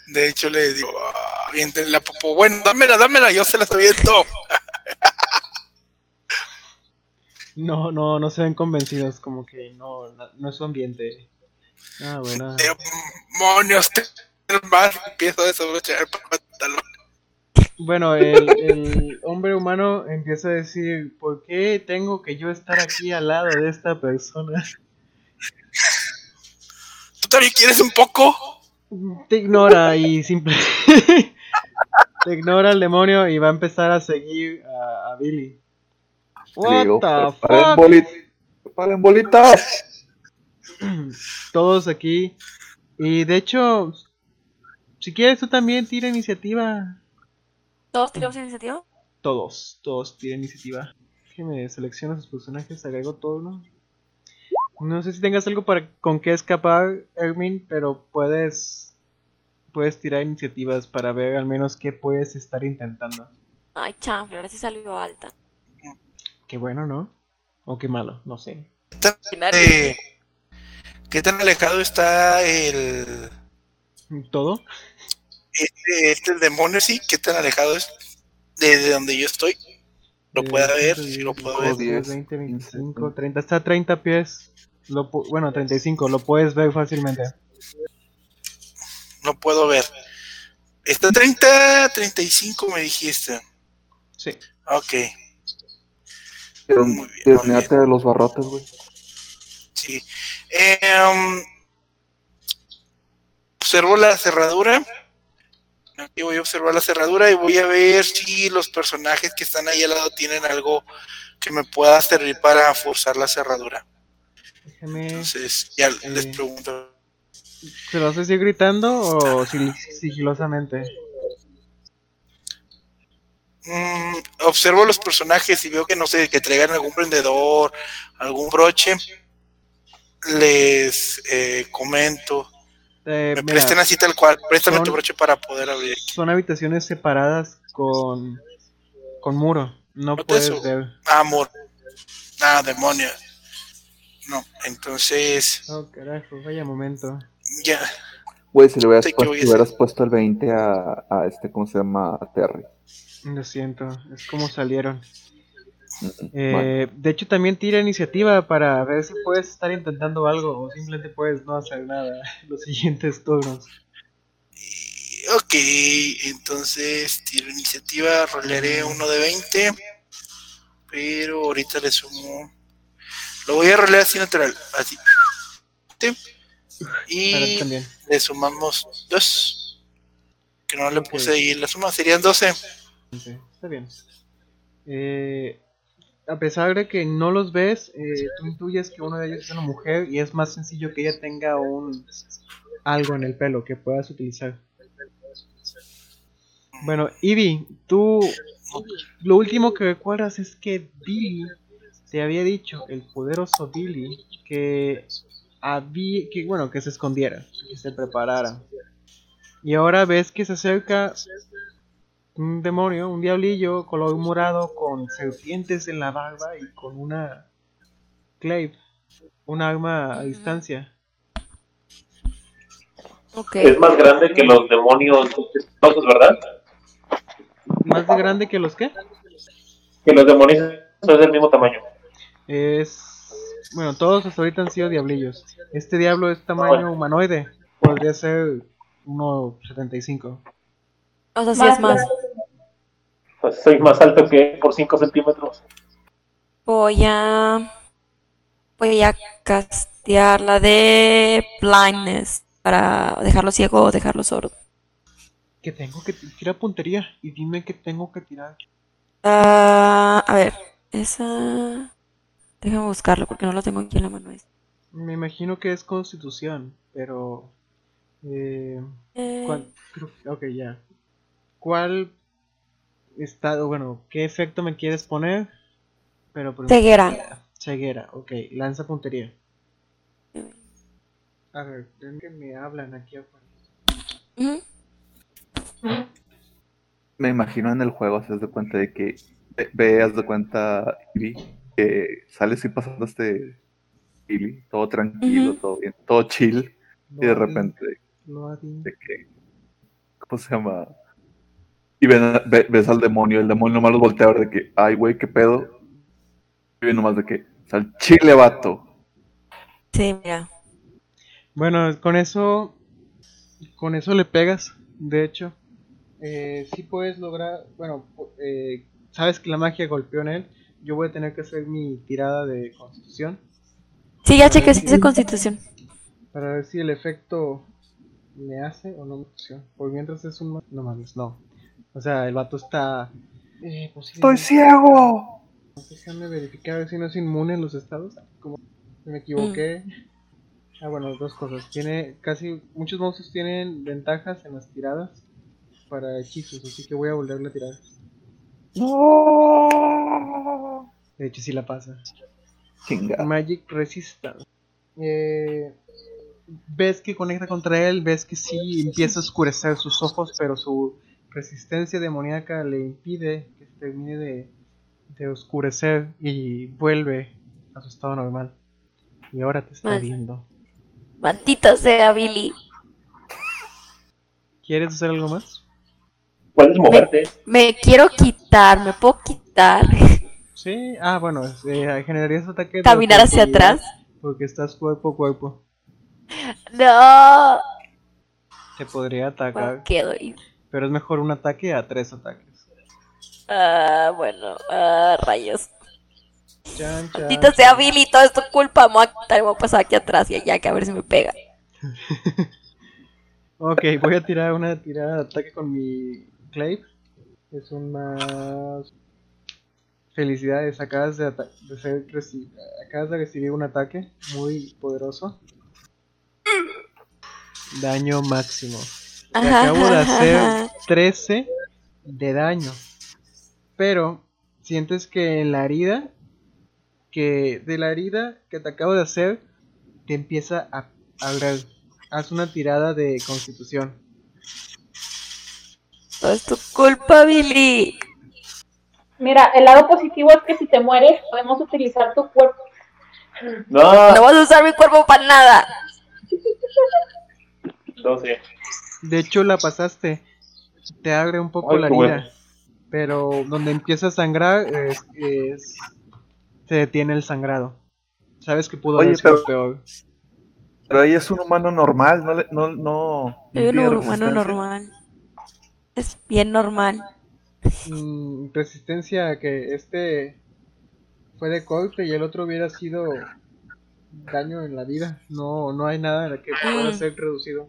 De hecho, le digo, "Ah, la popó. Bueno, dámela, dámela, yo se las aviento. No, no, no se ven convencidos, como que no, no, es su ambiente. Ah, bueno. Demonios, más empiezo a desabrochar el pantalón. Bueno, el, el hombre humano empieza a decir, ¿por qué tengo que yo estar aquí al lado de esta persona? ¿Tú también quieres un poco? Te ignora y simple... Te ignora el demonio y va a empezar a seguir a, a Billy. What Digo, the fuck? preparen bolitas. Todos aquí. Y de hecho, si quieres tú también tira iniciativa. ¿Todos tiramos iniciativa? Todos, todos tienen iniciativa. Déjeme seleccionar sus personajes, agrego todo, ¿no? No sé si tengas algo para con qué escapar, Ermin, pero puedes puedes tirar iniciativas para ver al menos qué puedes estar intentando. Ay, chanfle, ahora sí salió alta. Qué bueno, ¿no? O qué malo, no sé. Eh, ¿Qué tan alejado está el ¿Todo? este, este el demonio? Sí, ¿qué tan alejado es de, de donde yo estoy? ¿Lo Eh, puede ver? 110, Sí, lo puedo ver. 10, 10, 20, 25, 15, 30. Está a 30 pies. Lo, bueno, 35, lo puedes ver fácilmente. No puedo ver. Está 30, 35 me dijiste. Sí. Ok, Pero Muy bien, muy de los barrotes, güey. sí. Em, observo la cerradura. Aquí voy a observar la cerradura y voy a ver si los personajes que están ahí al lado tienen algo que me pueda servir para forzar la cerradura. Déjame. Entonces, ya Eh. les pregunto. ¿Se lo decir gritando o sigilosamente? Mm, observo los personajes y veo que no sé, que traigan algún prendedor, algún broche. Les eh, comento. Eh, Me mira, presten así tal cual. Préstame son- tu broche para poder abrir. son habitaciones separadas con, con muro. No No puedes ver. Ah, amor. Ah, demonios. No, entonces. Oh, carajo, vaya momento. Ya. Güey, si le hubieras, Sí, ¿qué puesto, hubieras el 20 a, a este, ¿cómo se llama? A Terry. Lo siento, es como salieron. Mm, mm, Eh, bueno. De hecho, también tira iniciativa para ver si puedes estar intentando algo o simplemente puedes no hacer nada los siguientes turnos. Ok, entonces tiro iniciativa, rolearé uno de 20. Pero ahorita le sumo. Lo voy a rolear así natural. Así. Y le sumamos 2. Que no le puse ahí la suma, serían 12. Está bien. Eh, a pesar de que no los ves, eh, tú intuyes que uno de ellos es una mujer y es más sencillo que ella tenga un algo en el pelo que puedas utilizar. Bueno, Ivy, tú lo último que recuerdas es que Billy te había dicho, el poderoso Billy, que había, que bueno, que se escondiera, que se preparara. Y ahora ves que se acerca un demonio, un diablillo color morado con serpientes en la barba y con una clave, un arma a distancia. Ok. Es más grande que los demonios espantosos, ¿verdad? Más de grande que los que Que los demonios son del mismo tamaño. es bueno, todos hasta ahorita han sido diablillos. Este diablo es tamaño humanoide, podría ser 1.75. O sea, sí es más. Pues soy más alto que él por 5 centímetros. Voy a. Voy a castear la de blindness para dejarlo ciego o dejarlo sordo. Que tengo que tirar puntería y dime que tengo que tirar. Ah, a ver, esa. Déjame buscarlo porque no lo tengo aquí en la mano. Me imagino que es constitución, pero eh, Eh, ¿Cuál? Creo- ok, ya. ¿Cuál estado, bueno, qué efecto me quieres poner? Pero por- ceguera. ceguera, ok, lanza puntería. A ver, ven que me hablan aquí afuera. Me imagino en el juego, se de cuenta de que ve- veas de cuenta Ivy, que sales y pasando este Billy, todo tranquilo, todo bien, todo chill, y de repente de que, ¿cómo se llama? Y ven a- ve- ves al demonio, el demonio nomás los voltea a ver de que, ay, güey, qué pedo. bien nomás de que, al chile, vato. Sí, mira. Bueno, con eso. Con eso le pegas, de hecho. Eh, sí puedes lograr. Bueno, eh, sabes que la magia golpeó en él. Yo voy a tener que hacer mi tirada de constitución. Sí, ya chequé si dice constitución. Para ver si el efecto me hace o no me funciona. Por mientras es un. No mames, no. O sea, el vato está. Eh, ¡Estoy ciego! Déjame verificar a ver si no es inmune en los estados. Como me equivoqué. Ah, bueno, dos cosas. Tiene casi. Muchos monstruos tienen ventajas en las tiradas para hechizos, así que voy a volverle a tirar. ¡No! De hecho, sí la pasa. Chinga. Magic Resistance. Eh, ves que conecta contra él, ves que sí empieza a oscurecer sus ojos, pero su resistencia demoníaca le impide que termine de, de oscurecer y vuelve a su estado normal. Y ahora te está viendo. Maldita sea, Billy. ¿Quieres hacer algo más? Puedes moverte. Me quiero quitar, me puedo quitar. Sí, ah, bueno, eh, generarías ataque. de Caminar hacia atrás. Porque estás cuerpo a cuerpo. No. Te podría atacar, Me quedo ahí. Pero es mejor un ataque a tres ataques. Ah, bueno, ah, rayos. Chan, chan, Maldita sea Billy, todo esto es culpa. Voy a voy a pasar aquí atrás y allá, que a ver si me pega. Ok, voy a tirar una tirada de ataque con mi Clave. Es un más. Felicidades, acabas de, ser reci- acabas de recibir un ataque muy poderoso. Daño máximo. Acabo de hacer ajá. 13 de daño. Pero sientes que en la herida, que de la herida que te acabo de hacer, te empieza a hablar. Haz una tirada de constitución. Todo es tu culpa, Billy. Mira, el lado positivo es que si te mueres, podemos utilizar tu cuerpo. No, No vas a usar mi cuerpo para nada. 12. De hecho, la pasaste. Te abre un poco Ay, la herida. bueno. Pero donde empieza a sangrar es, es- se detiene el sangrado. Sabes que pudo Oye, haber sido pero- peor. Pero ella es un humano normal, no le, no, no. Soy un humano normal. Es bien normal. Mm, resistencia a que este fue de corte y el otro hubiera sido daño en la vida. No, no hay nada en la que pueda Mm. ser reducido.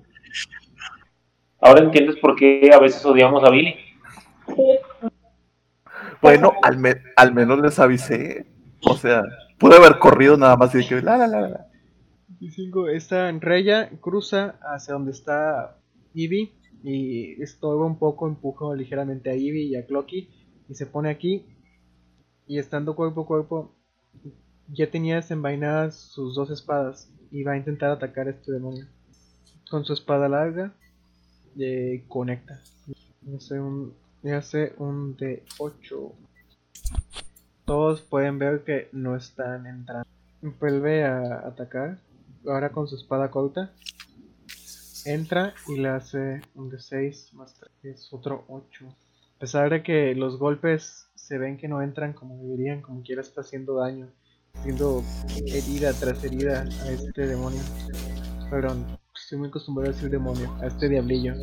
Ahora entiendes por qué a veces odiamos a Billy. Bueno, al, me- al menos les avisé. O sea, pude haber corrido nada más y de que la la la la. 25, esta Reya cruza hacia donde está Ivy y estorba un poco, empuja ligeramente a Ivy y a Clocky y se pone aquí y estando cuerpo a cuerpo ya tenía desenvainadas sus dos espadas y va a intentar atacar a este demonio. Con su espada larga eh, conecta. Y hace un, hace un de 8. Todos pueden ver que no están entrando. Vuelve a atacar. Ahora con su espada corta. Entra y le hace un de 6 más 3. Es otro 8. A pesar de que los golpes se ven que no entran como deberían, como quiera está haciendo daño. Haciendo herida tras herida a este demonio. Perdón, estoy muy acostumbrado a decir demonio. A este diablillo.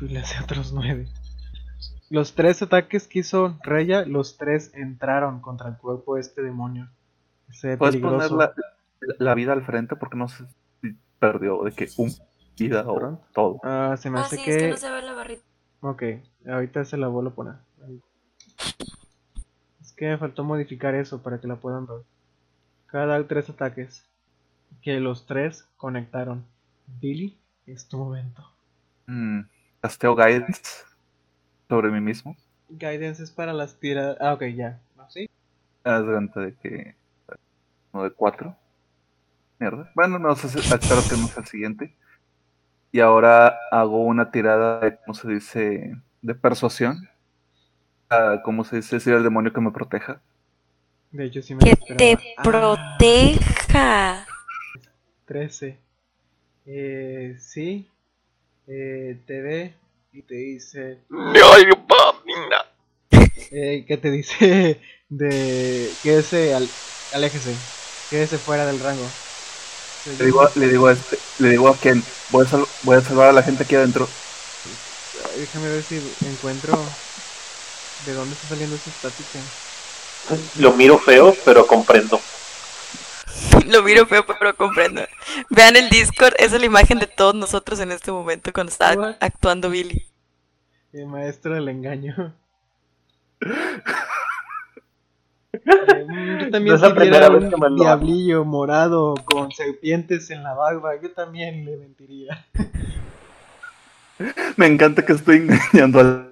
Y le hace otros 9. Los tres ataques que hizo Reya, los tres entraron contra el cuerpo de este demonio. Se Puedes poner peligroso. la, la vida al frente porque no sé si perdió de que un vida o todo. Ah, se me Ah, hace sí, que... es que no se ve la barrita. Ok, ahorita se la vuelvo a poner. Ahí. Es que me faltó modificar eso para que la puedan ver. Cada tres ataques. Que los tres conectaron. Billy, es tu momento. Mm, casteo guidance sobre mí mismo. Guidance es para las tiradas. Ah, ok, ya. ¿No? ¿Sí? Haz de cuenta de que. Uno de cuatro. Mierda. Bueno, no sé, si- sea el siguiente. Y ahora hago una tirada de, ¿cómo se dice? De persuasión. Ah, ¿Cómo se dice? Decir al demonio que me proteja. De hecho, sí me Que te. Ah, proteja. 13. Eh, sí. Eh, te ve y te dice. Eh, ¿Qué te dice? de quédese, al, aléjese, quédese fuera del rango. Le digo, le digo a este, le digo a Ken, voy a, sal- voy a salvar a la gente aquí adentro. Déjame ver si encuentro de dónde está saliendo esa estática. Lo miro feo, pero comprendo. Lo miro feo, pero comprendo. Vean el Discord, esa es la imagen de todos nosotros en este momento cuando está What? actuando Billy. El maestro del engaño. Eh, yo también No es la si primera viera vez que me un lo diablillo morado con serpientes en la barba, yo también le mentiría. Me encanta que estoy engañando al.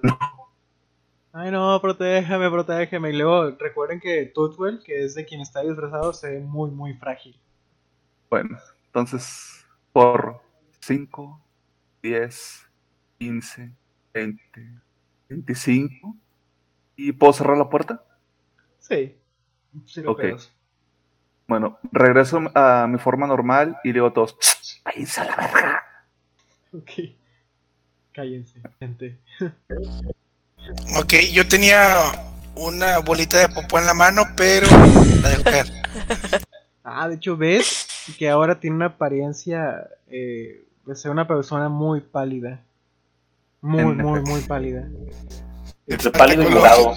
Ay no, protégeme, protégeme. Y luego recuerden que Tutwell, que es de quien está disfrazado, se ve muy, muy frágil. Bueno, entonces, por 5, 10, 15, 20, 25. ¿Y puedo cerrar la puerta? Sí. Sí, lo Ok. pedos. Bueno, regreso a mi forma normal y digo a todos: ¡Váyanse a la verga! Ok. Cállense, gente. Ok, yo tenía una bolita de popó en la mano, pero la dejé caer. Ah, de hecho, ves que ahora tiene una apariencia eh, de ser una persona muy pálida. Muy, muy, muy pálida. Entre pálido y morado.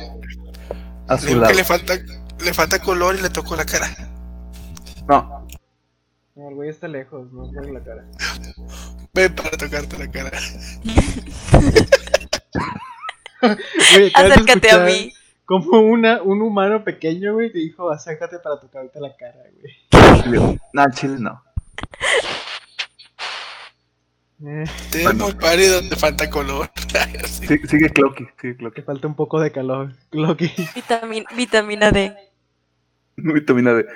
A Le su digo lado. que le falta, le falta color y le tocó la cara. No, No, el güey está lejos, no por la cara. Ven para tocarte la cara. Güey, Acércate a mí. Como una, un humano pequeño, güey, te dijo, acércate para tocarte la cara, güey. No, Chile no. Eh, Te Bueno. te falta color. Sí. Sigue Clocky, sigue Clocky. te falta un poco de calor, Loki. Vitamin- vitamina D. Vitamina D.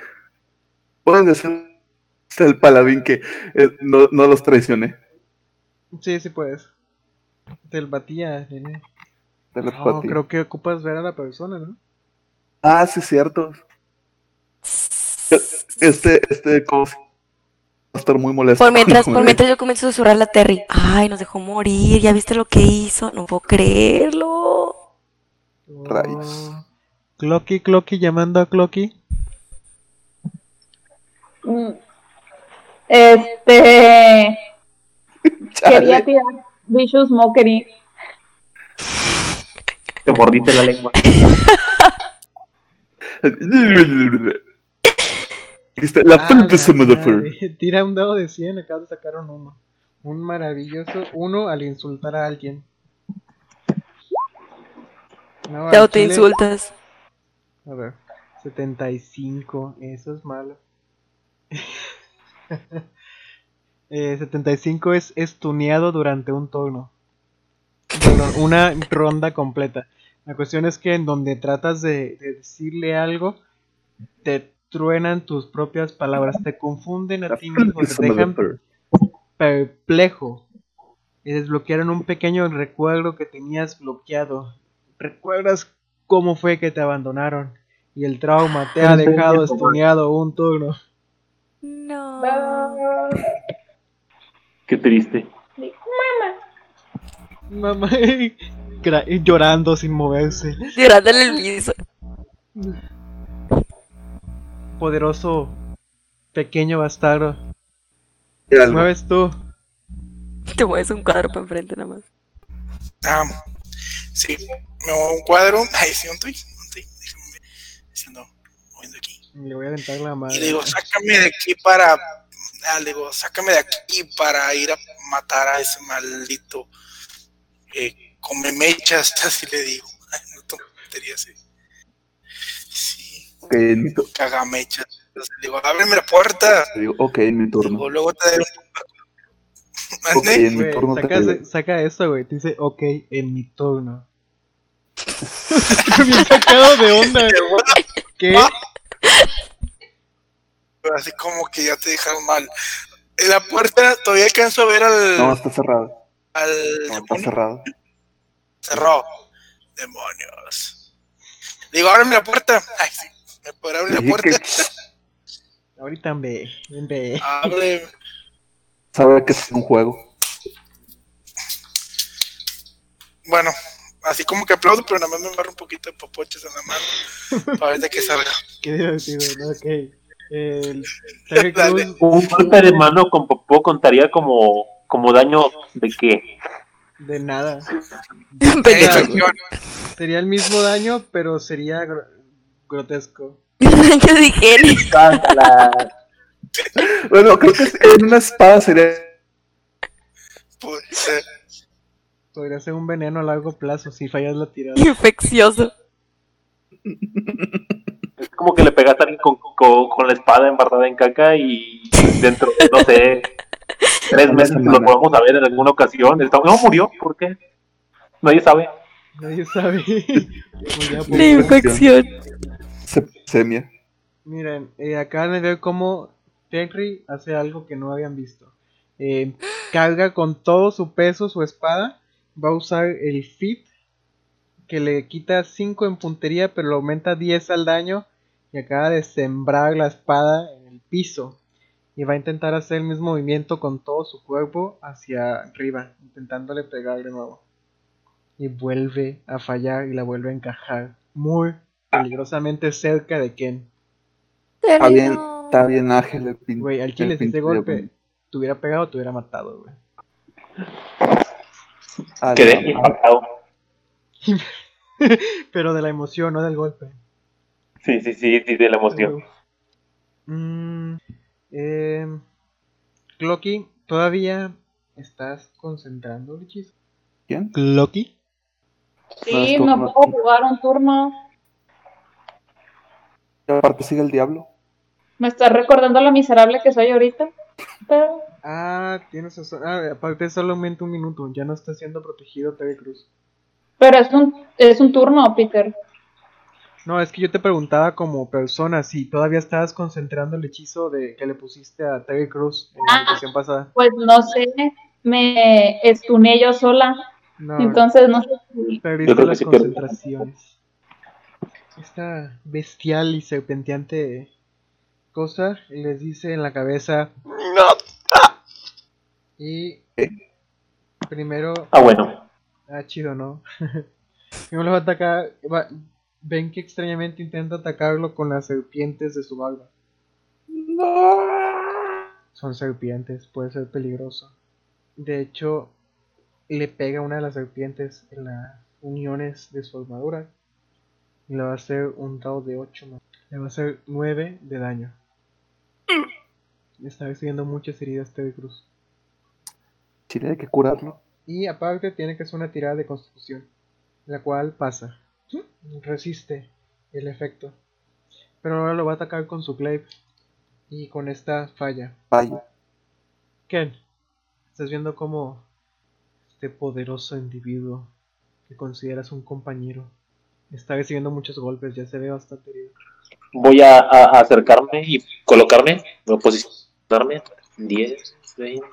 Pueden decir el paladín que eh, no, no los traicioné. Sí, sí puedes. Telepatía, nene. No, creo que ocupas ver a la persona, ¿no? Ah, sí, cierto. Este, este, como va a estar muy molesto. Por mientras, por mientras yo comienzo a susurrarle a Terry. Ay, nos dejó morir. ¿Ya viste lo que hizo? No puedo creerlo. Rayos. Oh. Clocky, Clocky, llamando a Clocky. Mm. Este. Quería tirar Vicious Mockery. Te mordiste la lengua. Dijiste, la Ah, da fur. madre. Tira un dado de 100, acabas de sacar un 1. Un maravilloso 1 al insultar a alguien. No, Te autoinsultas. A ver, 75, eso es malo. Eh, 75 es estuneado durante un turno. Una ronda completa. La cuestión es que en donde tratas de, de decirle algo, te truenan tus propias palabras, te confunden a ti mismo, te dejan perplejo. Y desbloquearon un pequeño recuerdo que tenías bloqueado. ¿Recuerdas cómo fue que te abandonaron? Y el trauma te ha dejado sí, estuneado un turno. No. Qué triste. Mamá, gra- llorando sin moverse. Llorándole el piso. Poderoso pequeño bastardo. Algo. Mueves tú. Te mueves un cuadro para enfrente nada más. Ah, sí, me muevo un cuadro. Ay, sí, un tweet. Un tweet. Déjame ver. Diciendo, moviendo aquí. Le voy a aventar la Y madre. le digo, sácame de aquí para. Ah, le digo, sácame de aquí para ir a matar a ese maldito. Eh, come mechas, así le digo. Ay, no tontería así. Sí, Ok, en mi, tu- cagamechas. Entonces, le digo, ábreme la puerta. te digo, ok, en mi turno. Digo, luego te daré un. En mi Güey, turno te saca, saca eso, güey. Te dice, ok, en mi turno. Estoy bien sacado de onda. ¿Qué? Así como que ya te dejaron mal. En la puerta todavía alcanzo a ver al. No, está cerrado. Al No, está cerrado. Cerró. Demonios. Digo, ábreme la puerta. Ay, sí. ¿Me podrá abrir la puerta? que Ahorita ve, ve. Abre. sabe que es un juego. Bueno, Así como que aplaudo, pero nada más me agarro un poquito de popoches en la mano. Para ver de qué salga. Qué divertido, ¿no? Ok. El Un golpe de mano con popó contaría como, como daño de qué. de nada. Infección. Sería el mismo daño, pero sería gro- grotesco. Yo dije, Bueno, creo que en una espada sería. Puede ser. Podría ser un veneno a largo plazo si fallas la tirada. infeccioso. Es como que le pegas a alguien con, con, con la espada embarrada en caca y dentro de, no sé, tres meses semana. lo podemos saber en alguna ocasión. Está- No murió, ¿por qué? Nadie sabe. Nadie sabe. La infección. Sepsemia. Miren, eh, acaban de ver cómo Terry hace algo que no habían visto. Eh, carga con todo su peso su espada. Va a usar el fit que le quita 5 en puntería, pero le aumenta 10 al daño. Y acaba de sembrar la espada en el piso. Y va a intentar hacer el mismo movimiento con todo su cuerpo hacia arriba, intentándole pegar de nuevo. Y vuelve a fallar y la vuelve a encajar. Muy peligrosamente cerca de Ken. Está bien, está bien ágil el pin. Güey, al chile, si ese golpe te hubiera pegado, te hubiera matado, güey. Quedé impactado. Pero de la emoción, no del golpe. Sí, sí, sí, sí, de la emoción. Mm, eh, Clocky, ¿todavía estás concentrando el hechizo? ¿Quién? ¿Clocky? Sí, No, puedo jugar un turno. Y aparte sigue el diablo. Me está recordando lo miserable que soy ahorita. Pero Ah, tienes razón. Ah, aparte solamente un minuto. Ya no está siendo protegido Terry Cruz. Pero es un, es un turno, Peter. No, es que yo te preguntaba como persona si todavía estabas concentrando el hechizo de que le pusiste a Terry Cruz en la Ah. sesión pasada. Pues no sé, me estuné yo sola. No, Entonces no sé si. Perdiste las sí concentraciones. Esta bestial y serpenteante cosa les dice en la cabeza y primero Ah, bueno. ah chido no primero lo va a atacar va- ven que extrañamente intenta atacarlo con las serpientes de su barba son serpientes puede ser peligroso de hecho le pega una de las serpientes en las uniones de su armadura y le va a hacer un dado de 8 más. Le va a hacer 9 de daño. Está recibiendo muchas heridas Terry Cruz. Hay que curarlo. Y aparte tiene que hacer una tirada de constitución, la cual pasa. Resiste el efecto. Pero ahora lo va a atacar con su glaive. Y con esta falla. Vaya. Ken, estás viendo cómo este poderoso individuo que consideras un compañero está recibiendo muchos golpes, ya se ve bastante herido. Voy a acercarme y colocarme. Voy a posicionarme. 10, 20.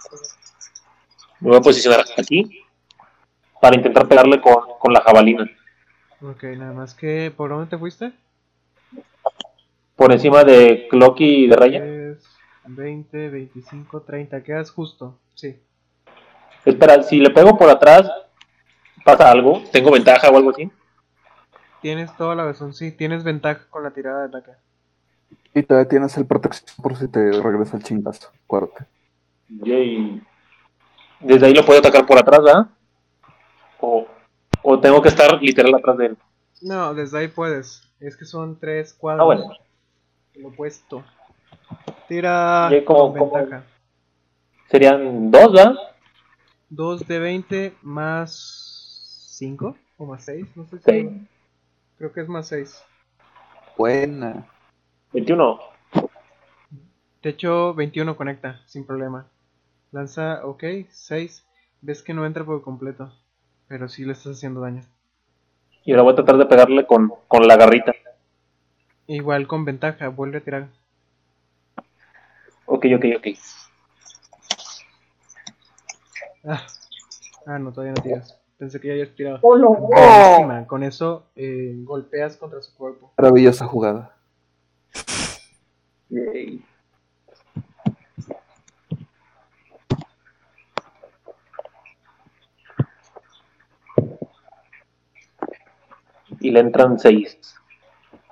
Me voy a posicionar aquí para intentar pegarle con, con la jabalina. Ok, nada más que, ¿por dónde te fuiste? Por encima de Clocky y de Raya. 10, 20, 25, 30, quedas justo, sí. Espera, si le pego por atrás, ¿pasa algo? ¿Tengo ventaja o algo así? Tienes toda la razón, sí, tienes ventaja con la tirada de ataque. Y todavía tienes el protección por si te regresa el chingazo. Acuérdate. Yay. Desde ahí lo puedo atacar por atrás, ¿verdad? O, o tengo que estar literal atrás de él. No, desde ahí puedes. Es que son tres cuadros. Ah, bueno. Lo opuesto. Tira como- con como- ventaja. Serían dos, ¿verdad? 2 de 20 más 5 o más 6, no sé si. Seis. Creo que es más 6. Buena. 21. De hecho, 21 conecta, sin problema. Lanza, ok, 6. Ves que no entra por completo. Pero sí le estás haciendo daño. Y ahora voy a tratar de pegarle con, con la garrita. Igual con ventaja, vuelve a tirar. Ok, ok, ok. Ah, ah no, todavía no tiras. Pensé que ya habías tirado. ¡Oh, no! Buenísima, Con eso eh, golpeas contra su cuerpo. Maravillosa jugada. Yay. Y le entran 6.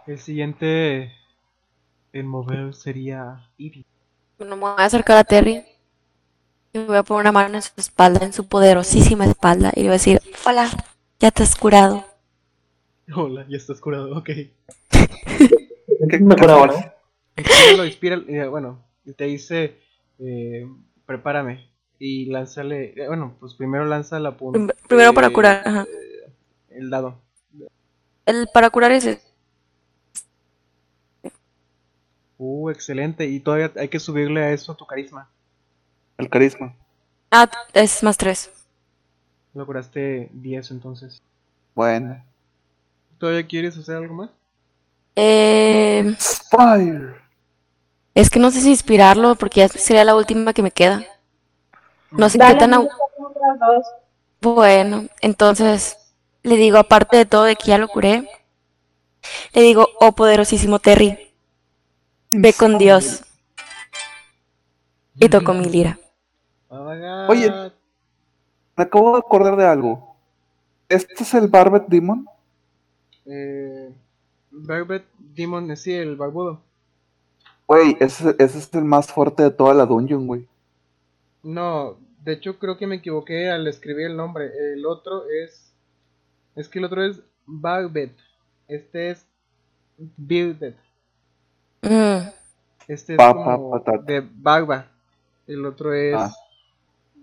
El siguiente en mover sería Ivy. Bueno, me voy a acercar a Terry. Y voy a poner una mano en su espalda, en su poderosísima espalda. Y le voy a decir, hola, ya te has curado. Hola, ya estás curado, ok. ¿Qué mejor ahora? Inspíralo, inspíralo, eh, bueno, y te dice, eh, prepárame. Y lánzale, eh, bueno, pues primero lanza la punta. Prim- Primero para curar, ajá. El dado. El para curar es Uh, excelente. Y todavía hay que subirle a eso tu carisma. El carisma. Ah, es más tres. Lo curaste 10 entonces. Bueno. ¿Todavía quieres hacer algo más? Eh, Fire. es que no sé si inspirarlo porque ya sería la última que me queda. No sé qué Dale, tan... otras dos. Bueno, entonces le digo, aparte de todo de que ya lo curé, le digo, oh poderosísimo Terry, ve con Dios. Y toco mi lira. Oye. Me acabo de acordar de algo. ¿Este es el Barbet Demon? Eh, Barbet Demon, eh, sí, el barbudo. Güey, ese, ese es el más fuerte de toda la dungeon, güey. No, de hecho creo que me equivoqué al escribir el nombre. El otro es. Es que el otro es Barbet. Este es Bearded. Mm, Este es Pa, como pa, de barba. El otro es. Ah.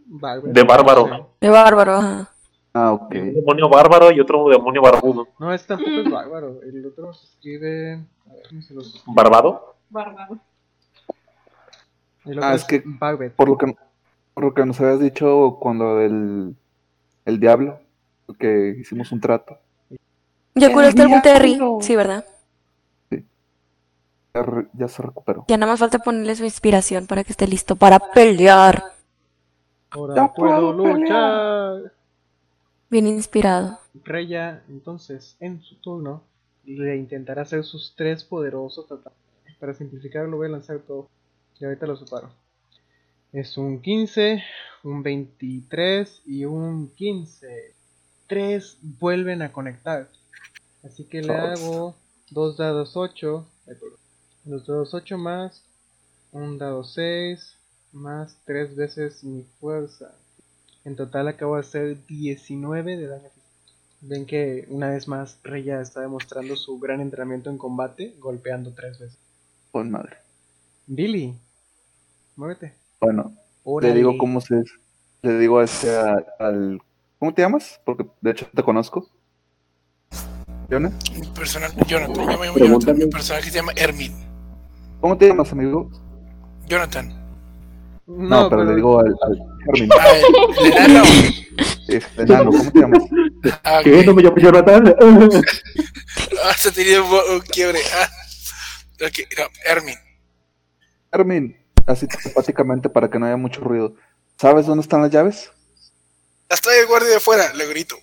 De bárbaro. No, sé. de bárbaro, ajá. Ah, ok. Un demonio bárbaro y otro demonio barbudo. No, este tampoco es bárbaro. El otro se escribe. A ver, ¿cómo se los- ¿Barbado? Bárbaro. El otro Ah, es, es que-. Por lo que, por lo que nos habías dicho cuando el, el diablo, que hicimos un trato. ¿Ya El curaste algún Terry? Sí, ¿verdad? Ya, re- ya se recuperó. Ya nada más falta ponerle su inspiración para que esté listo para pelear. Ahora Ya puedo puedo luchar. Bien inspirado. Reya, entonces, en su turno, le intentará hacer sus tres poderosos ataques. Para simplificar, lo voy a lanzar todo. Y ahorita lo separo. Es un 15, un 23 y un 15. Tres vuelven a conectar. Así que le hago dos dados 8. Los dados 8 más un dado 6 más tres veces mi fuerza. En total acabo de hacer 19 de daño. Ven que una vez más Reya está demostrando su gran entrenamiento en combate, golpeando tres veces. Pues madre. Billy, muévete. Bueno, le Órale. digo cómo se. Le digo a ese a- al. ¿Cómo te llamas? Porque de hecho te conozco. ¿Jonah? Mi personal, Jonathan, yo me llamo Jonathan. Mi personaje se llama Hermin. ¿Cómo te llamas, amigo? Jonathan. No, pero, le digo al, al Hermin. Ah, el, el enano. Este, enano, ¿cómo te llamas? Ah. ¿Qué? ¿No me llamo Jonathan? Ah, se tenía un, un quiebre. Ah. Ok, no, Hermin. Hermin, así telepáticamente para que no haya mucho ruido. ¿Sabes dónde están las llaves? Las trae el guardia de fuera, le grito.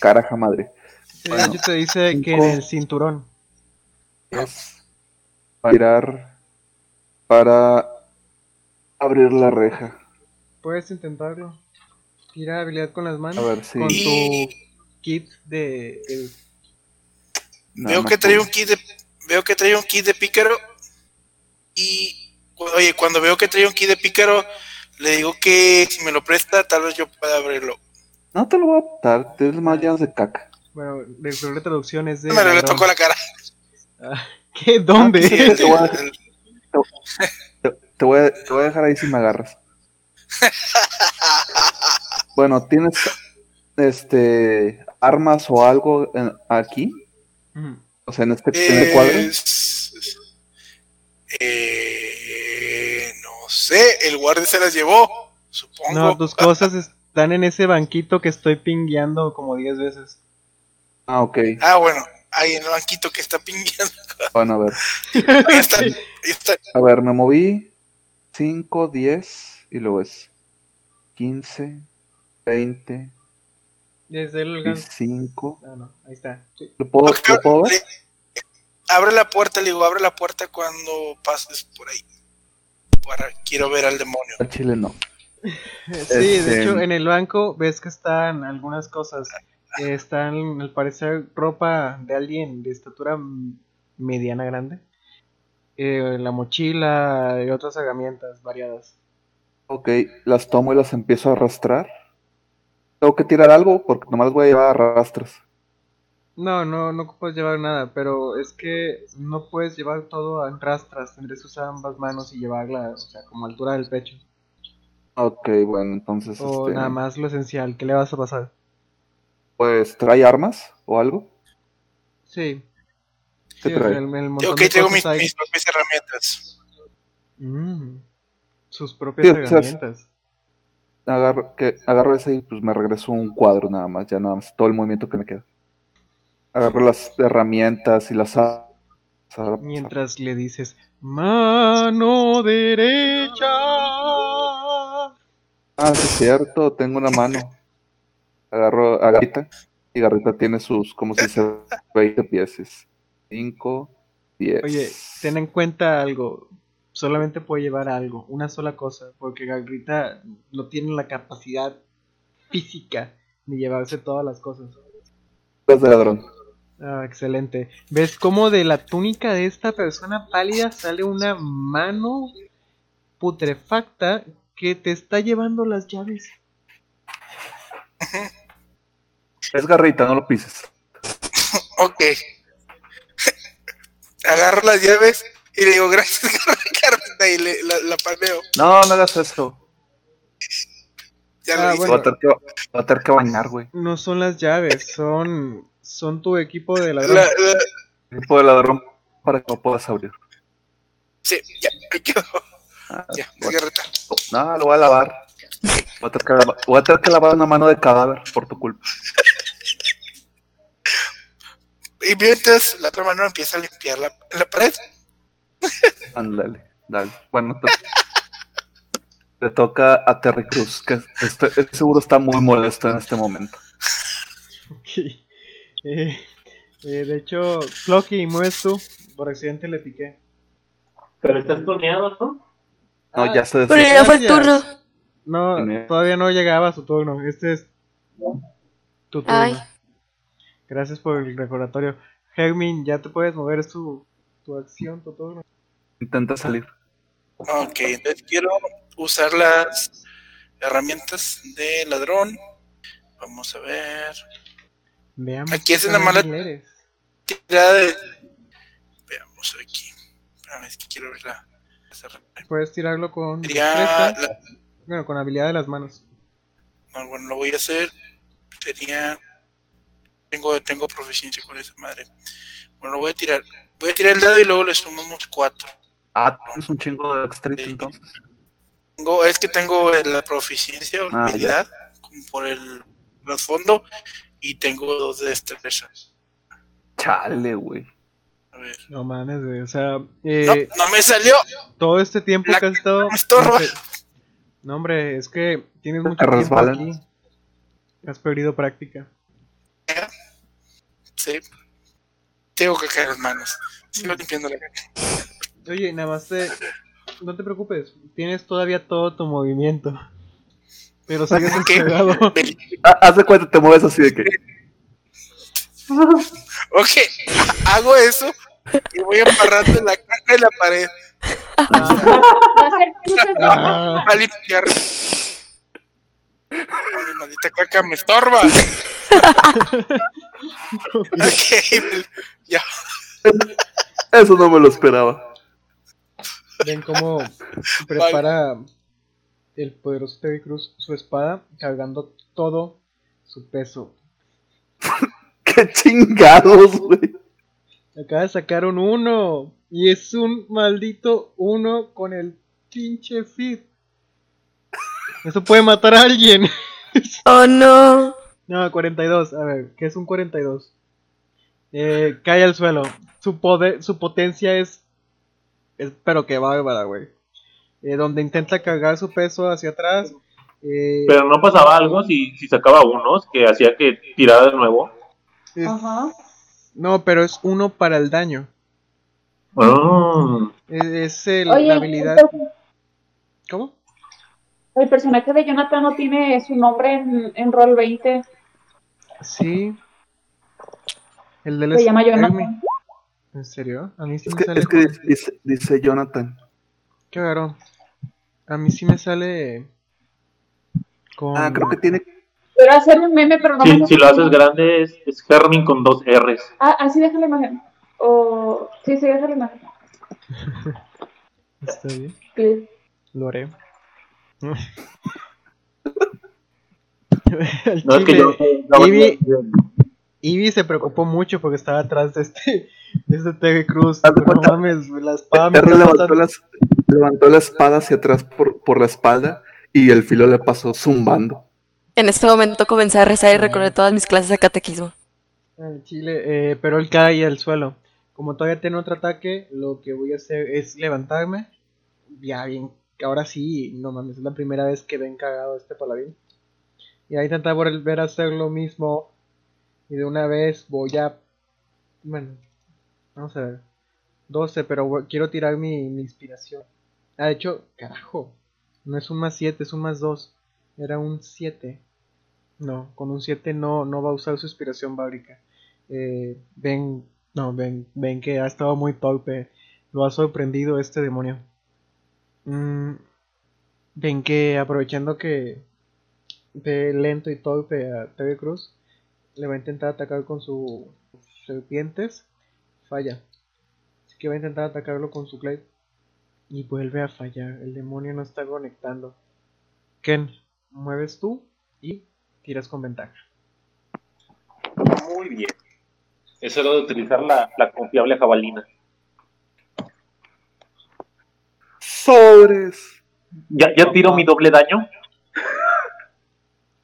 Caraja madre. Sí, de hecho te dice que en el cinturón. Es para tirar para abrir la reja. Puedes intentarlo. Tira habilidad con las manos. A ver si. Con tu kit de. veo que trae un kit de veo que trae un kit de pícaro y oye cuando veo que trae un kit de pícaro le digo que si me lo presta tal vez yo pueda abrirlo No te lo voy a dar, tienes más llaves de caca. Bueno, de doble traducción es de. me le tocó la cara Ah, ¿Qué? ¿Dónde? Sí, te voy a- Te, te voy a, te voy a dejar ahí si me agarras. Bueno, ¿tienes este armas o algo en- aquí? O sea, en este, en el cuadro. Es- eh, no sé el guardia se las llevó supongo No, tus cosas están en ese banquito que estoy pingueando como 10 veces. Ah, ok. ah bueno ahí en el banquito que está pingueando Bueno, a ver. ahí está, ahí está. A ver, me moví 5, 10 y luego es 15, 20, Desde el gan- 25. Ah, no, ahí está. Sí. ¿Lo puedo, lo puedo ver? Le- abre la puerta, le digo, abre la puerta cuando pases por ahí. Para, quiero ver al demonio. Al chile no. Sí, Este- de hecho, en el banco ves que están algunas cosas. eh, está en, al parecer ropa de alguien de estatura mediana grande. Eh, la mochila y otras herramientas variadas. Ok, las tomo y las empiezo a arrastrar. Tengo que tirar algo porque nomás voy a llevar arrastras. No, no, no puedes llevar nada, pero es que no puedes llevar todo en rastras. Tendrías que usar ambas manos y llevarla, o sea, como a altura del pecho. Ok, bueno, entonces, O este, nada más lo esencial. ¿Qué le vas a pasar? pues, ¿trae armas o algo? Sí. ¿Qué Sí, trae? el, el Ok, tengo mis, propias herramientas. Mm, sus propias Sí, o sea, herramientas. Agarro, que, agarro ese y pues me regreso un cuadro nada más, ya nada más, todo el movimiento que me queda. Agarro las herramientas y las Mientras le dices, mano derecha. Ah, sí es cierto, tengo una mano. Agarro a Garrita y Garrita tiene sus, como si se 20 piezas. 5, 10. Oye, ten en cuenta algo. Solamente puede llevar algo, una sola cosa, porque Gagrita no tiene la capacidad física de llevarse todas las cosas. de ladrón. Ah, excelente. ¿Ves cómo de la túnica de esta persona pálida sale una mano putrefacta que te está llevando las llaves? Es Garrita, no lo pises. Ok. Agarro las llaves y le digo, gracias, Carmen, y le, la, la palmeo. No, no hagas eso. Ya Ah, lo hice. bueno. Voy a tener que, voy a tener que bañar, güey. No son las llaves, son son tu equipo de ladrón. La- la- Tipo de ladrón para que no puedas abrir. sí, ya, quedó. Ah, Ya, bueno. No, lo voy a lavar. Voy a, tener que, lava- voy a tener que lavar una mano de cadáver por tu culpa. Y mientras la otra mano empieza a limpiar la, la pared. Ándale, dale. Bueno, te, le toca a Terry Cruz, que este- este seguro está muy molesto en este momento. Ok. Eh, eh, de hecho, Floki, mueves tú. Por accidente le piqué. Pero estás tuneado, ¿no? No, Ah, ya se Pero ya fue el turno. No, todavía no llegaba a su turno. Este es tu turno. Ay. Gracias por el recordatorio. Hermin, ya te puedes mover, es tu, tu acción, tu turno. Intenta salir. Ok, entonces quiero usar las herramientas de ladrón. Vamos a ver. Veamos. Aquí es una tan mala-. Tirada de. Veamos aquí. Espérame, es que quiero ver la. Puedes tirarlo con Sería la- bueno, con habilidad de las manos. no, bueno, lo voy a hacer. Sería. Tengo, tengo proficiencia con esa madre. Bueno, lo voy a tirar. Voy a tirar el dado y luego le sumamos cuatro. Ah, tienes un chingo de extrito entonces. Tengo, es que tengo la proficiencia o Ah, habilidad como por el trasfondo y tengo dos de destreza. Chale, güey. A ver. No mames, güey. O sea, No, eh, no me salió. todo este tiempo La que has estado. No, sé. No, hombre, es que tienes Te mucho tiempo resbalan. aquí. Has perdido práctica. Sí. Tengo que caer en manos. Sigo limpiando la caca. Oye, nada más te. No te preocupes, tienes todavía todo tu movimiento. Pero sigues. Ah, haz de cuenta, te mueves así de que. Ok, hago eso y voy amarrando la caca en la pared Va a ser cruces de Ah, a limpiar. Ay, maldita caca me estorba. ok, ya. Eso no me lo esperaba. Ven cómo prepara el poderoso Terry Cruz su espada cargando todo su peso. ¡Qué chingados, güey! Acaba de sacar un 1 y es un maldito 1 con el pinche fit. Eso puede matar a alguien. Oh no. No, 42. A ver, ¿qué es un 42? Eh, cae al suelo. Su poder, su potencia es, es pero que bárbara, güey. Eh, donde intenta cargar su peso hacia atrás. eh, Pero no pasaba algo si, si sacaba unos que hacía que tirara de nuevo. es- Ajá. no, pero es uno para el daño. Ah, Es, es el- Oye, la habilidad. entonces, ¿Cómo? el personaje de Jonathan no tiene su nombre en, en Roll 20. Sí. El del Se llama Jonathan. ¿En serio? A mí sí Es me que, sale. es que con- dice, dice Jonathan. Qué raro. A mí sí me sale. Con. Ah, creo que tiene. Quiero hacer un meme, pero no Si, me si lo haces grande es, es Hermin con dos R's. Ah, así deja la imagen. O. Sí, sí, deja la imagen. Está bien. Lo haré. No es que yo. no, Ivy- yo- Ivy se preocupó mucho porque estaba atrás de este, de este TV Cruz. No mames, güey, la levantó, la espada hacia atrás por, por la espalda y el filo le pasó zumbando. En este momento comencé a rezar y recordé todas mis clases de catequismo. Al chile, eh, pero él cae al suelo. Como todavía tiene otro ataque, lo que voy a hacer es levantarme. Ya bien, ahora sí, no mames, es la primera vez que ven cagado este paladín. Y a intentar volver a hacer lo mismo. Y de una vez voy a. Bueno, vamos a ver. 12, pero quiero tirar mi, mi inspiración. Ah, de hecho, carajo. No es un más 7, es un más 2. Era un 7. No, con un 7 no, no va a usar su inspiración bábrica. Eh, ven, no, ven, ven que ha estado muy torpe. Lo ha sorprendido este demonio. Mm, ven que aprovechando que ve lento y torpe a TV Cruz, le va a intentar atacar con sus serpientes. Falla. Así que va a intentar atacarlo con su clave. Y vuelve a fallar. El demonio no está conectando. Ken, mueves tú y tiras con ventaja. Muy bien. Es hora de utilizar la, la confiable jabalina. ¡Sobres! ¿Ya, ya tiro mi doble daño?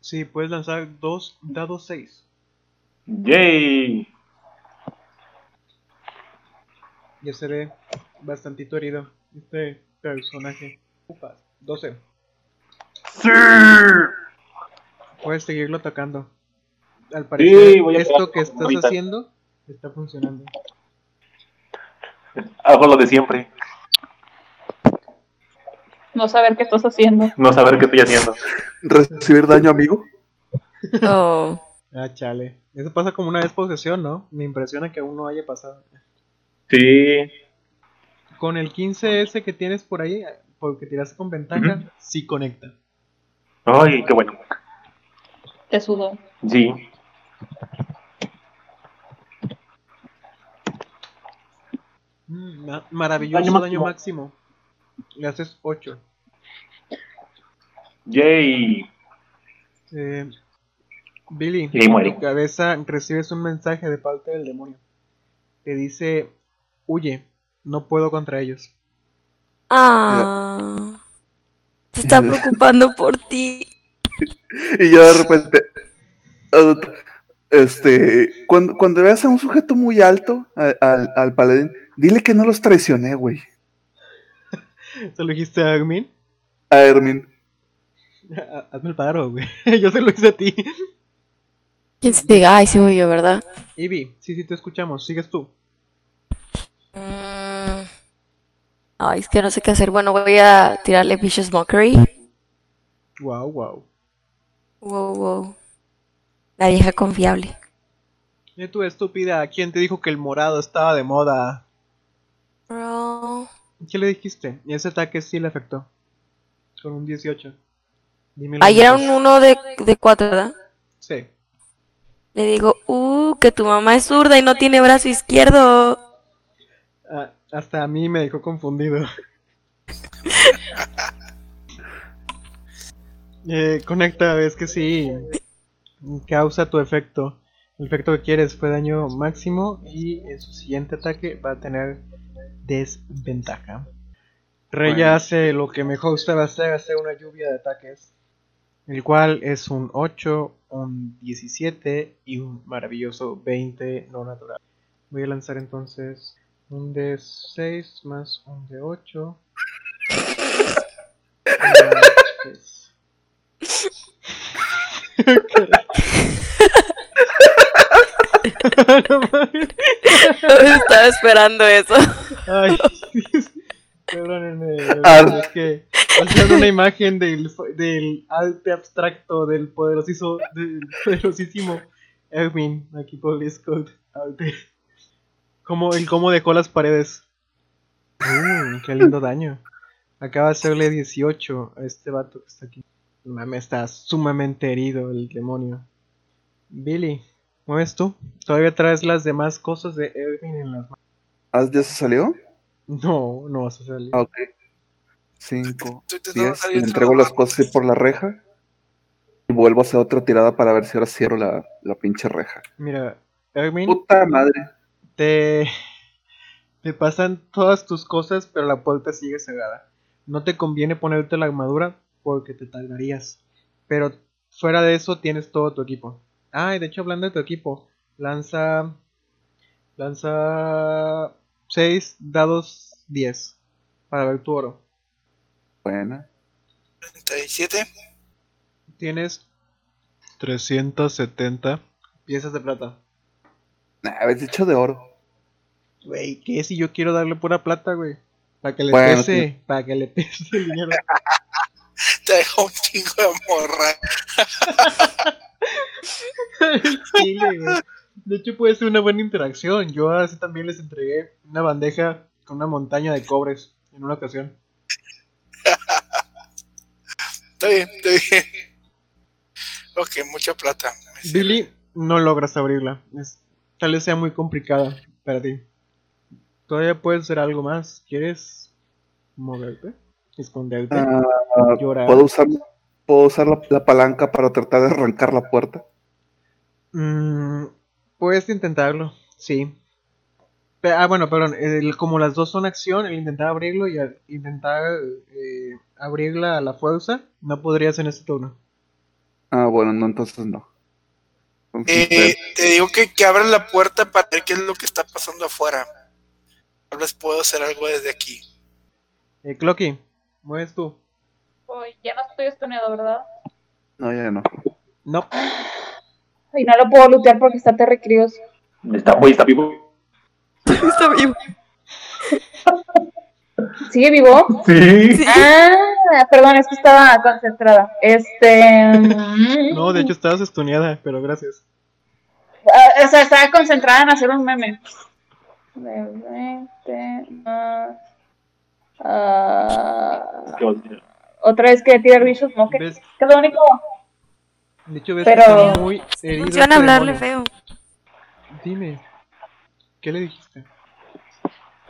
Sí, puedes lanzar dos dados 6. ¡Yay! Ya se ve bastantito herido este personaje. Upas, 12. ¡Sí! Puedes seguirlo atacando. Al parecer, Sí, voy a esto que estás ahorita. haciendo está funcionando. Hago lo de siempre. No saber qué estás haciendo. No saber qué estoy haciendo. ¿Recibir daño, amigo? Oh. Ah, chale. Eso pasa como una vez por sesión, ¿no? Me impresiona que aún no haya pasado. Sí. Con el 15S que tienes por ahí, porque tiraste con ventaja, sí conecta. Ay, qué bueno. Te sudó. Sí. Mm, ma- maravilloso Daño daño máximo. máximo. Le haces 8. Yay. Eh, Billy, en tu cabeza recibes un mensaje de parte del demonio. Te dice, huye, no puedo contra ellos. Ah. Se está preocupando por ti. Y yo de repente. Este. Cuando, cuando veas a un sujeto muy alto, a- al, al paladín, dile que no los traicioné, güey. ¿Se lo dijiste a Armin? A Hermin. Hazme el paro, güey. Yo se lo hice a ti. ¿Quién se diga? Ay, sí, yo, ¿verdad? Ivy, sí, sí, te escuchamos. Sigues tú. Mm. Ay, es que no sé qué hacer. Bueno, voy a tirarle Vicious Mockery. Wow, wow. Wow, wow. La vieja confiable. Y tú, estúpida, ¿quién te dijo que el morado estaba de moda? Bro. ¿Qué le dijiste? Y ese ataque sí le afectó. Con un 18. Dímelo. Ahí era un uno de, de cuatro, ¿verdad? Sí. Le digo, uh, que tu mamá es zurda y no tiene brazo izquierdo. Hasta a mí me dejó confundido. eh, conecta, ves que sí. Causa tu efecto. El efecto que quieres fue daño máximo y en su siguiente ataque va a tener desventaja. Rey Bueno. hace lo que mejor sabe hacer, hacer una lluvia de ataques. El cual es un 8, un 17 y un maravilloso 20 no natural. Voy a lanzar entonces un de 6 más un de 8. no mames. Estaba esperando eso. Ay, perdónenme. Ah. Es que hacer una imagen del, del arte abstracto del poderosísimo, del poderosísimo Erwin, aquí por Discord. Alte. Como, el cómo dejó las paredes. Uh, qué lindo daño. Acaba de hacerle 18 a este vato que está aquí. Mame, está sumamente herido el demonio. Billy, ¿mueves tú? ¿Todavía traes las demás cosas de Erwin en las manos? ¿Ah, ¿Ya se salió? No, no vas a salir. Ah, ok. 5, Estoy intentando 10. salir Le entrego las cosas por la reja. Y vuelvo a hacer otra tirada para ver si ahora cierro la, la pinche reja. Mira, Erwin, Puta madre. Te, te pasan todas tus cosas, pero la puerta sigue cerrada. No te conviene ponerte la armadura porque te tardarías. Pero fuera de eso tienes todo tu equipo. Ah, y de hecho hablando de tu equipo, lanza lanza 6 dados 10 para ver tu oro. Buena. 37. Tienes 370 piezas de plata. Nah, habéis dicho de oro. Güey, ¿qué si yo quiero darle pura plata, güey? Para que le Bueno, pese, para que le pese el dinero. Te dejo un chingo de morra. Güey. De hecho, puede ser una buena interacción. Yo así también les entregué una bandeja con una montaña de cobres en una ocasión. Está bien, está bien. Ok, mucha plata. Billy, no logras abrirla. Es- tal vez sea muy complicada para ti. Todavía puedes hacer algo más. ¿Quieres moverte? ¿Esconderte? Ah, ¿Llorar? ¿Puedo usar, puedo usar la, la palanca para tratar de arrancar la puerta? Mm, puedes intentarlo, sí. Ah, bueno, perdón. el- como las dos son acción, el intentar abrirlo y al intentar eh, abrirla a la fuerza, no podrías en este turno. Ah, bueno, no, entonces no. Eh, te digo que, que abran la puerta para ver qué es lo que está pasando afuera. Tal vez puedo hacer algo desde aquí. Eh, Clocky, mueves tú. Uy, ya no estoy estuneado, ¿verdad? no, ya no. No, Y no lo puedo lootear porque está Terry Crews. Está, güey, está vivo. Está vivo. ¿Sigue vivo? Sí. Sí. Ah, perdón, es que estaba concentrada. Este. no, de hecho estabas estuneada, pero gracias. ah, o sea, estaba concentrada en hacer un meme. De 20 más. ah, otra vez que tirar bichos, no, que, es lo único. De hecho, ves Pero- que está muy herido. Funciona este hablarle demonio. feo. Dime, ¿qué le dijiste?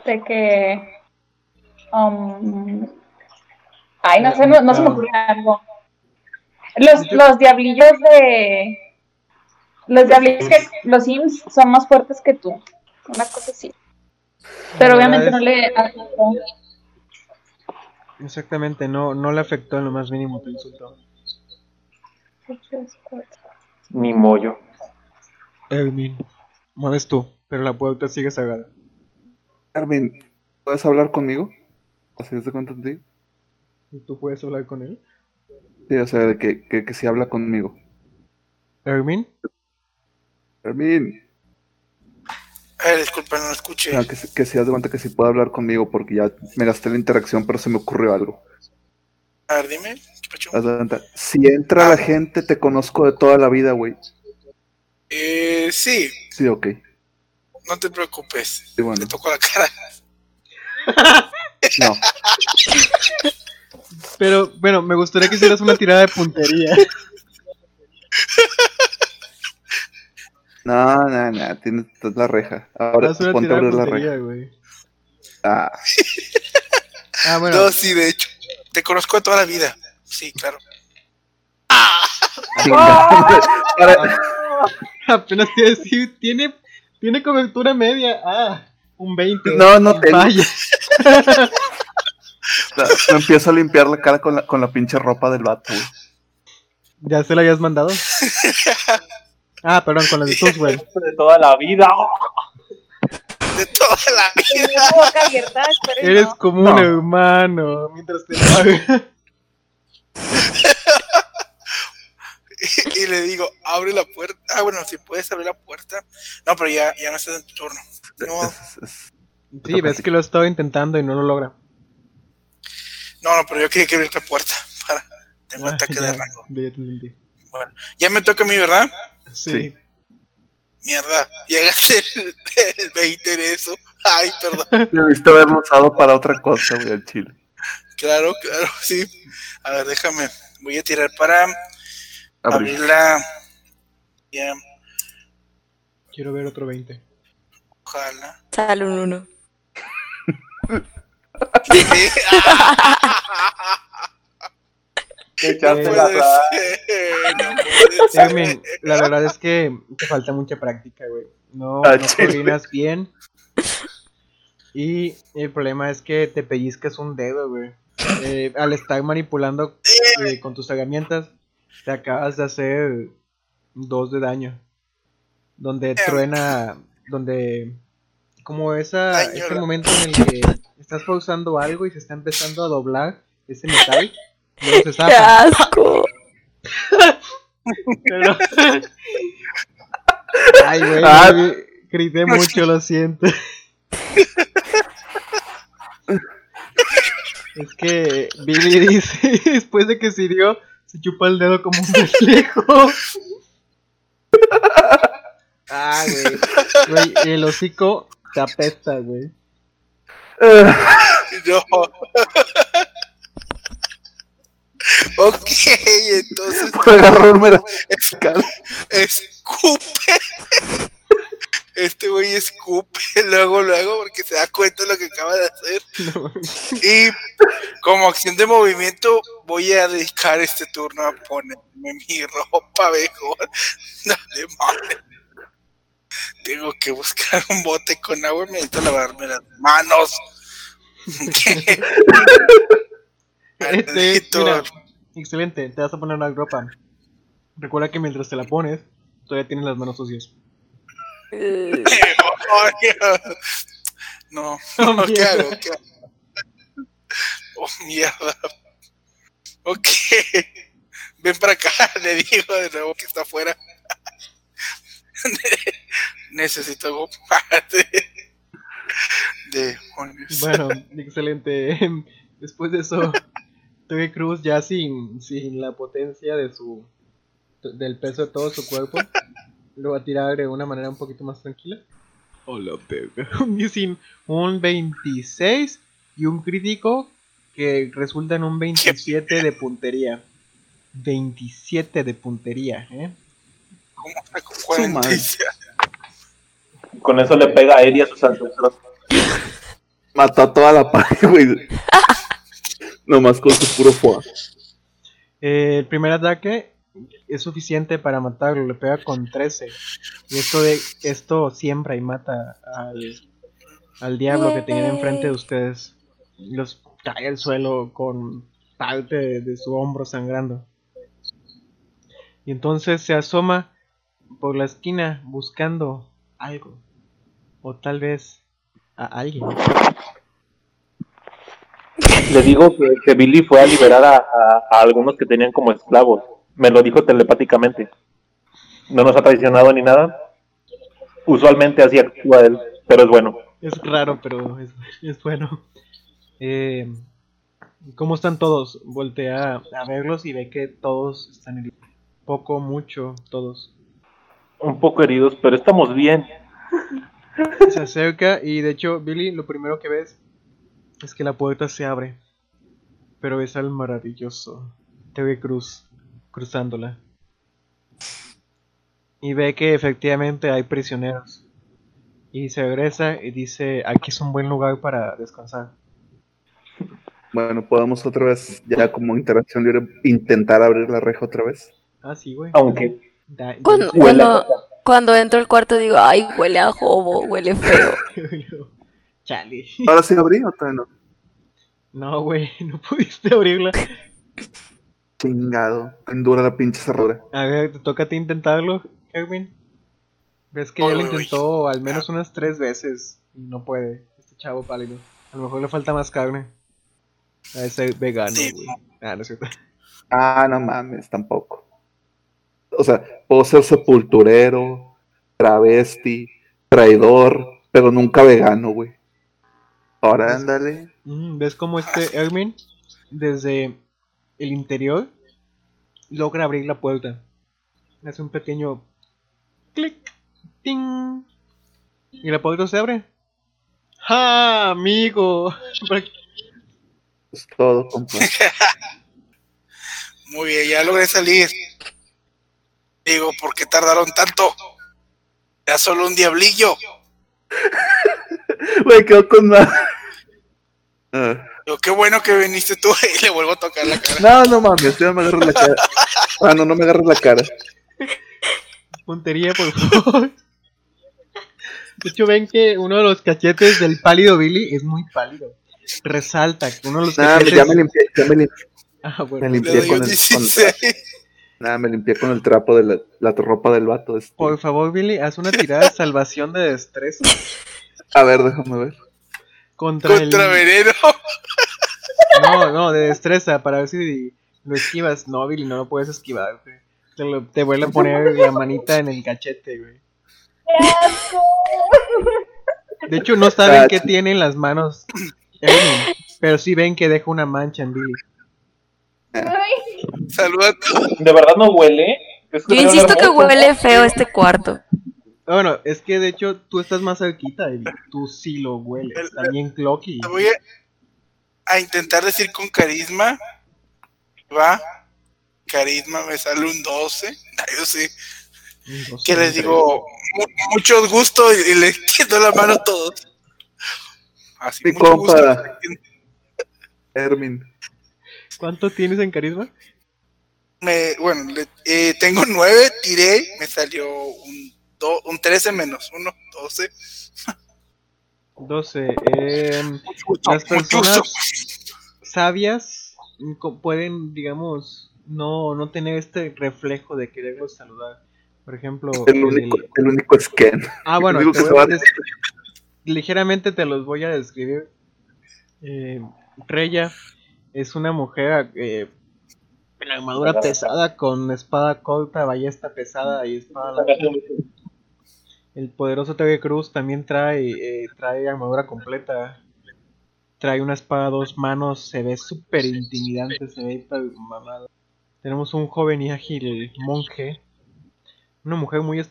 de que. Um, ay, no sé, no, no se me ocurre algo. Los, los diablillos de. Los diablillos que. Los Sims son más fuertes que tú. Una cosa así. Pero obviamente no le. Exactamente, no, no le afectó en lo más mínimo tu insulto. Ni mollo. Ermin, mueves tú, pero la puerta sigue cerrada. Armin, ¿puedes hablar conmigo? ¿Así de cuenta contigo? ¿Y tú puedes hablar con él? Sí, o sea, de que, que, que si habla conmigo. Ermin, Armin, Eh, disculpa, no lo escuché. ah, que, si- que si de cuenta que si puede hablar conmigo porque ya me gasté la interacción, pero se me ocurrió algo. A ver, dime. ¿Qué de si entra la gente, te conozco de toda la vida, güey. Eh, sí, Sí, ok. no te preocupes. Sí, bueno. Te toco la cara. No. pero bueno, me gustaría que hicieras una tirada de puntería. No, no, no, tienes la reja. Ahora Haz una ponte a tirada de abrir la reja. güey. Ah, Ah, bueno, No, sí, de hecho. Te conozco de toda la vida. Sí, claro. chinga. Para- apenas decir, tiene, tiene cobertura media. Ah, un 20. No, no tengo. Vaya. Me empiezo a limpiar la cara con la, con la pinche ropa del vato, güey. ¿Ya se la habías mandado? Ah, perdón, con la de tus, güey. De toda la vida. De toda la vida. Abierta, y Eres no. como No. un hermano mientras te paga. Y le digo, abre la puerta. Ah, bueno, si puedes abrir la puerta. No, pero ya, ya no estás en tu turno. No, Sí, ves que lo estaba intentando y no lo logra. no, no, pero yo quería que abrir la puerta. Para. Tengo Ah, ataque ya, de rango. ya. Bueno, ya me toca a mí, ¿verdad? Sí. Sí. Mierda, llegaste el, el 20 de eso. Ay, perdón. Debiste haberlo usado para otra cosa, güey, al chile. Claro, claro, sí. A ver, déjame. Voy a tirar para Abrir. abrir la. Quiero ver otro 20. Ojalá. Sale un uno. Echaste Eh, la ser, no verdad es que te falta mucha práctica, güey. No, Ah, no coordinas bien. Y el problema es que te pellizcas un dedo, güey. Eh, al estar manipulando eh, con tus herramientas, te acabas de hacer dos de daño. Donde truena, donde como esa, ese momento en el que estás pausando algo y se está empezando a doblar ese metal, luego se ¡Qué asco! Pero- Ay, güey, Ah. grité mucho, lo siento. Es que Billy dice, después de que se hirió, se chupa el dedo como un reflejo. Ah, güey. Güey, el hocico te apesta, güey. No. ok, entonces Por agarrarme escupe. Este güey escupe luego, luego, porque se da cuenta de lo que acaba de hacer. No, Y como acción de movimiento, voy a dedicar este turno a ponerme mi ropa mejor. Dale, madre. Tengo que buscar un bote con agua y necesito lavarme las manos. Este, mira, excelente, te vas a poner una ropa. Recuerda que mientras te la pones, todavía tienes las manos sucias. Eh, No, Oh, no, ¿qué hago? ¿Qué hago? Oh, mierda. Ok. Ven para acá, le digo de nuevo que está afuera. Necesito algo parte. Demonios. Bueno, excelente. Después de eso, Toby Cruz ya sin, sin la potencia de su del peso de todo su cuerpo, lo va a tirar de una manera un poquito más tranquila. Hola, pega. Y sin un 26 y un crítico que resulta en un 27 de puntería. 27 de puntería, ¿eh? ¿Cómo está con Su 47? Con eso le pega a él y a sus ancestros. Mató a toda la pared, güey. Nomás con su puro fuego. Eh, el primer ataque es suficiente para matarlo, le pega con 13. Y esto de esto siembra y mata al, al diablo que tenían enfrente de ustedes. Y los cae al suelo con parte de, de su hombro sangrando. Y entonces se asoma por la esquina buscando algo. O tal vez a alguien. Le digo que, que Billy fue a liberar a, a- a algunos que tenían como esclavos. Me lo dijo telepáticamente. No nos ha traicionado ni nada. Usualmente así actúa él, pero es bueno. Es raro, pero es, es bueno. Eh, ¿Cómo están todos? Voltea a verlos y ve que todos están heridos. Poco, mucho, todos. Un poco heridos, pero estamos bien. Se acerca y de hecho, Billy, lo primero que ves es que la puerta se abre. Pero ves al maravilloso TV Cruz cruzándola. Y ve que efectivamente hay prisioneros. Y se regresa y dice, aquí es un buen lugar para descansar. Bueno, podemos otra vez, ya como interacción libre, intentar abrir la reja otra vez. Ah, sí, güey. Aunque Da- Cuando, entro al cuarto digo, ay, huele a jobo, huele feo. Chale. ¿Ahora sí abrí o todavía no? No, güey, no pudiste abrirla. Chingado. En dura la pinche cerradura. A ver, te toca a ti intentarlo, Kevin. Ves que ya lo Uy, uy. intentó al menos unas tres veces y no puede. Este chavo pálido. A lo mejor le falta más carne. A ese vegano, Sí. güey. Ah, no es cierto. Ah, no mames, tampoco. O sea, puedo ser sepulturero, travesti, traidor, pero nunca vegano, güey. Ahora ándale. ¿Ves cómo este Ermin, desde el interior, logra abrir la puerta? Hace un pequeño clic ¡Ting! Y la puerta se abre. ¡Ja, amigo! Es todo, compa. Muy bien, ya logré salir. Digo, ¿por qué tardaron tanto? Era solo un diablillo. Me quedo con. Digo, qué bueno que viniste tú y le vuelvo a tocar la cara. No, no mames, ya no me agarres la cara. Ah, no, no me agarres la cara. Puntería, por favor. De hecho, ven que uno de los cachetes del pálido Billy es muy pálido. Resalta que uno de los Nada, cachetes. ya me limpié, ya me limpié, Ah, me bueno. Le limpié con el, con, 16. Nada, me limpié con el trapo de la, la ropa del vato. este. Por favor, Billy, haz una tirada de salvación de destreza A ver, déjame ver. contra, Contra el. veneno. No, no, de destreza para ver si lo esquivas. No, Billy, no lo puedes esquivar. güey. Te, lo- te vuelve a poner la manita en el cachete, güey. ¡Qué asco! De hecho, no saben Ah, qué sí. tiene en las manos pero sí ven que deja una mancha en Billy. Ay, Saluda a todos. ¿De verdad no huele? Es Yo insisto que huele feo este cuarto. Bueno, es que de hecho tú estás más cerquita, Billy. Tú sí lo hueles. También Clocky. Te voy a, a intentar decir con carisma. Va. Carisma me sale un 12. Ay, Yo sé. Que les digo mu- mucho gusto y, y le extiendo la mano a todos. Así, Mi mucho gusto. compa. Hermin. ¿Cuánto tienes en carisma? Me, bueno, le- eh, tengo 9, tiré, me salió un, do- un 13 menos 1, 12. 12. em, Mucho, las mucho personas gusto. sabias pueden, digamos, no, no tener este reflejo de quererlos saludar. Por ejemplo, El el- único, el único es Ken. Ah, bueno, único te a des- ligeramente te los voy a describir. Eh, Reya es una mujer eh, armadura pesada con espada corta, ballesta pesada y espada larga. El poderoso Terry Cruz también trae, eh, trae armadura completa. Trae una espada a dos manos, se ve súper intimidante, se ve mamado. Tenemos un joven y ágil monje. Una mujer muy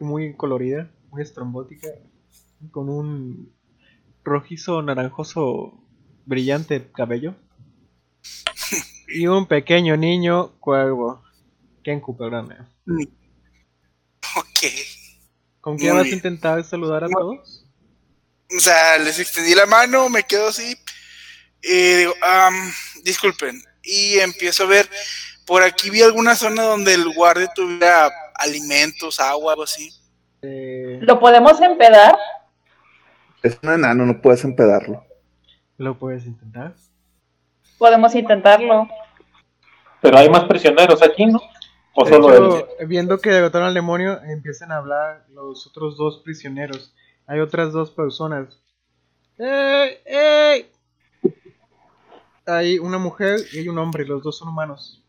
muy colorida, muy estrombótica, con un rojizo naranjoso brillante cabello. Y un pequeño niño cuervo. Ken Cooperane. Ok. ¿Con quién Muy vas a intentar saludar a todos? O sea, les extendí la mano, me quedo así. Y digo, "Am, disculpen. Y empiezo a ver. Por aquí vi alguna zona donde el guardia tuviera alimentos, agua, algo así. Eh, ¿Lo podemos empedar? Es un enano, no puedes empedarlo. lo puedes intentar. Podemos intentarlo. Pero hay más prisioneros aquí, ¿no? O De solo hecho, él. viendo que derrotaron al demonio, empiezan a hablar los otros dos prisioneros. Hay otras dos personas. ¡Ey! ¡Ey! Hay una mujer y hay un hombre, los dos son humanos.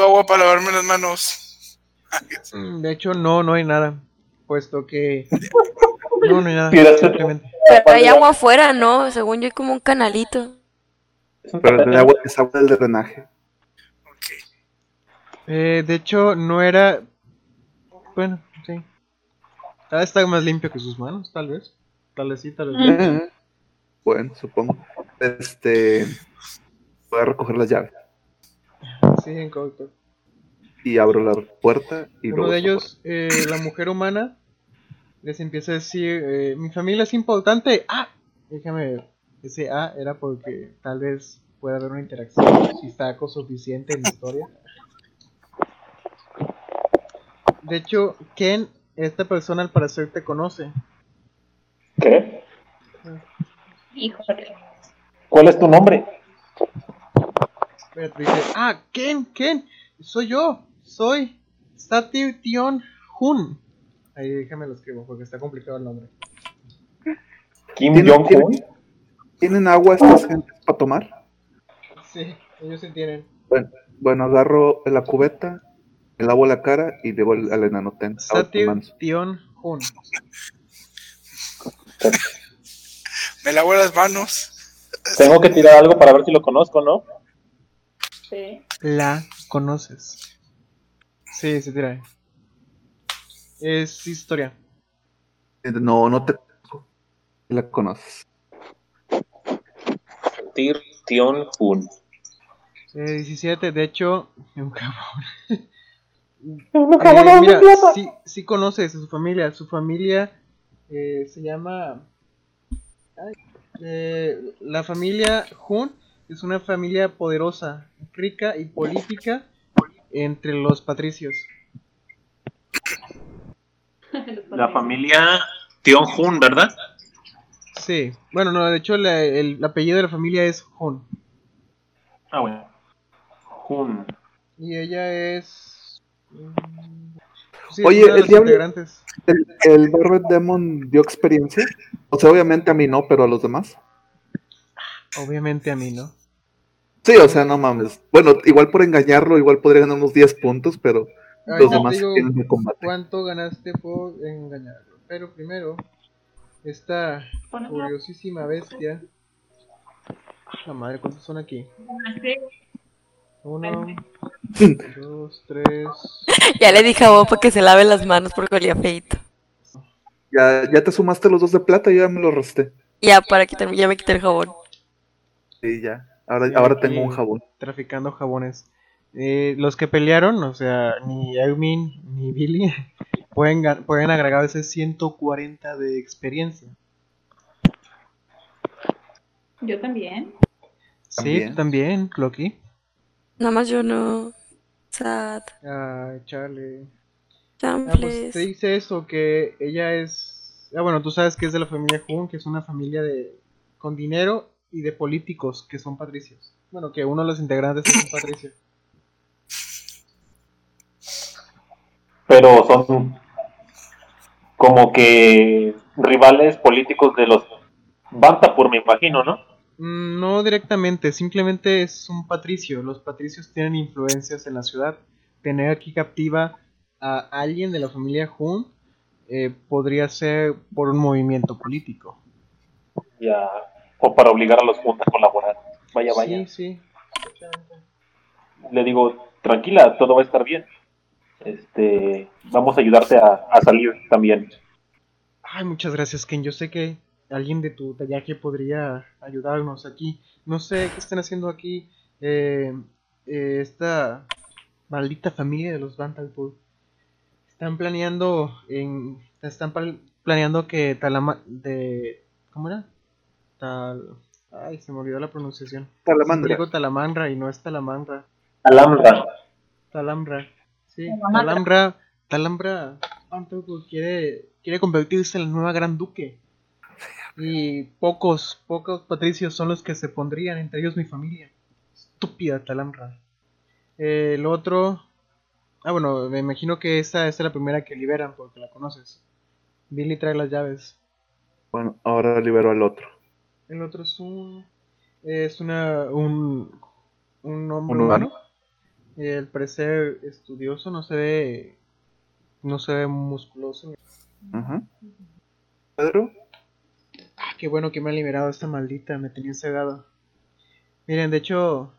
Agua para lavarme las manos. Mm, De hecho, no, no hay nada. Puesto que. No, no hay nada. Pero hay agua afuera, ¿no? Según yo hay como un canalito. Pero el tapete. agua es agua del drenaje. Ok. Eh, de hecho, no era. Bueno, sí. De estar más limpio que sus manos, tal vez. Tal vez sí, tal vez no. Eh, Bueno, supongo. Este. Voy a recoger las llaves. Sí, en corto. Y abro la puerta y Uno luego de ellos, eh, la mujer humana, les empieza a decir: eh, Mi familia es importante. Ah, déjame ver. Ese A era porque tal vez pueda haber una interacción. Si está con suficiente en la historia. De hecho, Ken, esta persona al parecer te conoce. ¿Qué? Híjole. ¿Cuál es tu nombre? Dice, ah, Ken, Ken, soy yo, soy Satir Tion Hun. Ahí déjame lo escribo porque está complicado el nombre. Kim ¿Tiene- Jong-un. ¿Tienen agua estas gentes para tomar? Sí, ellos sí tienen. Bueno, bueno, agarro la cubeta, le lavo la cara y digo al, al enano ten. lávate las Satir manos. Tion Hun. Me lavo las manos. Tengo que tirar algo para ver si lo conozco, ¿no? Sí. La conoces. Sí, se tira. Es historia. No, no te la conoces. Sentir Tion Hun. Eh, 17, de hecho, un cabrón. Eh, cabrón, no, mira, sí, sí conoces a su familia. Su familia eh, se llama. ay, eh, la familia Hun es una familia poderosa, rica y política entre los patricios. La familia Tion Hun, ¿verdad? Sí, bueno, no, de hecho la- el apellido de la familia es Hun. Ah, bueno. Hun. Y ella es. mm, sí, Oye, el diablo- integrantes. ¿El, el Barbed Demon dio experiencia? O sea, obviamente a mí no, pero a los demás. Obviamente a mí, ¿no? Sí, o sea, no mames. Bueno, igual por engañarlo, igual podría ganar unos 10 puntos, pero Ay, los no demás tienen de combate. cuánto ganaste por engañarlo. Pero primero, esta curiosísima bestia. La madre, ¿cuántos son aquí? Uno, dos, tres. Ya le dije a Bob para que se lave las manos porque olía feito. Ya, ya te sumaste los dos de plata y ya me los resté. Ya, para quitarme, ya me quité el jabón. Sí, ya. Ahora, Sí, ahora tengo un jabón. Traficando jabones. Eh, los que pelearon, o sea, ni Eumin ni Billy, pueden, pueden agregar ese 140 de experiencia. Yo también. Sí, También. tú también, Clocky. Nada más yo no. Sad. Ay, chale. Ah, pues te dice eso, que ella es... Ah, bueno, tú sabes que es de la familia Hun, que es una familia de con dinero y de políticos que son patricios. Bueno, que uno de los integrantes es un patricio. Pero son como que rivales políticos de los Bantapur, me imagino, ¿no? Mm, No directamente, simplemente es un patricio. Los patricios tienen influencias en la ciudad. Tener aquí captiva a alguien de la familia Hun eh, podría ser por un movimiento político. Ya. O para obligar a los Hun a colaborar. Vaya, vaya. Sí, sí. Le digo, tranquila, todo va a estar bien. Este, vamos a ayudarte a, a salir también. Ay, muchas gracias, Ken. Yo sé que alguien de tu tallaje podría ayudarnos aquí. No sé qué están haciendo aquí eh, eh, esta maldita familia de los Bantalpur. Están planeando en están pal- planeando que Talama de ¿cómo era? Tal Ay, se me olvidó la pronunciación. Talamandra. Digo Talamandra y no es Talamandra. Alhambra. Talamra. Sí. Talamra Bantalpur quiere, quiere convertirse en la nueva Gran Duque. Y pocos, pocos patricios son los que se pondrían, entre ellos mi familia. Estúpida Talamra. Eh, el otro. Ah, bueno, me imagino que esa, esa es la primera que liberan porque la conoces. Billy trae las llaves. Bueno, ahora libero al otro. El otro es un. Es una. Un. Un hombre Un humano. humano. El parecer estudioso, no se ve. No se ve musculoso. Ajá. Pedro. Ah, qué bueno que me ha liberado esta maldita, me tenía cegado. Miren, de hecho,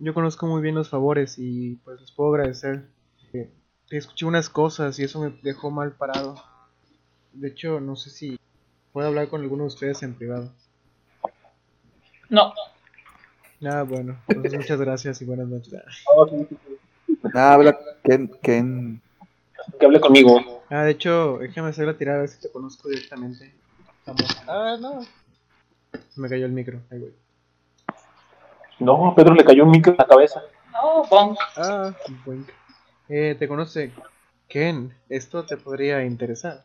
yo conozco muy bien los favores y pues les puedo agradecer. Eh, escuché unas cosas y eso me dejó mal parado. De hecho, no sé si puedo hablar con alguno de ustedes en privado. No. Ah, bueno, pues muchas gracias y buenas noches. Ah, habla Ken, Ken. Que hable conmigo. Ah, de hecho, déjame hacer la tirada a ver si te conozco directamente. Vamos. Ah, no. Se me cayó el micro. Ahí voy. No, a Pedro le cayó un micro en la cabeza. No, bonk. Ah, boink. Eh, te conoce Ken. Esto te podría interesar.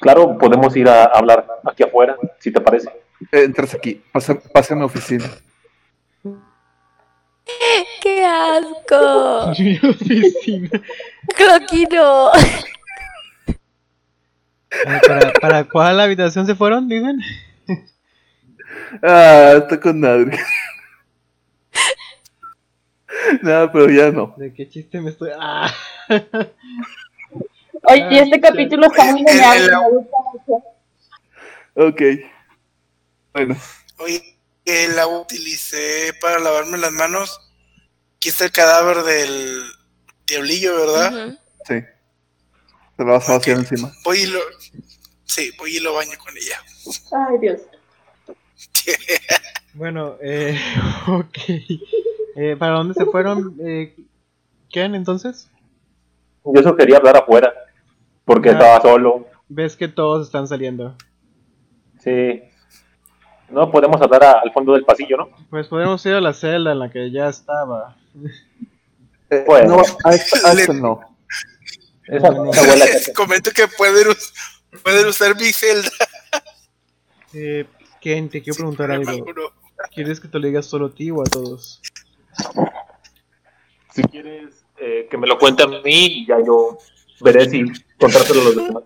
Claro, podemos ir a hablar aquí afuera, si te parece. Eh, entras aquí. Pasa, pasa a mi oficina. ¡Qué asco! Mi oficina. Clocky no. Eh, ¿Para, ¿Para cuál habitación se fueron, dicen? Ah, está con Adri. Nada, pero ya no. ¿De qué chiste me estoy.? ¡Ah! Oye, Ay, este sí. capítulo está muy genial. Ok. Bueno, Oye, que la utilicé para lavarme las manos. Aquí está el cadáver del diablillo, ¿verdad? Sí. Te lo vas a vaciar encima. Voy y lo. Sí, voy y lo baño con ella. Ay, Dios. Bueno, eh, ok. Eh, ¿Para dónde se fueron? Eh, ¿Quién entonces? Yo eso quería hablar afuera, porque Ah. estaba solo. Ves que todos están saliendo. Sí. No podemos hablar a- al fondo del pasillo, ¿no? Pues podemos ir a la celda en la que ya estaba. Eh, Bueno. no, a esta, a esta no. Esa, esa abuela que- Comento que pueden, us- pueden usar mi celda. Eh, Ken, te quiero preguntar algo. ¿Quieres que te lo diga solo a ti o a todos? Si quieres eh, que me lo cuente a mí y ya yo veré si contártelo a los demás.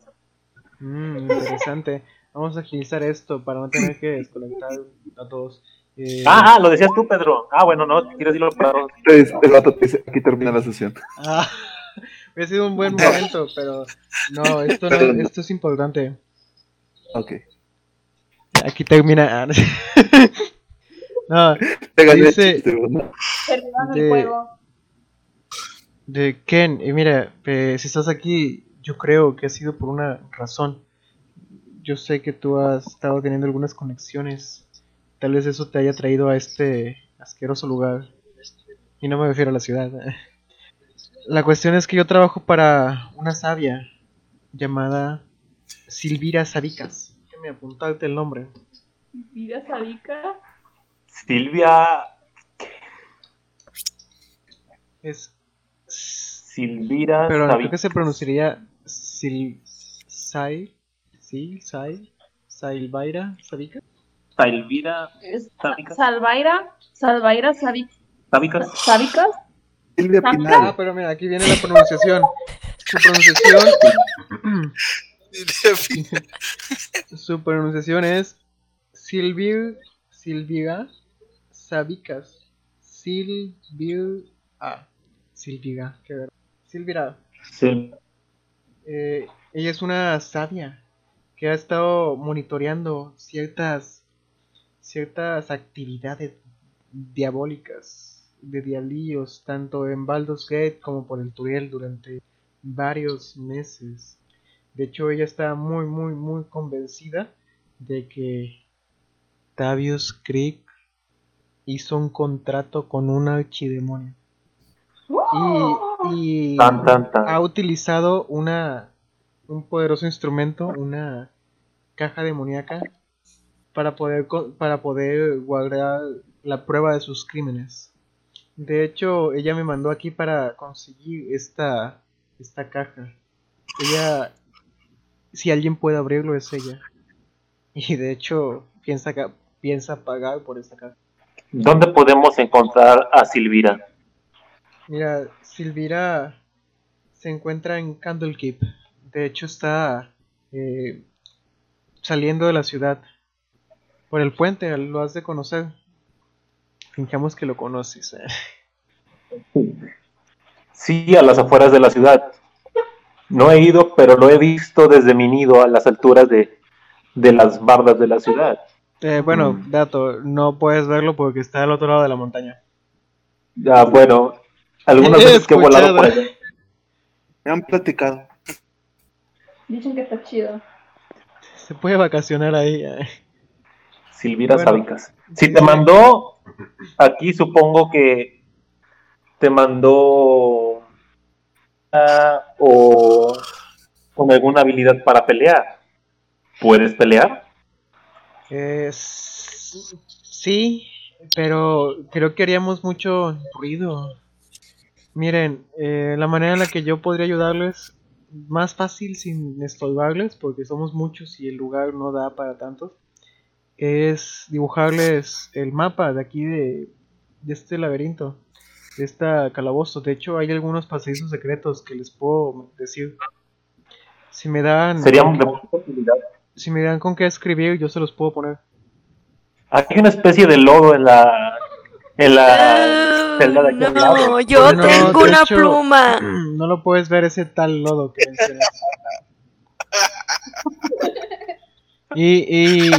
Mm, interesante. Vamos a agilizar esto para no tener que desconectar a todos. Eh, Ah, ah, lo decías tú, Pedro. Ah, bueno, no, si quieres decirlo para todos. Entonces, el vato te dice, aquí termina la sesión. ah, hubiera sido un buen momento, pero no, esto, no, esto es importante. Ok. Aquí termina. no, Pégale el Dice- chiste, ¿no? Terminan De- el juego. de Ken, y mira, eh, si estás aquí, yo creo que ha sido por una razón. Yo sé que tú has estado teniendo algunas conexiones. Tal vez eso te haya traído a este asqueroso lugar. Y no me refiero a la ciudad. La cuestión es que yo trabajo para una sabia llamada Silvira Saricas. Déjame apuntarte el nombre. Vida Sadica. Silvia, Es. Silvira, Pero creo que se pronunciaría Sil. Sai. Sí, Sai. Sailvaira Saricas. Silvira, Es- Sádicas. Salvaira. Salvaira Sadic- Sábicas. Sádicas. Silvia Ah, Ah, Pinal. pero mira, aquí viene la pronunciación. Su pronunciación. su pronunciación es Silvir. Silviga. Sabicas. Silvir. Ah. Silviga. Qué ver. Silvira. Sí. Eh, ella es una sabia que ha estado monitoreando ciertas ciertas actividades diabólicas de diablillos tanto en Baldur's Gate como por el Turiel durante varios meses. De hecho, ella está muy muy muy convencida de que Tavius Creek hizo un contrato con un archidemonio. Y, y Tan, tan, tan. ha utilizado una un poderoso instrumento, una caja demoníaca para poder para poder guardar la prueba de sus crímenes. De hecho, ella me mandó aquí para conseguir esta esta caja. Ella si alguien puede abrirlo es ella. Y de hecho piensa piensa pagar por esta caja. ¿Dónde podemos encontrar a Silvira? Mira, Silvira se encuentra en Candlekeep. De hecho, está eh, saliendo de la ciudad por el puente. Lo has de conocer. Fingamos que lo conoces. eh. Sí, a las afueras de la ciudad. No he ido, pero lo he visto desde mi nido a las alturas de, de las bardas de la ciudad. Eh, bueno, Mm. dato, no puedes verlo porque está al otro lado de la montaña. Ya, bueno, algunas He veces que he volado por allá. Me han platicado. Dicen que está chido. Se puede vacacionar ahí. eh. Silvira Bueno. Sábicas. Si te mandó aquí, supongo que te mandó o con alguna habilidad para pelear. ¿Puedes pelear? Eh, sí, pero creo que haríamos mucho ruido. Miren, eh, la manera en la que yo podría ayudarles, más fácil sin estorbarles, porque somos muchos y el lugar no da para tantos, es dibujarles el mapa de aquí de, de este laberinto, de esta calabozo. De hecho, hay algunos pasadizos secretos que les puedo decir. Si me dan, Sería de mucha utilidad. si me dan con qué escribir, yo se los puedo poner. Hay una especie de lodo en la en la celda de aquí al lado. No, yo No, tengo una hecho- pluma. No lo puedes ver ese tal lodo que mencionas. Y, y,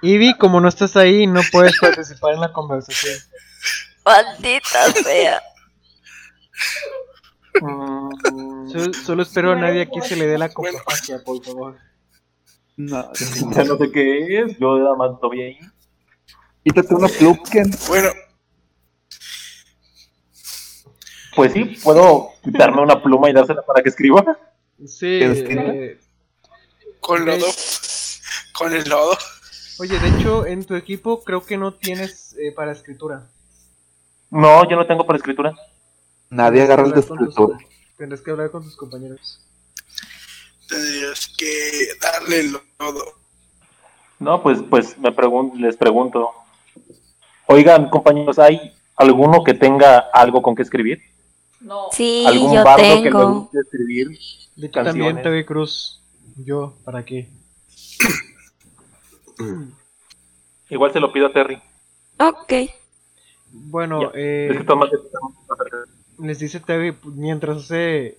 y vi, como no estás ahí, no puedes participar en la conversación. Maldita sea. Mm, Solo, solo espero a nadie aquí se le dé la copofagia, por favor. No, Ya no sé qué es, yo lo vi ahí. quítate una plugin. Bueno, Pues sí, puedo quitarme una pluma y dársela para que escriba. Sí, eh, con lodo. Con el lodo. oye, de hecho, en tu equipo creo que no tienes eh, para escritura. No, yo no tengo para escritura. Nadie agarra el descriptor. tus- Tendrás que hablar con tus compañeros. Tendrías que darle el lodo. No, pues, pues me pregun- les pregunto. Oigan, compañeros, ¿hay alguno que tenga algo con que escribir? No. Sí, ¿Algún yo bardo que le tengo. guste escribir? De hecho, también. TV Cruz. Yo, ¿para qué? Igual se lo pido a Terry. Ok. Bueno, Ya. eh, Es que les dice Terry mientras hace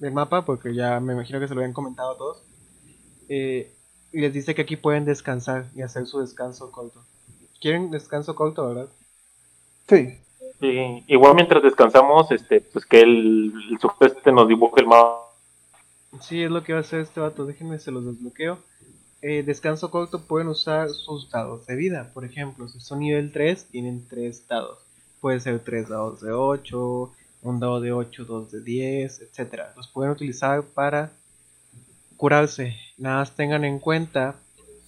el mapa, porque ya me imagino que se lo habían comentado a todos. eh, y les dice que aquí pueden descansar y hacer su descanso corto. ¿Quieren descanso corto, verdad? Sí. Sí, igual mientras descansamos, este, pues que el, el subeste nos dibuje el mapa. Sí, es lo que va a hacer este vato. Déjenme, se los desbloqueo. Eh, descanso corto pueden usar sus dados de vida. Por ejemplo, si son nivel 3, tienen 3 dados. Puede ser 3 dados de 8, un dado de 8, 2 de 10, etc. Los pueden utilizar para curarse. Nada más tengan en cuenta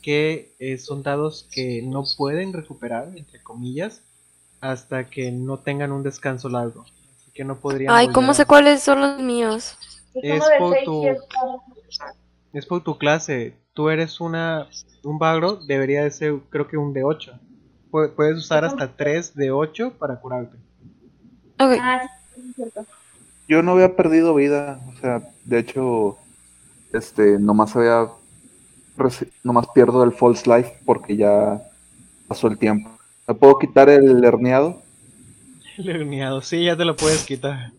que eh, son dados que no pueden recuperar, entre comillas, hasta que no tengan un descanso largo. Así que no podrían. Ay, ¿cómo sé cuáles son los míos? Es por tu- es- por tu clase. Tú eres una un bagro, debería de ser creo que un de 8. Puedes usar hasta 3 de 8 para curarte. Ok. Ah. Yo no había perdido vida. O sea, de hecho, este, nomás había. Nomás pierdo el false life porque ya pasó el tiempo. ¿Me puedo quitar el herniado? El herniado, sí, ya te lo puedes quitar.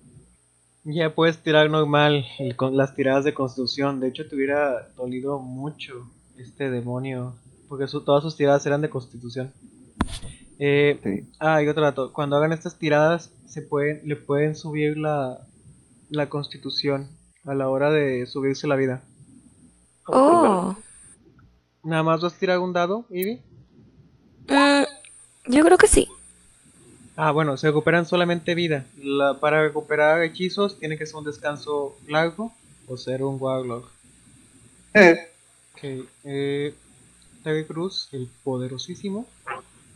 Ya puedes tirar normal con las tiradas de constitución. De hecho, te hubiera dolido mucho este demonio. Porque su- todas sus tiradas eran de constitución. Eh, Sí. Ah, y otro dato. Cuando hagan estas tiradas, se pueden, le pueden subir la, la constitución a la hora de subirse la vida. Oh. Nada más vas a tirar un dado, Ivy. Mm, yo creo que sí. Ah, bueno, se recuperan solamente vida. La- para recuperar hechizos tiene que ser un descanso largo o ser un Warlock. Eh, Ok, eh, Terry Cruz, el poderosísimo,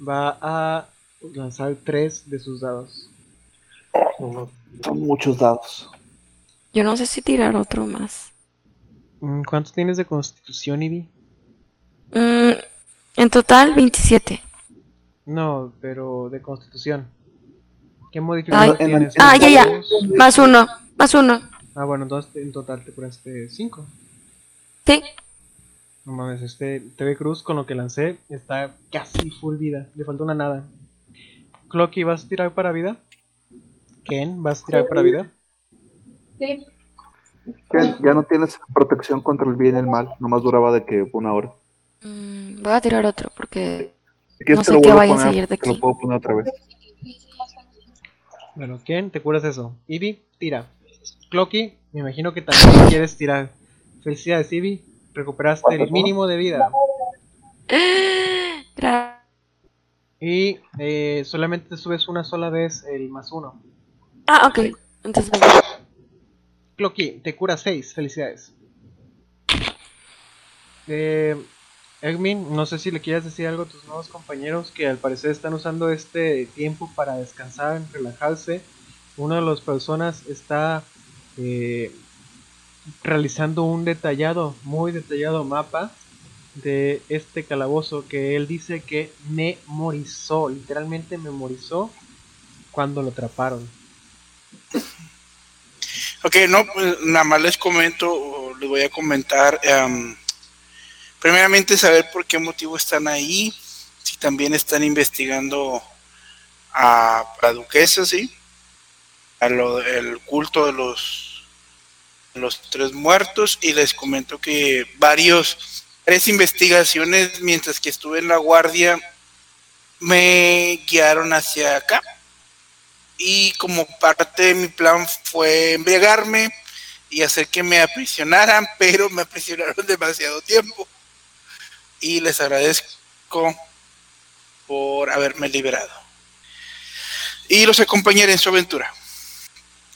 va a lanzar tres de sus dados. son muchos dados. Yo no sé si tirar otro más. Mm, ¿Cuántos tienes de constitución, Ivy? Mm, en total, 27. No, pero de constitución. ¿Qué modificación Ay. tienes? Ah, ya, ya. Más uno. Más uno. Ah, bueno, entonces en total te curaste 5. Sí. No mames, este TV Cruz con lo que lancé está casi full vida. Le falta una nada. Clocky, ¿vas a tirar para vida? Ken, ¿vas a tirar para vida? Sí. Que ya no tienes protección contra el bien y el mal. Nomás duraba de que una hora. Mm, voy a tirar otro porque Quieres No te sé lo qué vaya a poner, salir de te lo aquí. puedo poner otra vez. Bueno, Ken, te curas eso. Ivy, tira. Clocky, me imagino que también quieres tirar. Felicidades, Ivy. Recuperaste el mínimo de vida. Y eh, solamente te subes una sola vez el más uno. Ah, ok. Entonces, Clocky, te cura 6. Felicidades. Eh, Egmin, no sé si le quieras decir algo a tus nuevos compañeros que al parecer están usando este tiempo para descansar, relajarse. Una de las personas está eh, realizando un detallado, muy detallado mapa de este calabozo que él dice que memorizó, literalmente memorizó cuando lo atraparon. Ok, no, pues nada más les comento, les voy a comentar. em, primeramente, saber por qué motivo están ahí. Si también están investigando a la duquesa, ¿sí? A lo, el culto de los, los tres muertos. Y les comento que varios, tres investigaciones mientras que estuve en la guardia me guiaron hacia acá y como parte de mi plan fue embriagarme y hacer que me aprisionaran, pero me aprisionaron demasiado tiempo. Y les agradezco por haberme liberado. Y los acompañaré en su aventura.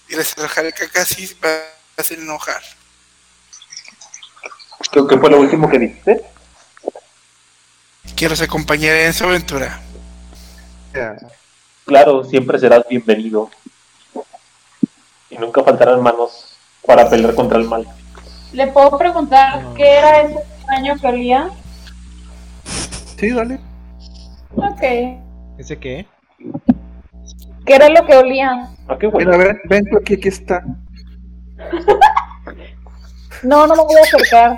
Y les dejaré que casi va a hacer enojar. Creo que fue lo último que dijiste. Que los acompañaré en su aventura. Claro, siempre serás bienvenido. Y nunca faltarán manos para pelear contra el mal. ¿Le puedo preguntar qué era ese extraño que olía? Sí, dale. Ok. ¿Ese qué? ¿Qué era lo que olía? ¿A qué bueno? Mira, ven, ven tú aquí, aquí está. No, no me voy a acercar.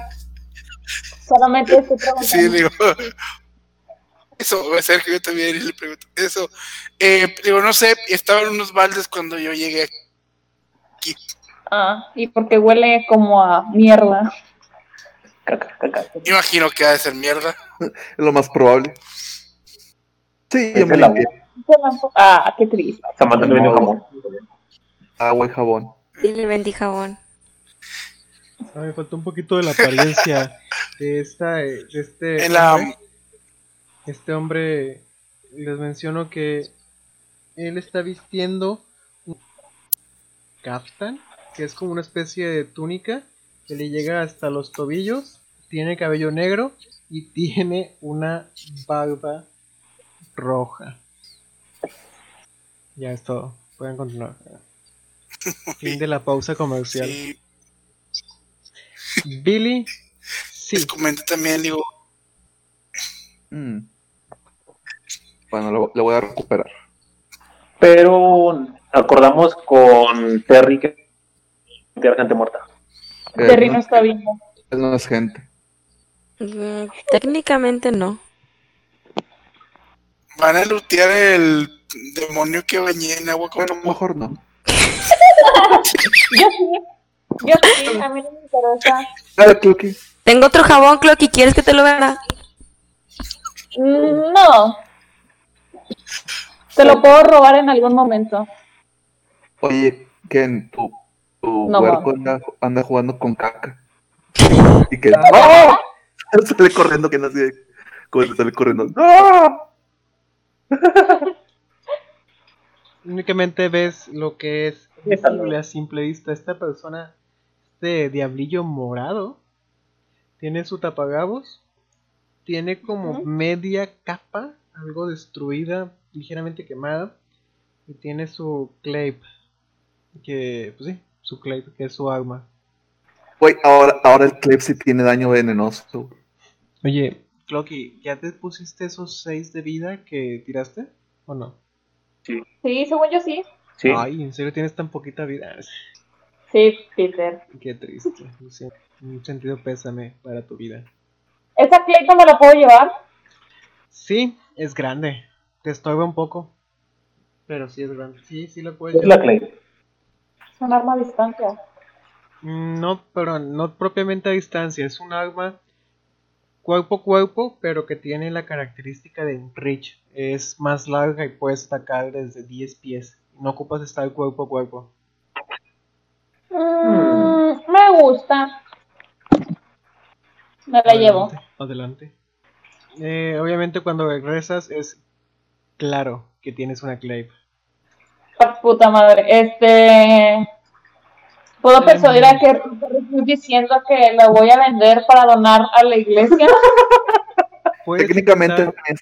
Solamente estoy preguntando. Sí, digo. Eso, va a ser que yo también le pregunto. Eso. Eh, digo, no sé, estaban unos baldes cuando yo llegué aquí. Ah, y porque huele como a mierda. Caca, caca. Imagino que ha de ser mierda. Es lo más probable. Sí, yo me el agua. limpié. Ah, qué triste. Samantha le. Agua y jabón. Y le vendí jabón. Ah, me faltó un poquito de la apariencia de esta, eh, de este En la- hombre. Este hombre, les menciono que él está vistiendo un kaftan, que es como una especie de túnica que le llega hasta los tobillos, tiene cabello negro y tiene una barba roja. Ya es todo, pueden continuar. Fin de la pausa comercial. Sí, Billy, sí. les comenté también, digo, Mm. Bueno, lo, lo voy a recuperar. Pero acordamos con Terry que era gente muerta. Eh, Terry no, no está vivo. él no es gente. Mm, técnicamente no. van a lutear el demonio que bañé en agua con Bueno, mejor no. Yo sí. Yo sí, a mí no me interesa. Dale, Clucky. Tengo otro jabón, Clocky. ¿Quieres que te lo venda? Mm, No. Te lo puedo robar en algún momento. Oye, Ken, tu, tu No, huerco anda, anda jugando con caca. Y que. ¡Oh! Sale corriendo, que no se sale corriendo. ¡No! Únicamente ves lo que es visible a simple vista. Esta persona, este diablillo morado, tiene su tapagabos, tiene como media capa, algo destruida, ligeramente quemada, y tiene su clave, que, pues sí, su clave, que es su arma. Güey, ahora, ahora el clip sí tiene daño venenoso. Oye, Clocky, ¿ya te pusiste esos 6 de vida que tiraste? ¿O no? Sí, según yo sí. Sí. Ay, ¿en serio tienes tan poquita vida? Sí, Peter. Qué triste. siento. Un sentido pésame para tu vida. ¿Esa Clayton me la puedo llevar? Sí, es grande. Te estorba un poco. Pero sí es grande. Sí, sí lo puedes Es la llevar. Clay. Es un arma a distancia. Mm, No, pero no propiamente a distancia. Es un arma cuerpo a cuerpo, pero que tiene la característica de Reach. Es más larga y puedes atacar desde 10 pies. No ocupas estar cuerpo a cuerpo. Mm, me gusta. Me la llevo. Adelante, Adelante. Eh, obviamente cuando regresas es claro que tienes una clave. Ah, Puta madre. Este. ¿Puedo persuadir a que estoy diciendo que la voy a vender para donar a la iglesia? Técnicamente es,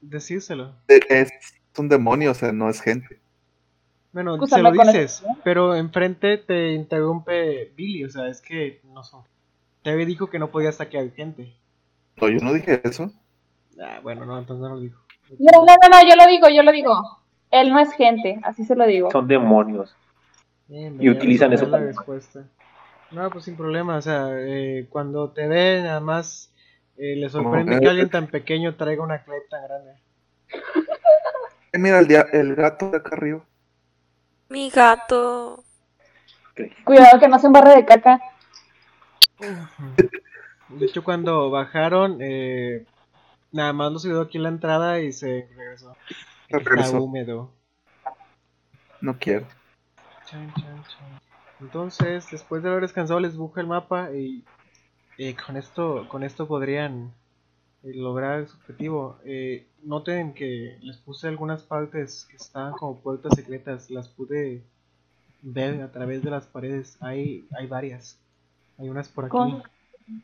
decírselo. es un demonio, o sea, no es gente. Bueno, Escúchame se lo dices, pero enfrente te interrumpe Billy, o sea, es que no son. Te había dijo que no podías saquear gente. No, yo no dije eso. Ah, bueno, no, entonces no lo dijo. No, no, no, no, yo lo digo, yo lo digo. Él no es gente, así se lo digo. Son demonios. Bien, Y utilizan eso para- respuesta. No, pues sin problema, o sea, eh, cuando te ve nada más eh, le sorprende que alguien tan pequeño traiga una clave tan grande. Eh, mira el, dia- el gato de acá arriba. Mi gato. Cuidado que no se embarre de caca. De hecho, cuando bajaron, eh, nada más los ayudó aquí en la entrada y se regresó. Se Está regresó. húmedo. No quiero. Chan, chan, chan. Entonces, después de haber descansado, les busca el mapa y con esto con esto podrían eh, lograr su objetivo. Eh, noten que les puse algunas partes que estaban como puertas secretas, las pude ver a través de las paredes. Hay, hay varias. Hay unas por aquí, ¿Cómo?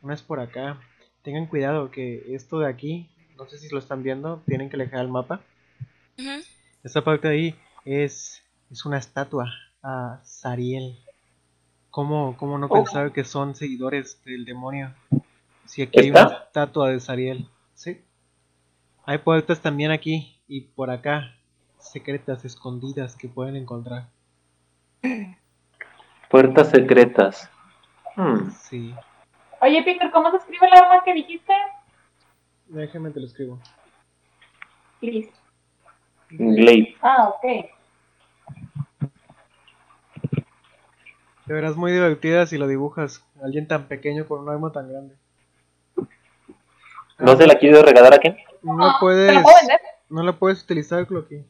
unas por acá. Tengan cuidado que esto de aquí, no sé si lo están viendo, tienen que alejar el mapa. Esta parte de ahí es, es una estatua a Sariel. ¿Cómo, cómo no Oh. pensar que son seguidores del demonio? Si aquí hay una ¿Esta? estatua de Sariel. Sí. Hay puertas también aquí y por acá, secretas, escondidas que pueden encontrar. Puertas secretas. Hmm. Sí. Oye, Peter, ¿cómo se escribe el arma que dijiste? Déjame te lo escribo. Please. Glade. Ah, ok. Te verás muy divertida si lo dibujas. Alguien tan pequeño con un arma tan grande. ¿No se la quiere regalar a quién? No ¿Te puedes. No la puedes utilizar, Clocky.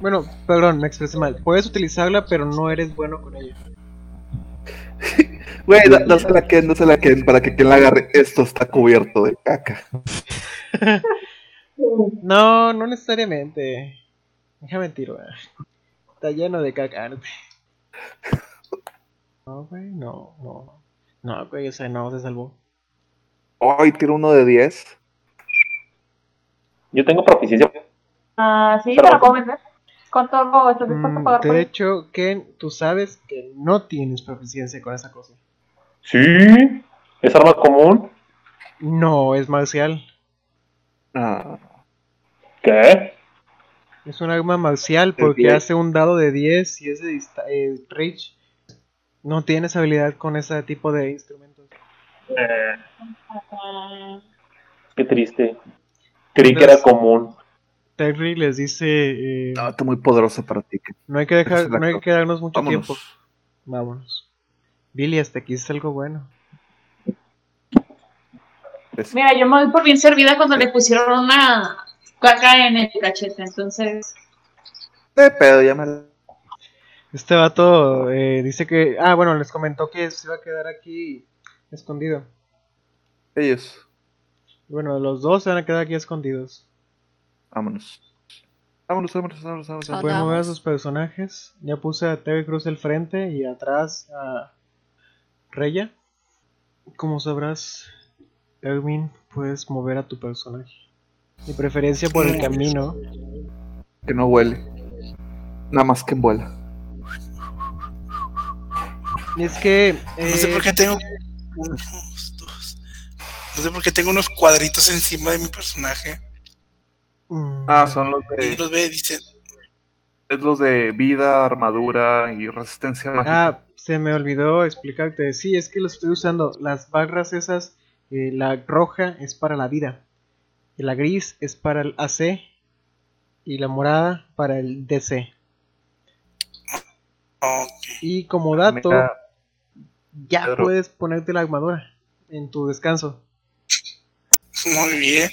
Bueno, perdón, me expresé mal. Puedes utilizarla, pero no eres bueno con ella. Güey, da- dásela a Ken, dásela a Ken para que quien la agarre. Esto está cubierto de caca. No, no necesariamente. Déjame mentir, güey. Está lleno de caca. No, No, güey, no, no. No, güey, ese no se salvó. Ay, tiro uno de 10. Yo tengo proficiencia. Ah, sí, Pero- te lo puedo vender. ¿Cuánto estás dispuesto a Mm, pagar por de eso? hecho, Ken, tú sabes que no tienes proficiencia con esa cosa. Sí. ¿Es arma común? No, es marcial. Ah, ¿Qué? Es un arma marcial porque hace un dado de 10 y es de dista- eh, reach. No tienes habilidad con ese tipo de instrumentos. Eh, Ah, qué triste. Creí que era común. Terry les dice, eh, no, está muy poderoso para ti. No hay que dejar, no hay que quedarnos mucho Vámonos. tiempo. Vámonos. Billy, hasta aquí es algo bueno. Mira, yo me doy por bien servida cuando le pusieron una caca en el cachete, entonces. De pedo, ya me la- Este vato eh, dice que, ah, bueno, les comentó que se iba a quedar aquí escondido. Ellos. Bueno, los dos se van a quedar aquí escondidos. Vámonos. Vámonos, vámonos, vámonos, vámonos. Pueden mover a sus personajes. Ya puse a Terry Cruz al frente y atrás a Reya. Como sabrás, Erwin, puedes mover a tu personaje. Mi preferencia por el camino. Que no huele. Nada más que en vuela. Y es que. No sé eh, por qué tengo unos, dos. No sé por qué tengo unos cuadritos encima de mi personaje. mm, Ah, son los Y de, los ve y dice, es los de vida, armadura y resistencia mágica. Ah, se me olvidó explicarte. Sí, es que lo estoy usando. Las barras esas, eh, la roja es para la vida. Y la gris es para el AC. Y la morada para el DC. ok. Y como dato, Mira, ya Pedro. puedes ponerte la armadura en tu descanso. Muy bien.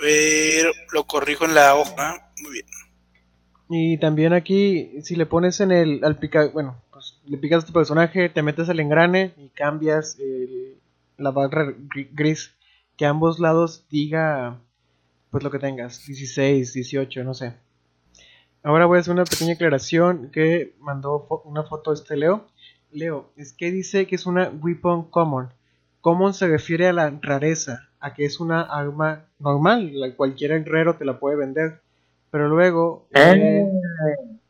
Pero lo corrijo en la hoja. Muy bien. Y también aquí, si le pones en el, al picar, bueno, pues le picas a tu personaje, te metes al engrane y cambias el- la barra gri- gris, que a ambos lados diga, pues lo que tengas, 16, 18, no sé. Ahora voy a hacer una pequeña aclaración que mandó fo- una foto este Leo. Leo, es que dice que es una weapon common. Common se refiere a la rareza, a que es una arma normal, la cualquier guerrero te la puede vender. Pero luego, eh,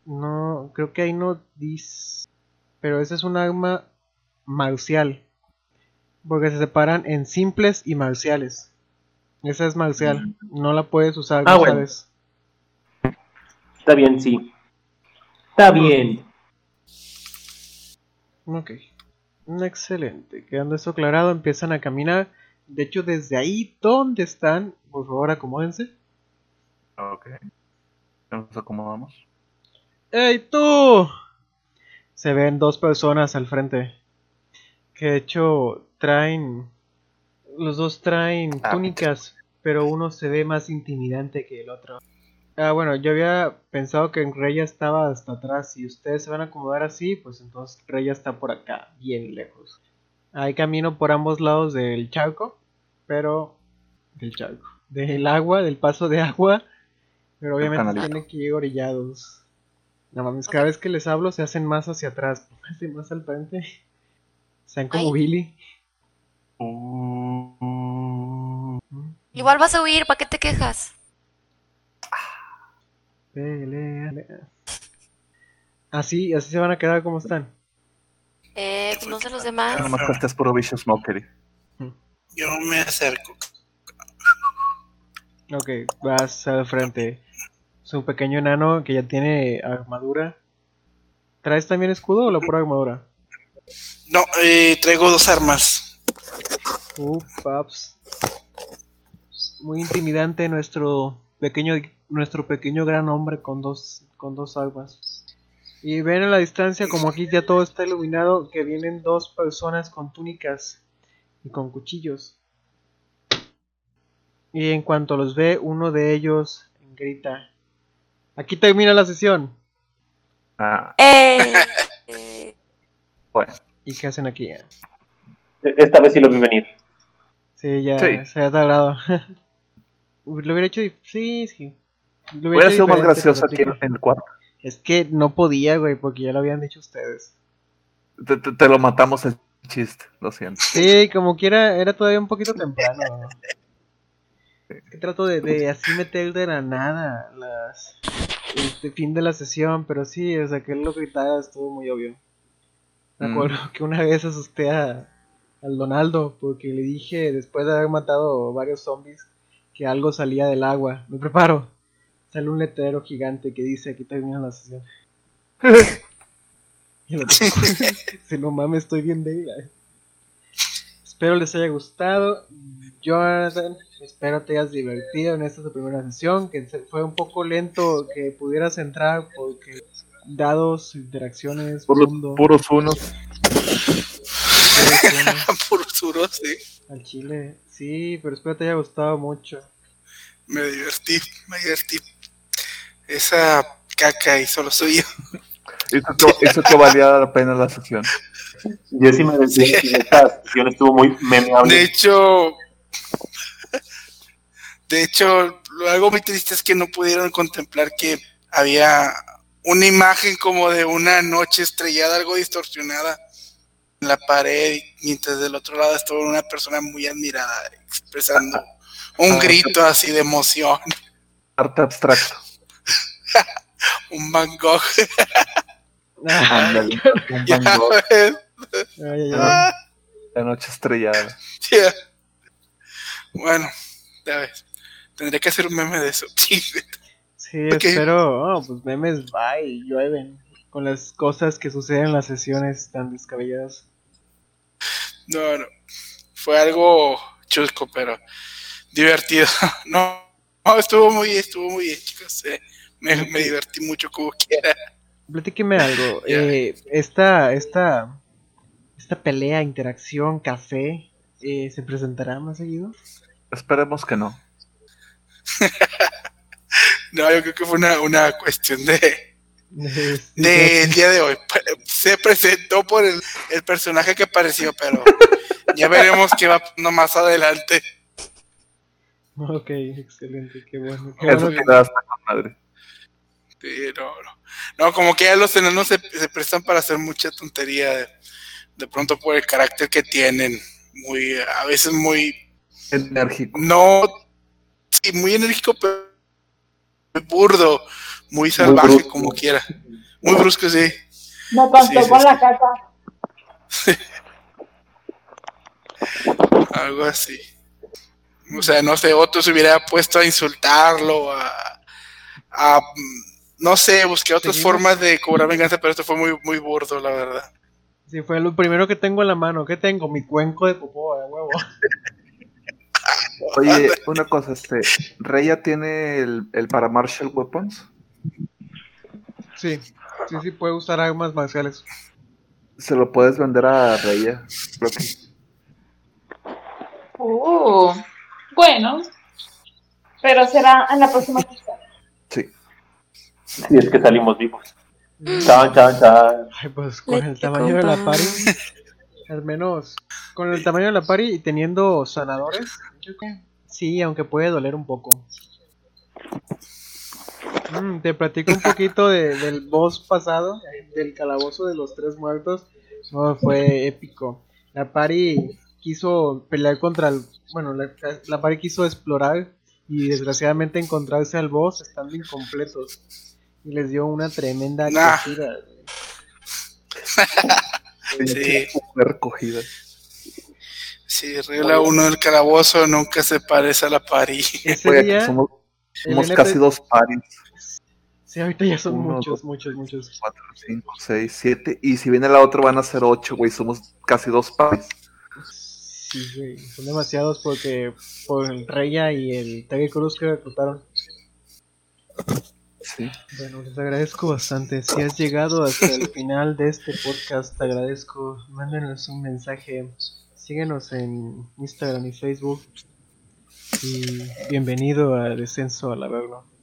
no, creo que ahí no dice. Pero esa es un arma marcial. Porque se separan en simples y marciales. Esa es marcial. No la puedes usar, Ah, no bueno. sabes. Está bien, sí. Está bien. Ok. Excelente. Quedando eso aclarado, empiezan a caminar. De hecho, desde ahí donde están, por favor, acomódense. Ok. Nos acomodamos. ¡Ey, tú! Se ven dos personas al frente. Que de hecho traen. Los dos traen Ah. túnicas, pero uno se ve más intimidante que el otro. Ah, bueno, yo había pensado que Reya estaba hasta atrás. Si ustedes se van a acomodar así, pues entonces Reya está por acá, bien lejos. Hay camino por ambos lados del charco, pero. del charco. Del agua, del paso de agua. Pero obviamente tienen que ir orillados. No mames, cada vez que les hablo se hacen más hacia atrás. Pónganse más al frente. Sean como Ay. Billy. Mm, Igual vas a huir, ¿para qué te quejas? Pelea. Así, así se van a quedar como están. Eh, no sé los demás. Nada más que estés puro Vicious Mockery. Yo me acerco. Ok, vas al frente. Es un pequeño enano que ya tiene armadura. ¿Traes también escudo o la pura armadura? No, eh, traigo dos armas. Uh, paps. Muy intimidante nuestro pequeño nuestro pequeño gran hombre con dos con dos armas. Y ven a la distancia como aquí ya todo está iluminado que vienen dos personas con túnicas y con cuchillos. Y en cuanto los ve, uno de ellos grita: "Aquí termina la sesión." Ah, Eh, eh, bueno. ¿Y qué hacen aquí? Esta vez sí lo vi venir. Sí, ya Sí. se ha tardado. Lo hubiera hecho sí, sí. Lo Hubiera hecho sido más gracioso aquí en, el cuarto. Es que no podía, güey, porque ya lo habían dicho ustedes. Te, te- te lo matamos el chiste, lo siento. Sí, como quiera, era todavía un poquito temprano. Es que trato de, de así meter de la nada las este fin de la sesión, pero sí, o sea, que él lo gritara estuvo muy obvio. Me Mm. acuerdo que una vez asusté a, al Donaldo porque le dije, después de haber matado varios zombies, que algo salía del agua. Me preparo. Sale un letrero gigante que dice aquí termina la sesión. Y el otro, si no mames, estoy bien débil. ay. Espero les haya gustado. Jonathan, espero te hayas divertido en esta tu primera sesión. Que se- fue un poco lento que pudieras entrar porque dados, interacciones, Puros, mundo, puros unos. puros unos, sí. al chile. Sí, pero espero te haya gustado mucho. Me divertí, me divertí. Esa caca hizo lo suyo. Que, hizo que valía la pena la sesión. Jessy me decía que esta sesión estuvo muy memeable. De hecho, de hecho, lo algo muy triste es que no pudieron contemplar que había una imagen como de una noche estrellada, algo distorsionada en la pared, mientras del otro lado estaba una persona muy admirada expresando un Ah, grito así de emoción, Arte abstracto. un Van Gogh. Ándale, un Ya Van Gogh, ves, Ay, ay, ay. ah, la noche estrellada. ya. Bueno, ya ves. Tendría que hacer un meme de eso. Sí. Sí, Ok. espero. Oh, pues memes, bye, llueven. Con las cosas que suceden en las sesiones tan descabelladas. No, no. Fue algo chusco, pero divertido. No, no, estuvo muy bien, estuvo muy bien, chicos. eh. Me, me divertí mucho como quiera. Platíqueme algo. Eh, esta, esta, esta pelea, interacción, café, eh, ¿se presentará más seguido? Esperemos que no. No, yo creo que fue una, una cuestión de del día de hoy. Se presentó por el, el personaje que apareció, pero ya veremos qué va más adelante. Ok, excelente, qué bueno. Qué Eso bueno que- hasta con madre. Sí, no, no. No, como que ya los enanos se, se prestan para hacer mucha tontería de, de pronto por el carácter que tienen. Muy, a veces muy Enérgico. no, sí, muy enérgico, pero muy burdo, muy salvaje, como quiera. Muy brusco, sí. Me contó Sí, sí, la casa. Algo así. O sea, no sé, otro se hubiera puesto a insultarlo, a, a, no sé, busqué otras Seguimos. formas de cobrar venganza, pero esto fue muy, muy burdo, la verdad. Sí, fue lo primero que tengo en la mano. ¿Qué tengo? Mi cuenco de popó, de huevo. Oye, una cosa, este, ¿Reya tiene el, el para Marshall Weapons? Sí, sí, sí, puede usar armas marciales. Se lo puedes vender a Reya. Creo que Uh, bueno. Pero será en la próxima sesión. sí. Si es que salimos vivos. Chan, chan, chan. Ay, pues con Le el tamaño de la pari, al menos con el tamaño de la pari y teniendo sanadores, yo creo que sí, aunque puede doler un poco. Mm, te platico un poquito de- del boss pasado, del calabozo de los tres muertos. No, fue épico. La pari quiso pelear contra el. Bueno, la, la pari quiso explorar y desgraciadamente encontrarse al boss estando incompletos. Y les dio una tremenda Nah. cogida. Sí. Fue recogida. Sí, regla uno del calabozo nunca se parece a la pari. Ese Oye, aquí día, somos, casi dos pares. Sí, ahorita ya son Uno, muchos, dos. muchos, muchos. 4, 5, 6, 7. Y si viene la otra van a ser 8, güey. Somos casi dos pares. Sí, güey, son demasiados porque por el Reya y el Terry Cruz que reclutaron. Sí. Bueno, les agradezco bastante. Si has llegado hasta el final de este podcast, te agradezco. Mándenos un mensaje. Síguenos en Instagram y Facebook. Y bienvenido a Descenso al Averno.